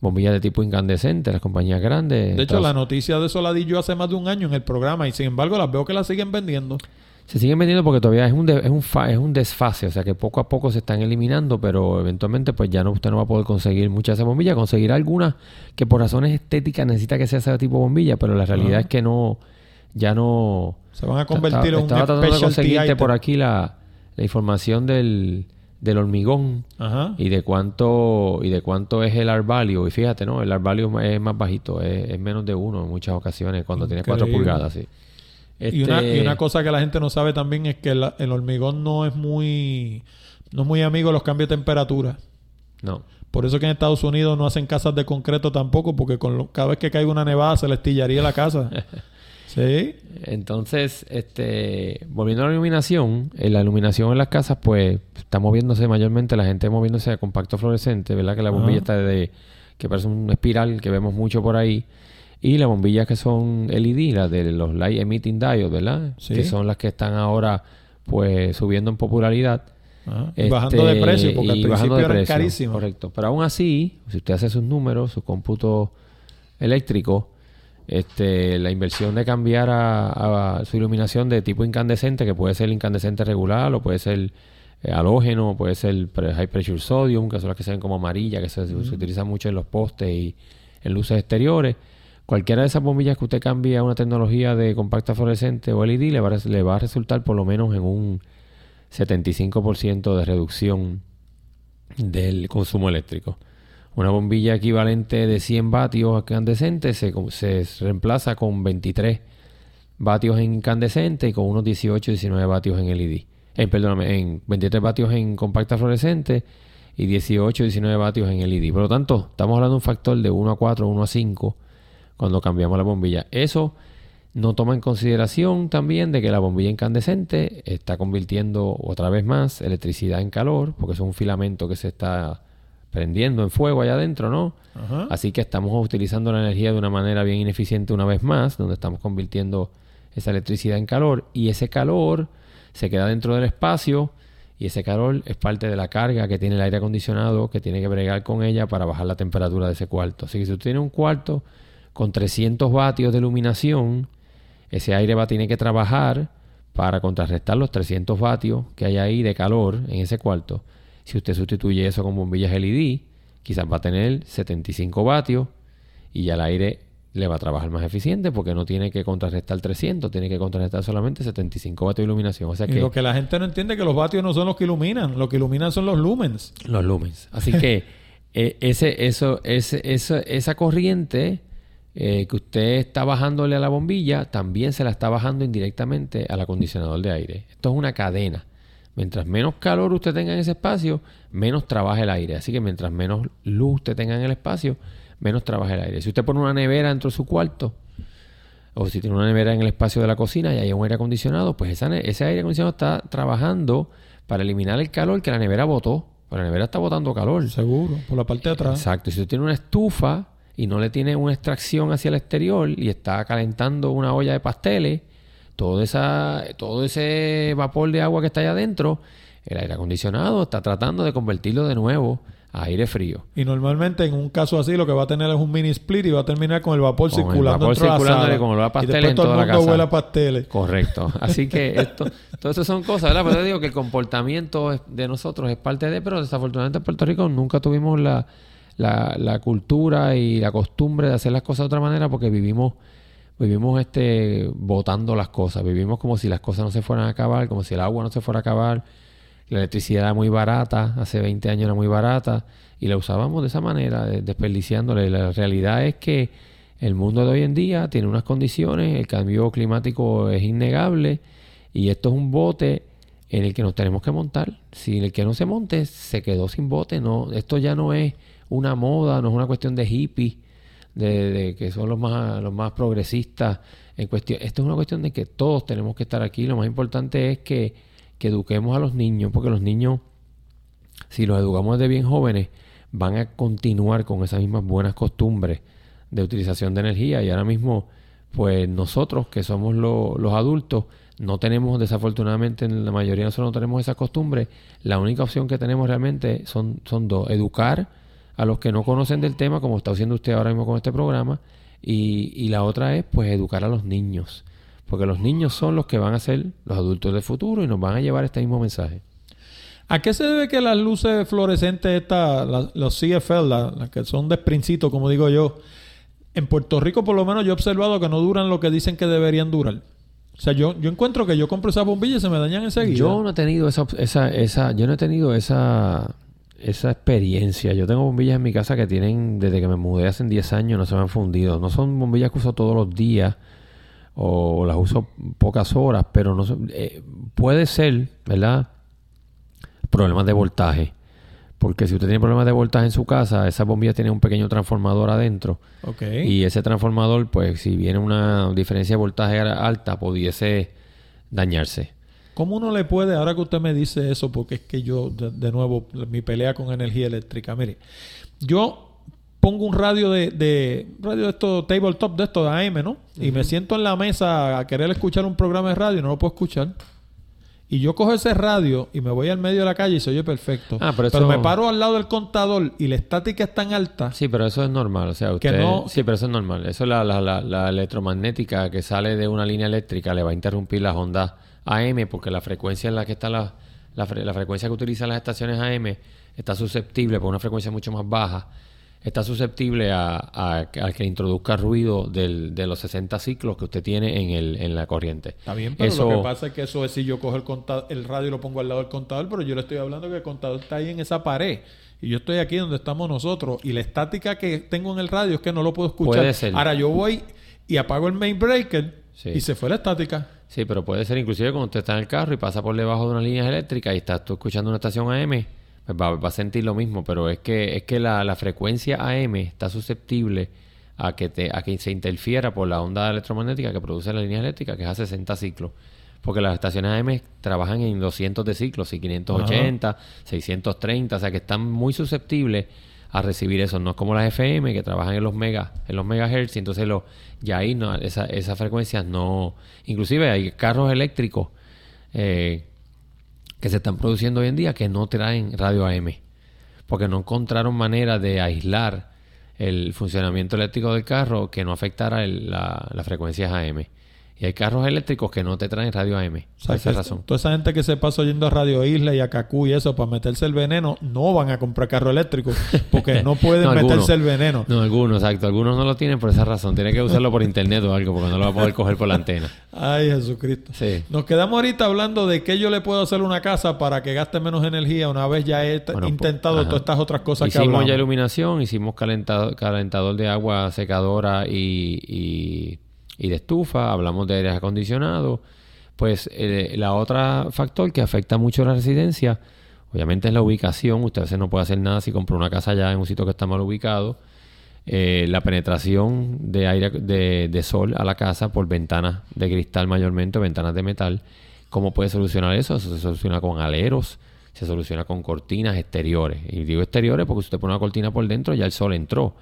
bombillas de tipo incandescente, las compañías grandes. De hecho, la noticia de Soladillo hace más de un año en el programa y sin embargo las veo que las siguen vendiendo se siguen vendiendo porque todavía es un, es, un es un desfase, o sea que poco a poco se están eliminando, pero eventualmente pues ya no usted no va a poder conseguir muchas de esas bombillas, conseguir algunas que por razones estéticas necesita que sea ese tipo de bombilla, pero la realidad es que no, ya no... Se van a convertir en un Estaba tratando de conseguirte por aquí la, la información del, del hormigón y de cuánto y de cuánto es el arvalio y fíjate no el arvalio es más bajito es, menos de uno en muchas ocasiones cuando tiene cuatro pulgadas sí y, una, y, una, este cosa que la gente no sabe también es que el hormigón no es muy no es muy amigo de los cambios de temperatura. No. Por eso que en Estados Unidos no hacen casas de concreto tampoco, porque con cada vez que caiga una nevada se le estillaría la casa. sí. Entonces, este, volviendo a la iluminación, en la iluminación en las casas, pues, está moviéndose mayormente, la gente moviéndose a compacto fluorescente, ¿verdad? Que la bombilla está de, que parece un espiral que vemos mucho por ahí. Y las bombillas que son LED, las de los Light Emitting Diodes, ¿verdad? Que son las que están ahora pues subiendo en popularidad. Este, bajando de precio, porque al principio eran carísimas. Correcto. Pero aún así, si usted hace sus números, su cómputo eléctrico, este, la inversión de cambiar a, su iluminación de tipo incandescente, que puede ser incandescente regular o puede ser eh, halógeno, puede ser high pressure sodium, que son las que se ven como amarillas, que se, se utilizan mucho en los postes y en luces exteriores Cualquiera de esas bombillas que usted cambie a una tecnología de compacta fluorescente o LED le va, a, le va a resultar por lo menos en un 75% de reducción del consumo eléctrico. Una bombilla equivalente de 100 vatios incandescente se, se reemplaza con 23 vatios en incandescente y con unos 18 19 vatios en LED. Eh, perdóname, en 23 vatios en compacta fluorescente y 18 19 vatios en LED. Por lo tanto, estamos hablando de un factor de 1 a 4, 1 a 5 cuando cambiamos la bombilla. Eso no toma en consideración también de que la bombilla incandescente está convirtiendo otra vez más electricidad en calor, porque es un filamento que se está prendiendo en fuego allá adentro, ¿no? Así que estamos utilizando la energía de una manera bien ineficiente una vez más, donde estamos convirtiendo esa electricidad en calor y ese calor se queda dentro del espacio y ese calor es parte de la carga que tiene el aire acondicionado que tiene que bregar con ella para bajar la temperatura de ese cuarto. Así que si usted tiene un cuarto con 300 vatios de iluminación, ese aire va a tener que trabajar para contrarrestar los 300 vatios que hay ahí de calor en ese cuarto. Si usted sustituye eso con bombillas LED, quizás va a tener 75 vatios y ya el aire le va a trabajar más eficiente porque no tiene que contrarrestar 300, tiene que contrarrestar solamente 75 vatios de iluminación. O sea que, lo que la gente no entiende es que los vatios no son los que iluminan, lo que iluminan son los lumens. Los lumens. Así que eh, ese, eso, ese, esa corriente eh, que usted está bajándole a la bombilla, también se la está bajando indirectamente al acondicionador de aire. Esto es una cadena. Mientras menos calor usted tenga en ese espacio, menos trabaja el aire. Así que mientras menos luz usted tenga en el espacio, menos trabaja el aire. Si usted pone una nevera dentro de su cuarto, o si tiene una nevera en el espacio de la cocina y hay un aire acondicionado, pues ese aire acondicionado está trabajando para eliminar el calor que la nevera botó Pero la nevera está botando calor. Seguro, por la parte de atrás. Exacto. Si tú tienes una estufa y no le tienes una extracción hacia el exterior y está calentando una olla de pasteles, todo, esa, todo ese vapor de agua que está allá adentro, el aire acondicionado está tratando de convertirlo de nuevo a aire frío. Y normalmente en un caso así lo que va a tener es un mini split y va a terminar con el vapor Con el circulando vapor de la circulando y con y pasteles en todo el toda la mundo casa. a pasteles. Correcto. Así que esto, todo eso son cosas, ¿verdad? Pero te digo que el comportamiento de nosotros es parte de, pero desafortunadamente en Puerto Rico nunca tuvimos la, la, la cultura y la costumbre de hacer las cosas de otra manera porque vivimos vivimos este botando las cosas, vivimos como si las cosas no se fueran a acabar, como si el agua no se fuera a acabar, la electricidad era muy barata, hace 20 años era muy barata y la usábamos de esa manera, de- desperdiciándole. La realidad es que el mundo de hoy en día tiene unas condiciones, el cambio climático es innegable y esto es un bote en el que nos tenemos que montar. Si el que no se monte se quedó sin bote, no, esto ya no es una moda, no es una cuestión de hippie, de, que son los más los más progresistas en cuestión. Esto es una cuestión de que todos tenemos que estar aquí. Lo más importante es que, que eduquemos a los niños, porque los niños, si los educamos desde bien jóvenes, van a continuar con esas mismas buenas costumbres de utilización de energía. Y ahora mismo, pues nosotros que somos lo- los adultos, no tenemos, desafortunadamente, en la mayoría de nosotros no tenemos esa costumbre. La única opción que tenemos realmente son, son dos. Educar a los que no conocen del tema, como está haciendo usted ahora mismo con este programa, y, y la otra es, pues, educar a los niños. Porque los niños son los que van a ser los adultos del futuro y nos van a llevar este mismo mensaje. ¿A qué se debe que las luces fluorescentes, estas, las- los CFL, la- las que son de sprincito, como digo yo, en Puerto Rico por lo menos yo he observado que no duran lo que dicen que deberían durar? O sea, yo, yo encuentro que yo compro esas bombillas y se me dañan enseguida. Yo no he tenido esa, esa, yo no he tenido esa, esa experiencia. Yo tengo bombillas en mi casa que tienen, desde que me mudé hace 10 años, no se me han fundido. No son bombillas que uso todos los días o las uso pocas horas, pero no son- eh, puede ser, ¿verdad? Problemas de voltaje. Porque si usted tiene problemas de voltaje en su casa, esa bombilla tiene un pequeño transformador adentro. Ok. Y ese transformador, pues si viene una diferencia de voltaje alta, pudiese dañarse. ¿Cómo uno le puede, ahora que usted me dice eso, porque es que yo, de, de nuevo, mi pelea con energía eléctrica, mire, yo pongo un radio de, de radio de esto, tabletop de esto, de AM, ¿no? Y me siento en la mesa a querer escuchar un programa de radio y no lo puedo escuchar. Y yo cojo ese radio y me voy al medio de la calle y se oye perfecto. Ah, pero eso- me paro al lado del contador y la estática es tan alta. Sí, pero eso es normal. O sea, Que usted... no- Sí, pero eso es normal. Eso es la, la, la, la electromagnética que sale de una línea eléctrica le va a interrumpir las ondas AM porque la frecuencia en la que está la, la, fre- la frecuencia que utilizan las estaciones AM está susceptible por una frecuencia mucho más baja. Está susceptible a, a, a que introduzca ruido del, de los 60 ciclos que usted tiene en, el, en la corriente. Está bien, pero Eso- lo que pasa es que eso es si yo cojo el, conta- el radio y lo pongo al lado del contador, pero yo le estoy hablando que el contador está ahí en esa pared. Y yo estoy aquí donde estamos nosotros. Y la estática que tengo en el radio es que no lo puedo escuchar. Puede ser. Ahora yo voy y apago el main breaker Sí. y se fue la estática. Sí, pero puede ser inclusive cuando usted está en el carro y pasa por debajo de unas líneas eléctricas y estás tú escuchando una estación AM, pues va, va a sentir lo mismo, pero es que es que la, la frecuencia AM está susceptible a que te a que se interfiera por la onda electromagnética que produce la línea eléctrica, que es a 60 ciclos. Porque las estaciones AM trabajan en 200 de ciclos, y 580, 630, o sea que están muy susceptibles a recibir eso. No es como las FM que trabajan en los mega, en los megahertz, y entonces lo, ya ahí no, esa, esas frecuencias no. Inclusive hay carros eléctricos eh, que se están produciendo hoy en día que no traen radio AM. Porque no encontraron manera de aislar el funcionamiento eléctrico del carro que no afectara el- la- las frecuencias AM. Y hay carros eléctricos que no te traen radio AM. O sea, esa que razón. Toda esa gente que se pasa oyendo a Radio Isla y a Cacú y eso para meterse el veneno, no van a comprar carro eléctrico porque no pueden No, meterse el veneno. No, algunos, exacto. Algunos no lo tienen por esa razón. Tiene que usarlo por internet o algo porque no lo va a poder coger por la antena. Ay, Jesucristo. Sí. Nos quedamos ahorita hablando de qué yo le puedo hacer a una casa para que gaste menos energía una vez ya he Bueno, intentado pues, todas estas otras cosas que Hicimos hablamos. ya iluminación, hicimos calentador, calentador de agua secadora y, y, y de estufa, hablamos de aire acondicionado. Pues eh, la otra factor que afecta mucho a la residencia, obviamente es la ubicación. Usted a veces no puede hacer nada si compra una casa ya en un sitio que está mal ubicado. Eh, la penetración de aire de, de sol a la casa por ventanas de cristal mayormente, ventanas de metal. ¿Cómo puede solucionar eso? Eso se soluciona con aleros. se soluciona con cortinas exteriores. Y digo exteriores porque si usted pone una cortina por dentro, ya el sol entró.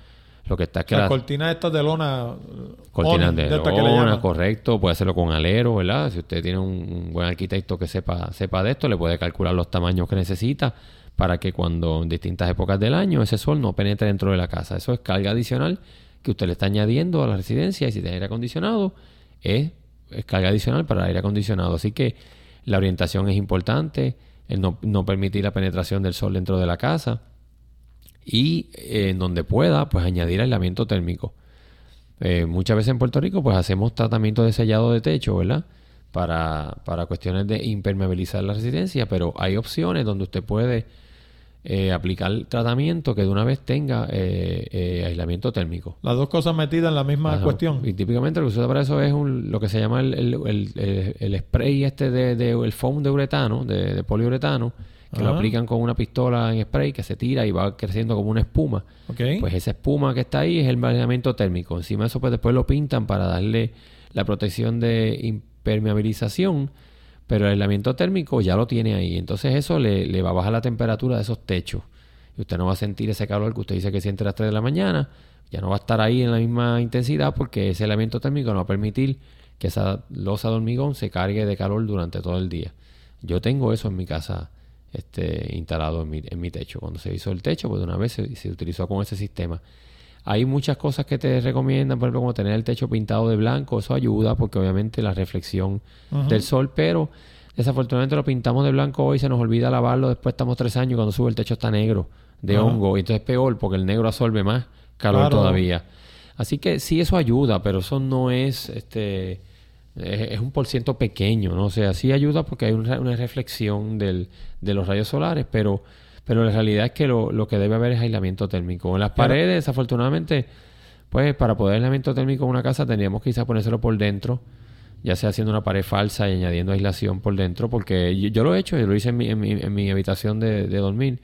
Lo que está es que Las la- cortinas estas de lona. cortinas on, de le lona, correcto, puede hacerlo con alero, ¿verdad? Si usted tiene un, un buen arquitecto que sepa, sepa de esto, le puede calcular los tamaños que necesita para que cuando en distintas épocas del año ese sol no penetre dentro de la casa. Eso es carga adicional que usted le está añadiendo a la residencia y si tiene aire acondicionado, es, es carga adicional para el aire acondicionado. Así que la orientación es importante, el no, no permitir la penetración del sol dentro de la casa y eh, en donde pueda, pues añadir aislamiento térmico. Eh, muchas veces en Puerto Rico pues hacemos tratamiento de sellado de techo, ¿verdad? Para, para cuestiones de impermeabilizar la residencia, pero hay opciones donde usted puede eh, aplicar tratamiento que de una vez tenga eh, eh, aislamiento térmico. Las dos cosas metidas en la misma Ajá. cuestión. Y típicamente lo que se usa para eso es un- lo que se llama el, el- el- el- el spray este de, de- el foam de uretano, de, de poliuretano, que lo aplican con una pistola en spray que se tira y va creciendo como una espuma. Ok. Pues esa espuma que está ahí es el aislamiento térmico. Encima de eso, pues después lo pintan para darle la protección de impermeabilización, pero el aislamiento térmico ya lo tiene ahí. Entonces eso le, le va a bajar la temperatura de esos techos. Y usted no va a sentir ese calor que usted dice que siente a las 3 de la mañana. Ya no va a estar ahí en la misma intensidad porque ese aislamiento térmico no va a permitir que esa losa de hormigón se cargue de calor durante todo el día. Yo tengo eso en mi casa este, instalado en mi, en mi techo. Cuando se hizo el techo, pues de una vez se, se utilizó con ese sistema. Hay muchas cosas que te recomiendan, por ejemplo, como tener el techo pintado de blanco, eso ayuda porque obviamente la reflexión del sol, pero desafortunadamente lo pintamos de blanco hoy, se nos olvida lavarlo, después estamos tres años cuando sube el techo está negro, de hongo, y entonces es peor porque el negro absorbe más calor Claro. todavía. Así que sí, eso ayuda, pero eso no es, este, es, un por ciento pequeño, ¿no? O sea, sí ayuda porque hay una, una reflexión del, de los rayos solares, pero, pero la realidad es que lo, lo que debe haber es aislamiento térmico. En las Claro. paredes, desafortunadamente, pues para poder aislamiento térmico en una casa tendríamos quizás ponérselo por dentro, ya sea haciendo una pared falsa y añadiendo aislación por dentro, porque yo, yo lo he hecho, yo lo hice en mi, en mi, en mi habitación de, de dormir,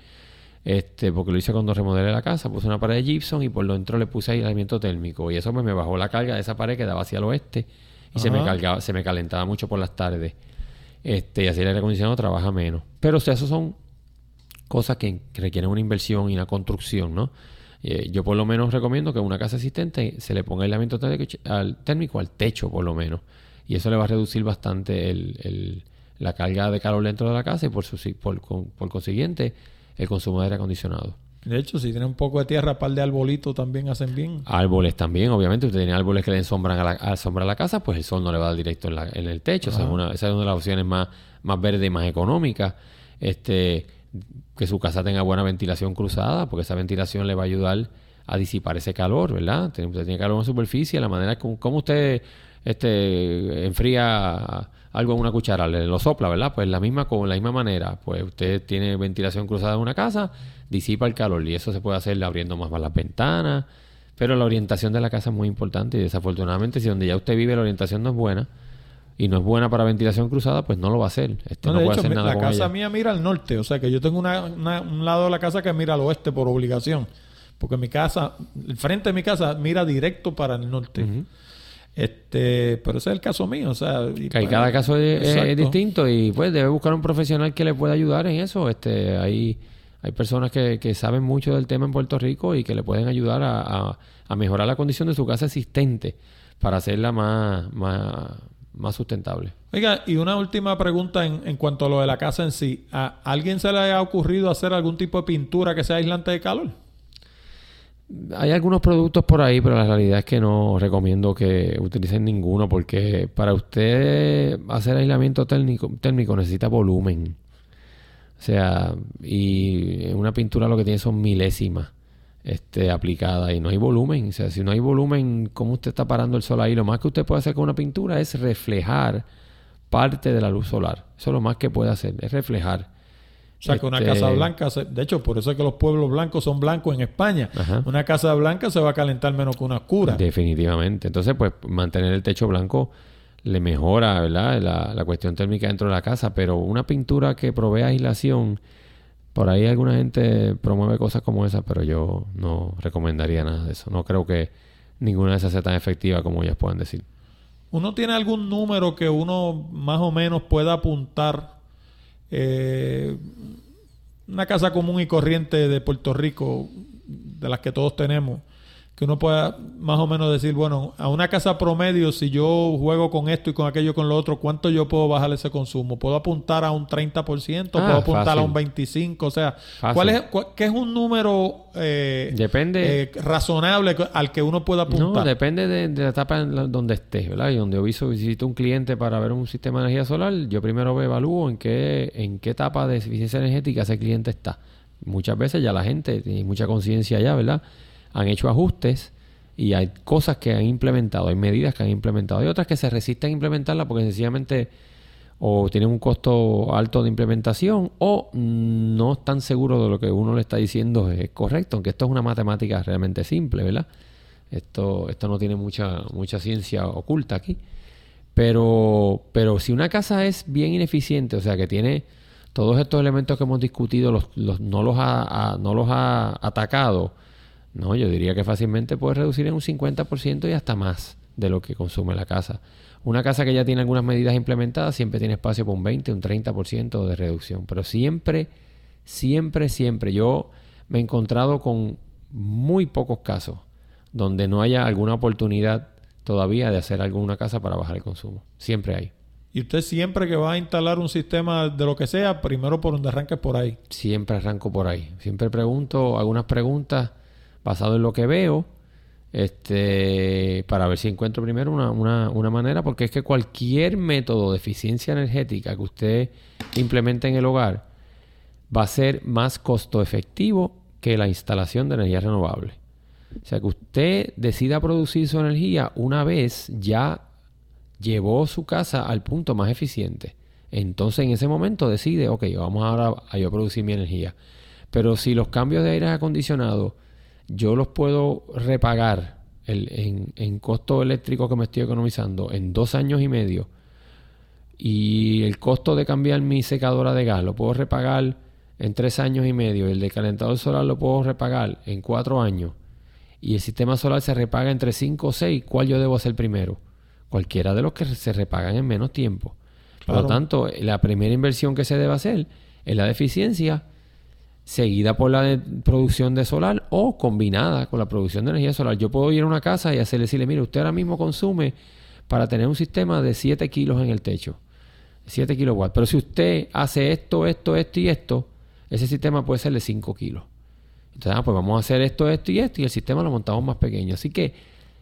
este, porque lo hice cuando remodelé la casa, puse una pared de gypsum y por dentro le puse aislamiento térmico y eso pues, me bajó la carga de esa pared que daba hacia el oeste y se me cargaba, se me calentaba mucho por las tardes. Este, y así el aire acondicionado trabaja menos. Pero o sea, eso son cosas que, requieren una inversión y una construcción, ¿no? Eh, yo por lo menos recomiendo que una casa existente se le ponga aislamiento térmico al, térmico al techo, por lo menos. Y eso le va a reducir bastante el, el- la carga de calor dentro de la casa y por, su, por, por consiguiente el consumo de aire acondicionado. De hecho, si tiene un poco de tierra, par de arbolitos también hacen bien. Árboles también, obviamente, usted tiene árboles que le den sombra a la, a sombra a la casa, pues el sol no le va a dar directo en, la- en el techo. Esa, es una, esa es una de las opciones más, más verdes y más económicas. Este, que su casa tenga buena ventilación cruzada, porque esa ventilación le va a ayudar a disipar ese calor, ¿verdad? Usted tiene calor en superficie, la manera como, como usted este, enfría algo en una cuchara, le lo sopla, ¿verdad? Pues la misma, con la misma manera, pues usted tiene ventilación cruzada en una casa, disipa el calor y eso se puede hacer abriendo más las ventanas, pero la orientación de la casa es muy importante y desafortunadamente si donde ya usted vive la orientación no es buena y no es buena para ventilación cruzada, pues no lo va a hacer. Este No, no, de puede hecho, hacer mi- nada la con casa ella. mía mira al norte, o sea que yo tengo una, una- un lado de la casa que mira al oeste por obligación, porque mi casa, el frente de mi casa mira directo para el norte. Este, pero ese es el caso mío, o sea, y Que pues, cada caso es, distinto y pues debe buscar un profesional que le pueda ayudar en eso. Este, hay, hay personas que, que saben mucho del tema en Puerto Rico y que le pueden ayudar a, a- a mejorar la condición de su casa existente para hacerla más, más, más sustentable. Oiga, y una última pregunta en, en cuanto a lo de la casa en sí. ¿A alguien se le ha ocurrido hacer algún tipo de pintura que sea aislante de calor? Hay algunos productos por ahí, pero la realidad es que no recomiendo que utilicen ninguno porque para usted hacer aislamiento térmico, térmico necesita volumen. O sea, y una pintura lo que tiene son milésimas este, aplicadas y no hay volumen. O sea, si no hay volumen, ¿cómo usted está parando el sol ahí? Lo más que usted puede hacer con una pintura es reflejar parte de la luz solar. Eso es lo más que puede hacer, es reflejar. O sea, que una Este- casa blanca, se- de hecho, por eso es que los pueblos blancos son blancos en España. Ajá. Una casa blanca se va a calentar menos que una oscura. Definitivamente. Entonces, pues mantener el techo blanco le mejora, ¿verdad? La, la cuestión térmica dentro de la casa, pero una pintura que provee aislación, por ahí alguna gente promueve cosas como esa, pero yo no recomendaría nada de eso. No creo que ninguna de esas sea tan efectiva como ellas puedan decir. ¿Uno tiene algún número que uno más o menos pueda apuntar eh, una casa común y corriente de Puerto Rico, de las que todos tenemos, que uno pueda más o menos decir, bueno, a una casa promedio, si yo juego con esto y con aquello con lo otro, ¿cuánto yo puedo bajar ese consumo? ¿Puedo apuntar a un 30%? Ah, ¿Puedo apuntar fácil. a un 25%? O sea, Fácil. ¿cuál es, cuál- ¿qué es un número eh, Depende. eh, razonable al que uno pueda No, apuntar? depende de, de la etapa en la- donde estés, ¿verdad? Y donde yo visito un cliente para ver un sistema de energía solar, yo primero evalúo en qué, en qué etapa de eficiencia energética ese cliente está. Muchas veces ya la gente tiene mucha conciencia ya, ¿verdad? Han hecho ajustes y hay cosas que han implementado, hay medidas que han implementado. Hay otras que se resisten a implementarlas porque sencillamente o tienen un costo alto de implementación o no están seguros de lo que uno le está diciendo es correcto, aunque esto es una matemática realmente simple, ¿verdad? Esto, esto no tiene mucha, mucha ciencia oculta aquí. Pero, pero si una casa es bien ineficiente, o sea que tiene todos estos elementos que hemos discutido, los, los- no, los ha, no los ha atacado, no, yo diría que fácilmente puede reducir en un 50% y hasta más de lo que consume la casa. Una casa que ya tiene algunas medidas implementadas siempre tiene espacio para un 20, un 30% de reducción. Pero siempre, siempre, siempre yo me he encontrado con muy pocos casos donde no haya alguna oportunidad todavía de hacer alguna casa para bajar el consumo. Siempre hay. Y usted siempre que va a instalar un sistema de lo que sea, primero por donde arranque por ahí. Siempre arranco por ahí. Siempre pregunto algunas preguntas basado en lo que veo, este, para ver si encuentro primero una, una, una manera, porque es que cualquier método de eficiencia energética que usted implemente en el hogar va a ser más costo efectivo que la instalación de energía renovable. O sea que usted decida producir su energía una vez ya llevó su casa al punto más eficiente. Entonces en ese momento decide, ok, vamos ahora a yo producir mi energía. Pero si los cambios de aire acondicionado yo los puedo repagar el- en, en costo eléctrico que me estoy economizando en dos años y medio y el costo de cambiar mi secadora de gas lo puedo repagar en tres años y medio y el de calentador solar lo puedo repagar en cuatro años y el sistema solar se repaga entre cinco o seis, ¿cuál yo debo hacer primero? Cualquiera de los que se repagan en menos tiempo. Por lo tanto, la primera inversión que se debe hacer es la de eficiencia, seguida por la de producción de solar o combinada con la producción de energía solar. Yo puedo ir a una casa y hacerle decirle, mire, usted ahora mismo consume para tener un sistema de 7 kilos en el techo, 7 kilowatts. Pero si usted hace esto, esto, esto y esto, ese sistema puede ser de 5 kilos. Entonces, ah, pues vamos a hacer esto, esto y esto y el sistema lo montamos más pequeño. Así que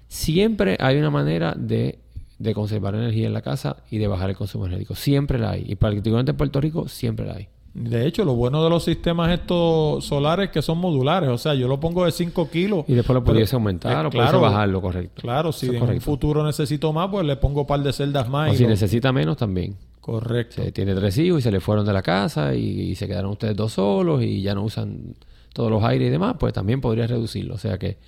siempre hay una manera de, de conservar energía en la casa y de bajar el consumo energético. Siempre la hay. Y particularmente en Puerto Rico, siempre la hay. De hecho, lo bueno de los sistemas estos solares que son modulares. O sea, yo lo pongo de 5 kilos. Y después lo pudiese aumentar eh, o pudiese bajarlo, correcto. Claro, si Eso en un futuro necesito más, pues le pongo un par de celdas más. O y si lo- necesita menos también. Correcto. Se tiene tres hijos y se le fueron de la casa y, y se quedaron ustedes dos solos y ya no usan todos los aires y demás, pues también podría reducirlo. O sea que,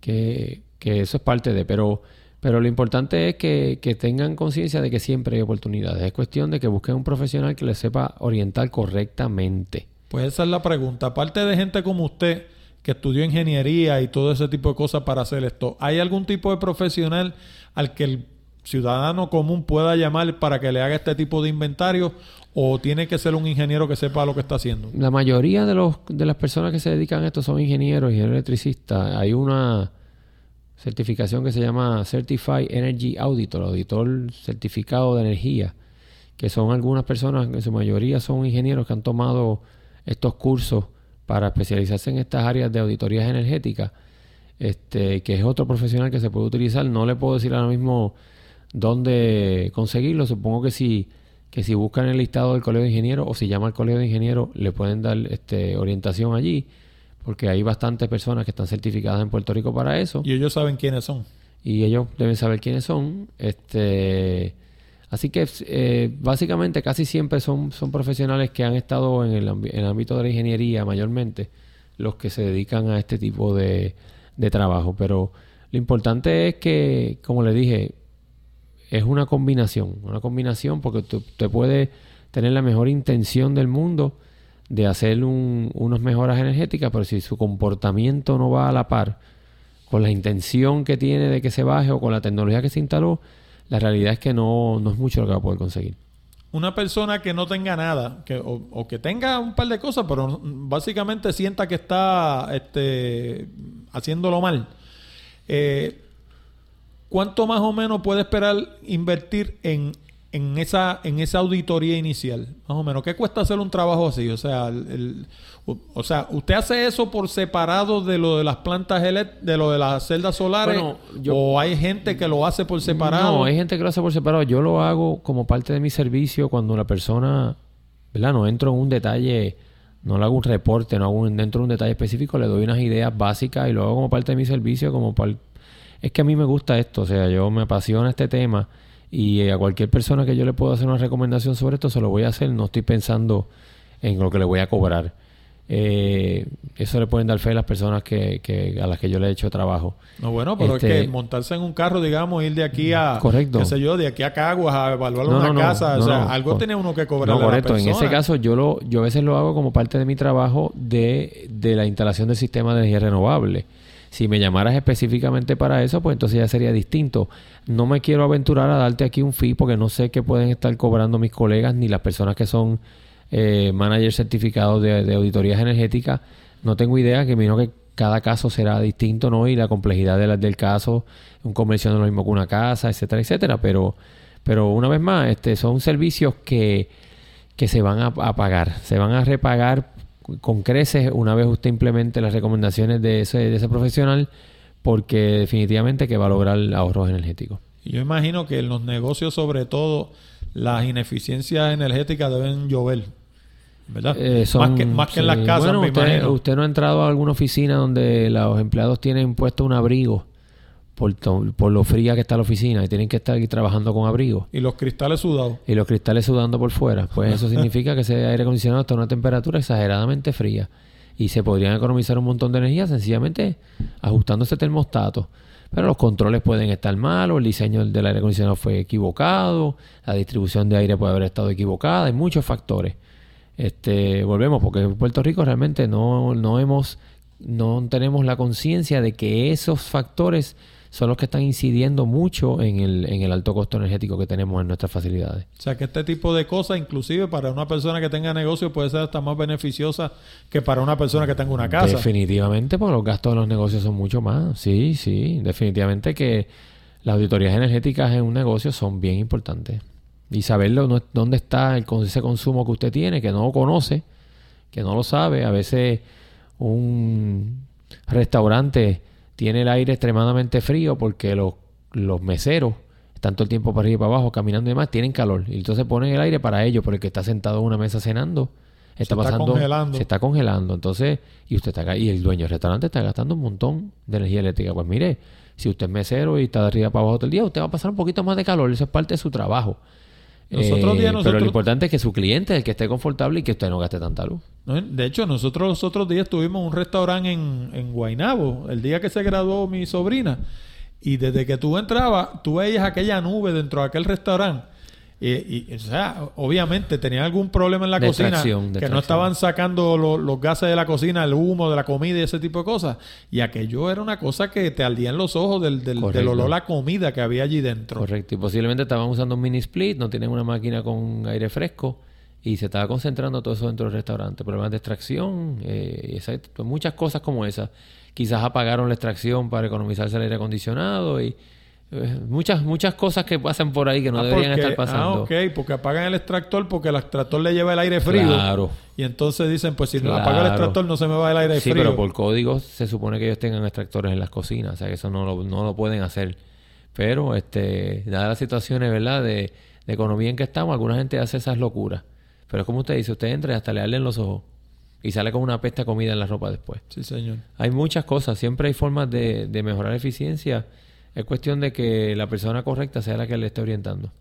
que, que eso es parte de. Pero, pero lo importante es que, que tengan conciencia de que siempre hay oportunidades. Es cuestión de que busquen un profesional que les sepa orientar correctamente. Pues esa es la pregunta. Aparte de gente como usted que estudió ingeniería y todo ese tipo de cosas para hacer esto, ¿hay algún tipo de profesional al que el ciudadano común pueda llamar para que le haga este tipo de inventario o tiene que ser un ingeniero que sepa lo que está haciendo? La mayoría de, los, de las personas que se dedican a esto son ingenieros, ingenieros electricistas. Hay una certificación que se llama Certified Energy Auditor, auditor certificado de energía, que son algunas personas, en su mayoría son ingenieros que han tomado estos cursos para especializarse en estas áreas de auditorías energéticas, este, que es otro profesional que se puede utilizar. No le puedo decir ahora mismo dónde conseguirlo. Supongo que si, que si buscan el listado del colegio de ingenieros o si llama al colegio de ingenieros, le pueden dar este, orientación allí, porque hay bastantes personas que están certificadas en Puerto Rico para eso Y ellos saben quiénes son. y ellos deben saber quiénes son. Este, así que eh, básicamente casi siempre son, son profesionales que han estado en el, ambi- en el ámbito de la ingeniería mayormente los que se dedican a este tipo de, de trabajo. Pero lo importante es que, como le dije, es una combinación, una combinación porque tú- usted puede tener la mejor intención del mundo de hacer un, unas mejoras energéticas, pero si su comportamiento no va a la par con la intención que tiene de que se baje o con la tecnología que se instaló, la realidad es que no, no es mucho lo que va a poder conseguir. una persona que no tenga nada, que, o, o que tenga un par de cosas, pero básicamente sienta que está este, haciéndolo mal, eh, ¿cuánto más o menos puede esperar invertir en, en, esa, en esa auditoría inicial? Más o menos. ¿Qué cuesta hacer un trabajo así? O sea, el- el- o, o sea, ¿usted hace eso por separado de lo de las plantas de lo de las celdas solares? Bueno, yo- ¿O hay gente que lo hace por separado? No, hay gente que lo hace por separado. Yo lo hago como parte de mi servicio cuando la persona, ¿verdad? No entro en un detalle, no le hago un reporte, no hago un, dentro de un detalle específico, le doy unas ideas básicas y lo hago como parte de mi servicio, como par- Es que a mí me gusta esto, o sea, yo me apasiona este tema y eh, a cualquier persona que yo le pueda hacer una recomendación sobre esto, se lo voy a hacer, no estoy pensando en lo que le voy a cobrar. Eh, eso le pueden dar fe a las personas que, que- a las que yo le he hecho trabajo. No, bueno, pero Este- es que montarse en un carro, digamos, ir de aquí a... Correcto. qué sé yo, de aquí a Caguas a evaluar No, una no, no, casa. o sea, algo tiene uno que cobrar No, a la correcto. En ese caso, yo lo, yo a veces lo hago como parte de mi trabajo de, de la instalación del sistema de energía renovable. Si me llamaras específicamente para eso, pues entonces ya sería distinto. No me quiero aventurar a darte aquí un fee porque no sé qué pueden estar cobrando mis colegas ni las personas que son eh, managers certificados de, auditorías energéticas. No tengo idea, que imagino que cada caso será distinto, ¿no? Y la complejidad de la- del caso, un comercio no lo mismo que una casa, etcétera, etcétera. Pero, pero una vez más, este, son servicios que, que se van a, a pagar, se van a repagar con creces una vez usted implemente las recomendaciones de ese, de ese profesional, porque definitivamente que va a lograr ahorros energéticos. Yo imagino que en los negocios, sobre todo, las ineficiencias energéticas deben llover. ¿Verdad? Eh, son- más que, más que en las casas, Bueno, me usted, imagino. usted no ha entrado a alguna oficina donde los empleados tienen puesto un abrigo por, por lo fría que está la oficina y tienen que estar aquí trabajando con abrigo. Y los cristales sudados. y los cristales sudando por fuera, pues eso significa que ese aire acondicionado está a una temperatura exageradamente fría y se podrían economizar un montón de energía sencillamente ajustando ese termostato. Pero los controles pueden estar malos, el diseño del aire acondicionado fue equivocado, la distribución de aire puede haber estado equivocada, hay muchos factores. Este, volvemos porque en Puerto Rico realmente no, no hemos no tenemos la conciencia de que esos factores son los que están incidiendo mucho en el, en el alto costo energético que tenemos en nuestras facilidades. O sea, que este tipo de cosas, inclusive para una persona que tenga negocio, puede ser hasta más beneficiosa que para una persona que tenga una casa. Definitivamente, porque los gastos de los negocios son mucho más. Sí, sí, definitivamente que las auditorías energéticas en un negocio son bien importantes. Y saberlo no- dónde está el, ese consumo que usted tiene, que no lo conoce, que no lo sabe. A veces un restaurante tiene el aire extremadamente frío porque los, los meseros están todo el tiempo para arriba y para abajo caminando y demás, tienen calor. Y entonces ponen el aire para ellos, porque el que está sentado en una mesa cenando está está pasando, congelando. se está congelando. Entonces, y usted está y el dueño del restaurante está gastando un montón de energía eléctrica. Pues mire, si usted es mesero y está de arriba para abajo todo el día, usted va a pasar un poquito más de calor. Eso es parte de su trabajo. Los Eh, otros días Pero nosotros- lo importante es que su cliente es el que esté confortable y que usted no gaste tanta luz. De hecho, nosotros los otros días tuvimos un restaurante en, en Guaynabo, el día que se graduó mi sobrina. Y desde que tú entrabas, tú veías aquella nube dentro de aquel restaurante. Y, y, o sea, obviamente tenía algún problema en la De cocina. que no estaban sacando lo- los gases de la cocina, el humo de la comida y ese tipo de cosas. Y aquello era una cosa que te ardía en los ojos del, del, del Correcto. olor a la comida que había allí dentro. Correcto. Y posiblemente estaban usando un mini split, no tienen una máquina con aire fresco y se estaba concentrando todo eso dentro del restaurante. Problemas de extracción, eh, pues muchas cosas como esas. Quizás apagaron la extracción para economizarse el aire acondicionado y muchas muchas cosas que pasan por ahí que no Ah, deberían porque- estar pasando. Ah, ok, porque apagan el extractor porque el extractor le lleva el aire frío. Claro. Y entonces dicen, pues si no Claro. apago el extractor no se me va el aire Sí, frío. pero por código se supone que ellos tengan extractores en las cocinas, o sea que eso no lo, no lo pueden hacer. Pero, este, dadas las situaciones, ¿verdad?, de, de economía en que estamos, alguna gente hace esas locuras. Pero es como usted dice, usted entra y hasta le arden los ojos y sale con una pesta comida en la ropa después. Sí, señor. Hay muchas cosas, siempre hay formas de, de mejorar eficiencia. Es cuestión de que la persona correcta sea la que le esté orientando.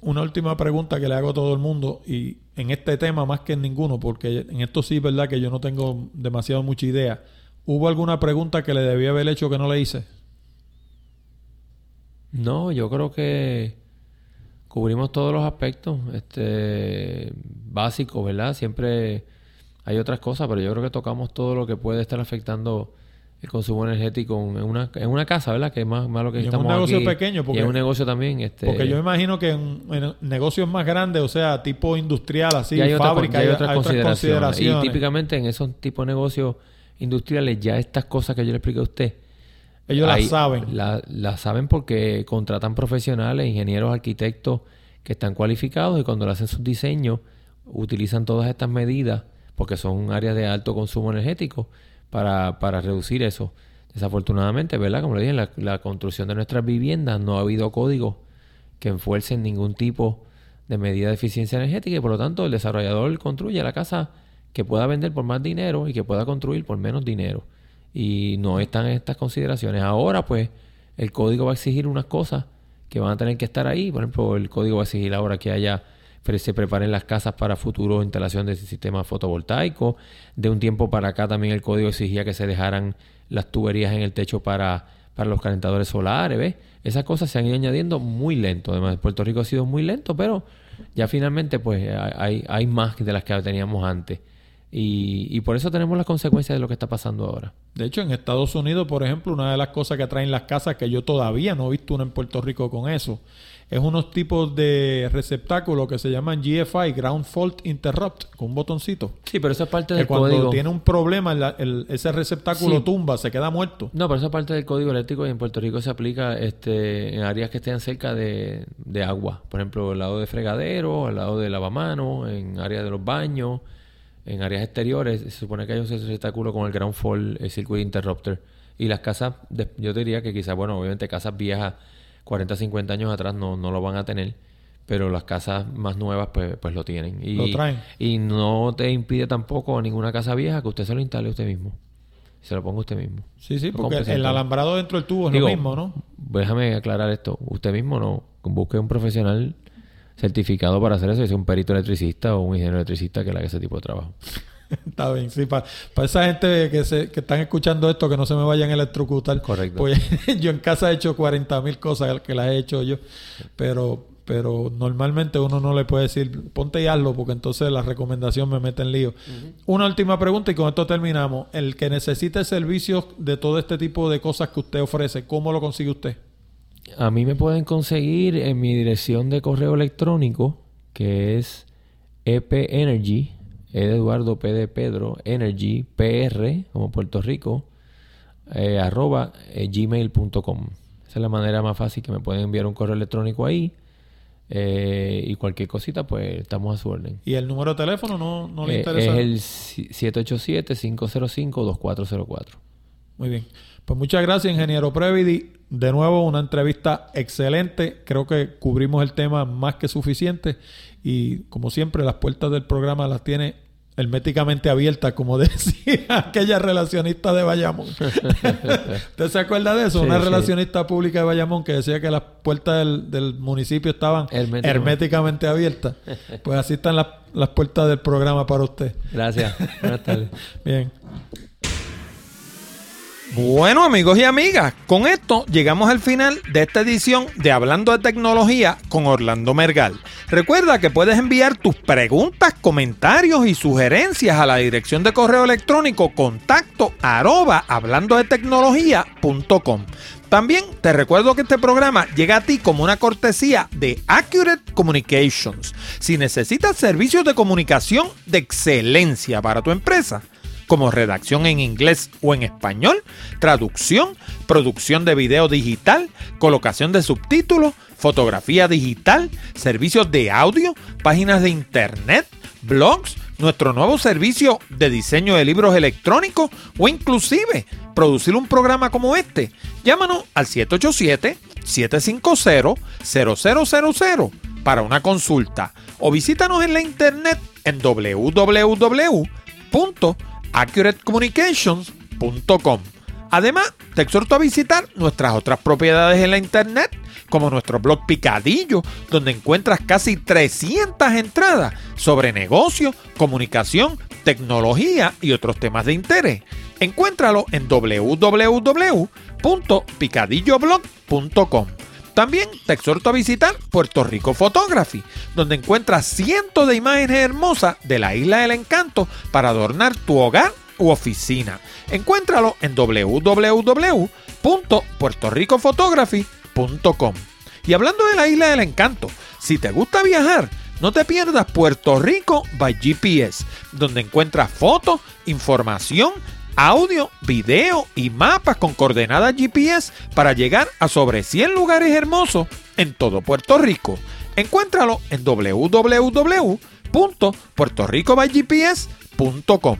Una última pregunta que le hago a todo el mundo y en este tema más que en ninguno, porque en esto sí es verdad que yo no tengo demasiado mucha idea. ¿Hubo alguna pregunta que le debía haber hecho que no le hice? No, yo creo que cubrimos todos los aspectos este, básicos, ¿verdad? Siempre hay otras cosas, pero yo creo que tocamos todo lo que puede estar afectando el consumo energético en una, en una casa, ¿verdad? Que es más, más lo que Y estamos un negocio aquí. pequeño, porque- Y en un negocio también. Este, Porque yo imagino que en, en negocios más grandes, o sea, tipo industrial, así, y hay, otras, fábrica, hay otras consideraciones. consideraciones. Y típicamente en esos tipos de negocios industriales, ya estas cosas que yo le expliqué a usted, Ellos las saben. La, la saben porque contratan profesionales, ingenieros, arquitectos que están cualificados y cuando le hacen sus diseños utilizan todas estas medidas porque son áreas de alto consumo energético para, para reducir eso. Desafortunadamente, ¿verdad? Como le dije, la, la construcción de nuestras viviendas no ha habido códigos que enfuercen ningún tipo de medida de eficiencia energética y por lo tanto el desarrollador construye la casa que pueda vender por más dinero y que pueda construir por menos dinero. Y no están estas consideraciones. Ahora pues el código va a exigir unas cosas que van a tener que estar ahí. Por ejemplo, el código va a exigir ahora que haya se preparen las casas para futuro instalación de sistemas fotovoltaicos. De un tiempo para acá también el código exigía que se dejaran las tuberías en el techo para, para los calentadores solares, ¿ves? Esas cosas se han ido añadiendo muy lento. Además, Puerto Rico ha sido muy lento, pero ya finalmente pues hay, hay más de las que teníamos antes. Y, y por eso tenemos las consecuencias de lo que está pasando ahora. De hecho, en Estados Unidos, por ejemplo, una de las cosas que traen las casas que yo todavía no he visto una en Puerto Rico con eso, es unos tipos de receptáculos que se llaman GFI, Ground Fault Interrupt, con un botoncito. Sí, pero eso es parte Que del cuando código. tiene un problema, la- el- ese receptáculo Sí. tumba, se queda muerto. No, pero eso es parte del código eléctrico y en Puerto Rico se aplica este, en áreas que estén cerca de, de agua. Por ejemplo, al lado de fregadero, al lado de lavamanos, en áreas de los baños, en áreas exteriores. Se supone que hay un receptáculo con el ground fault el circuit interrupter. Y las casas, yo diría que quizás, bueno, obviamente casas viejas, 40, 50 años atrás no, no lo van a tener. Pero las casas más nuevas, pues, pues lo tienen. Y, Lo traen. Y no te impide tampoco a ninguna casa vieja que usted se lo instale usted mismo. Se lo ponga usted mismo. Sí, sí, Lo porque el alambrado dentro del tubo es Digo, lo mismo, ¿no? Déjame aclarar esto. Usted mismo no busque un profesional certificado para hacer eso, es un perito electricista o un ingeniero electricista que le haga ese tipo de trabajo. Está bien, sí. Para, esa gente que, se, que están escuchando esto, que no se me vayan a electrocutar. Correcto. Pues yo en casa he hecho 40 mil cosas que las he hecho yo. Pero, pero normalmente uno no le puede decir, ponte y hazlo, porque entonces la recomendación me mete en lío. Una última pregunta y con esto terminamos. El que necesite servicios de todo este tipo de cosas que usted ofrece, ¿cómo lo consigue usted? A mí me pueden conseguir en mi dirección de correo electrónico, que es epenergy, E de Eduardo P de Pedro, energy, PR, como Puerto Rico, eh, arroba eh, gmail.com. Esa es la manera más fácil que me pueden enviar un correo electrónico ahí. eh, y cualquier cosita, pues estamos a su orden. ¿Y el número de teléfono no, no le Eh, interesa? es el si- 787-505-2404. Muy bien. Pues muchas gracias, ingeniero Previdi. De nuevo, una entrevista excelente. Creo que cubrimos el tema más que suficiente. Y como siempre, las puertas del programa las tiene herméticamente abiertas, como decía aquella relacionista de Bayamón. ¿Usted se acuerda de eso? Sí, una sí. relacionista pública de Bayamón que decía que las puertas del, del municipio estaban Herméticamente. herméticamente abiertas. Pues así están las, las puertas del programa para usted. Gracias. Buenas tardes. Bien. Bueno amigos y amigas, con esto llegamos al final de esta edición de Hablando de Tecnología con Orlando Mergal. Recuerda que puedes enviar tus preguntas, comentarios y sugerencias a la dirección de correo electrónico contacto arroba hablando de tecnología.com. También te recuerdo que este programa llega a ti como una cortesía de Accurate Communications. Si necesitas servicios de comunicación de excelencia para tu empresa, como redacción en inglés o en español, traducción, producción de video digital, colocación de subtítulos, fotografía digital, servicios de audio, páginas de internet, blogs, nuestro nuevo servicio de diseño de libros electrónicos o inclusive producir un programa como este. Llámanos al 787-750-0000 para una consulta o visítanos en la internet en www.accuratecommunications.com. Además, te exhorto a visitar nuestras otras propiedades en la internet, como nuestro blog Picadillo, donde encuentras casi 300 entradas sobre negocio, comunicación, tecnología y otros temas de interés. Encuéntralo en www.picadilloblog.com. También te exhorto a visitar Puerto Rico Photography, donde encuentras cientos de imágenes hermosas de la isla del encanto para adornar tu hogar u oficina. Encuéntralo en www.puertorricophotography.com. Y hablando de la isla del encanto, si te gusta viajar, no te pierdas Puerto Rico by GPS, donde encuentras fotos, información, audio, video y mapas con coordenadas GPS para llegar a sobre 100 lugares hermosos en todo Puerto Rico. Encuéntralo en www.puertoricobygps.com.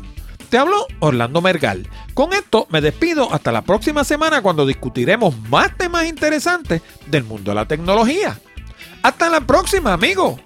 Te habló Orlando Mergal. Con esto me despido hasta la próxima semana cuando discutiremos más temas interesantes del mundo de la tecnología. Hasta la próxima, amigos.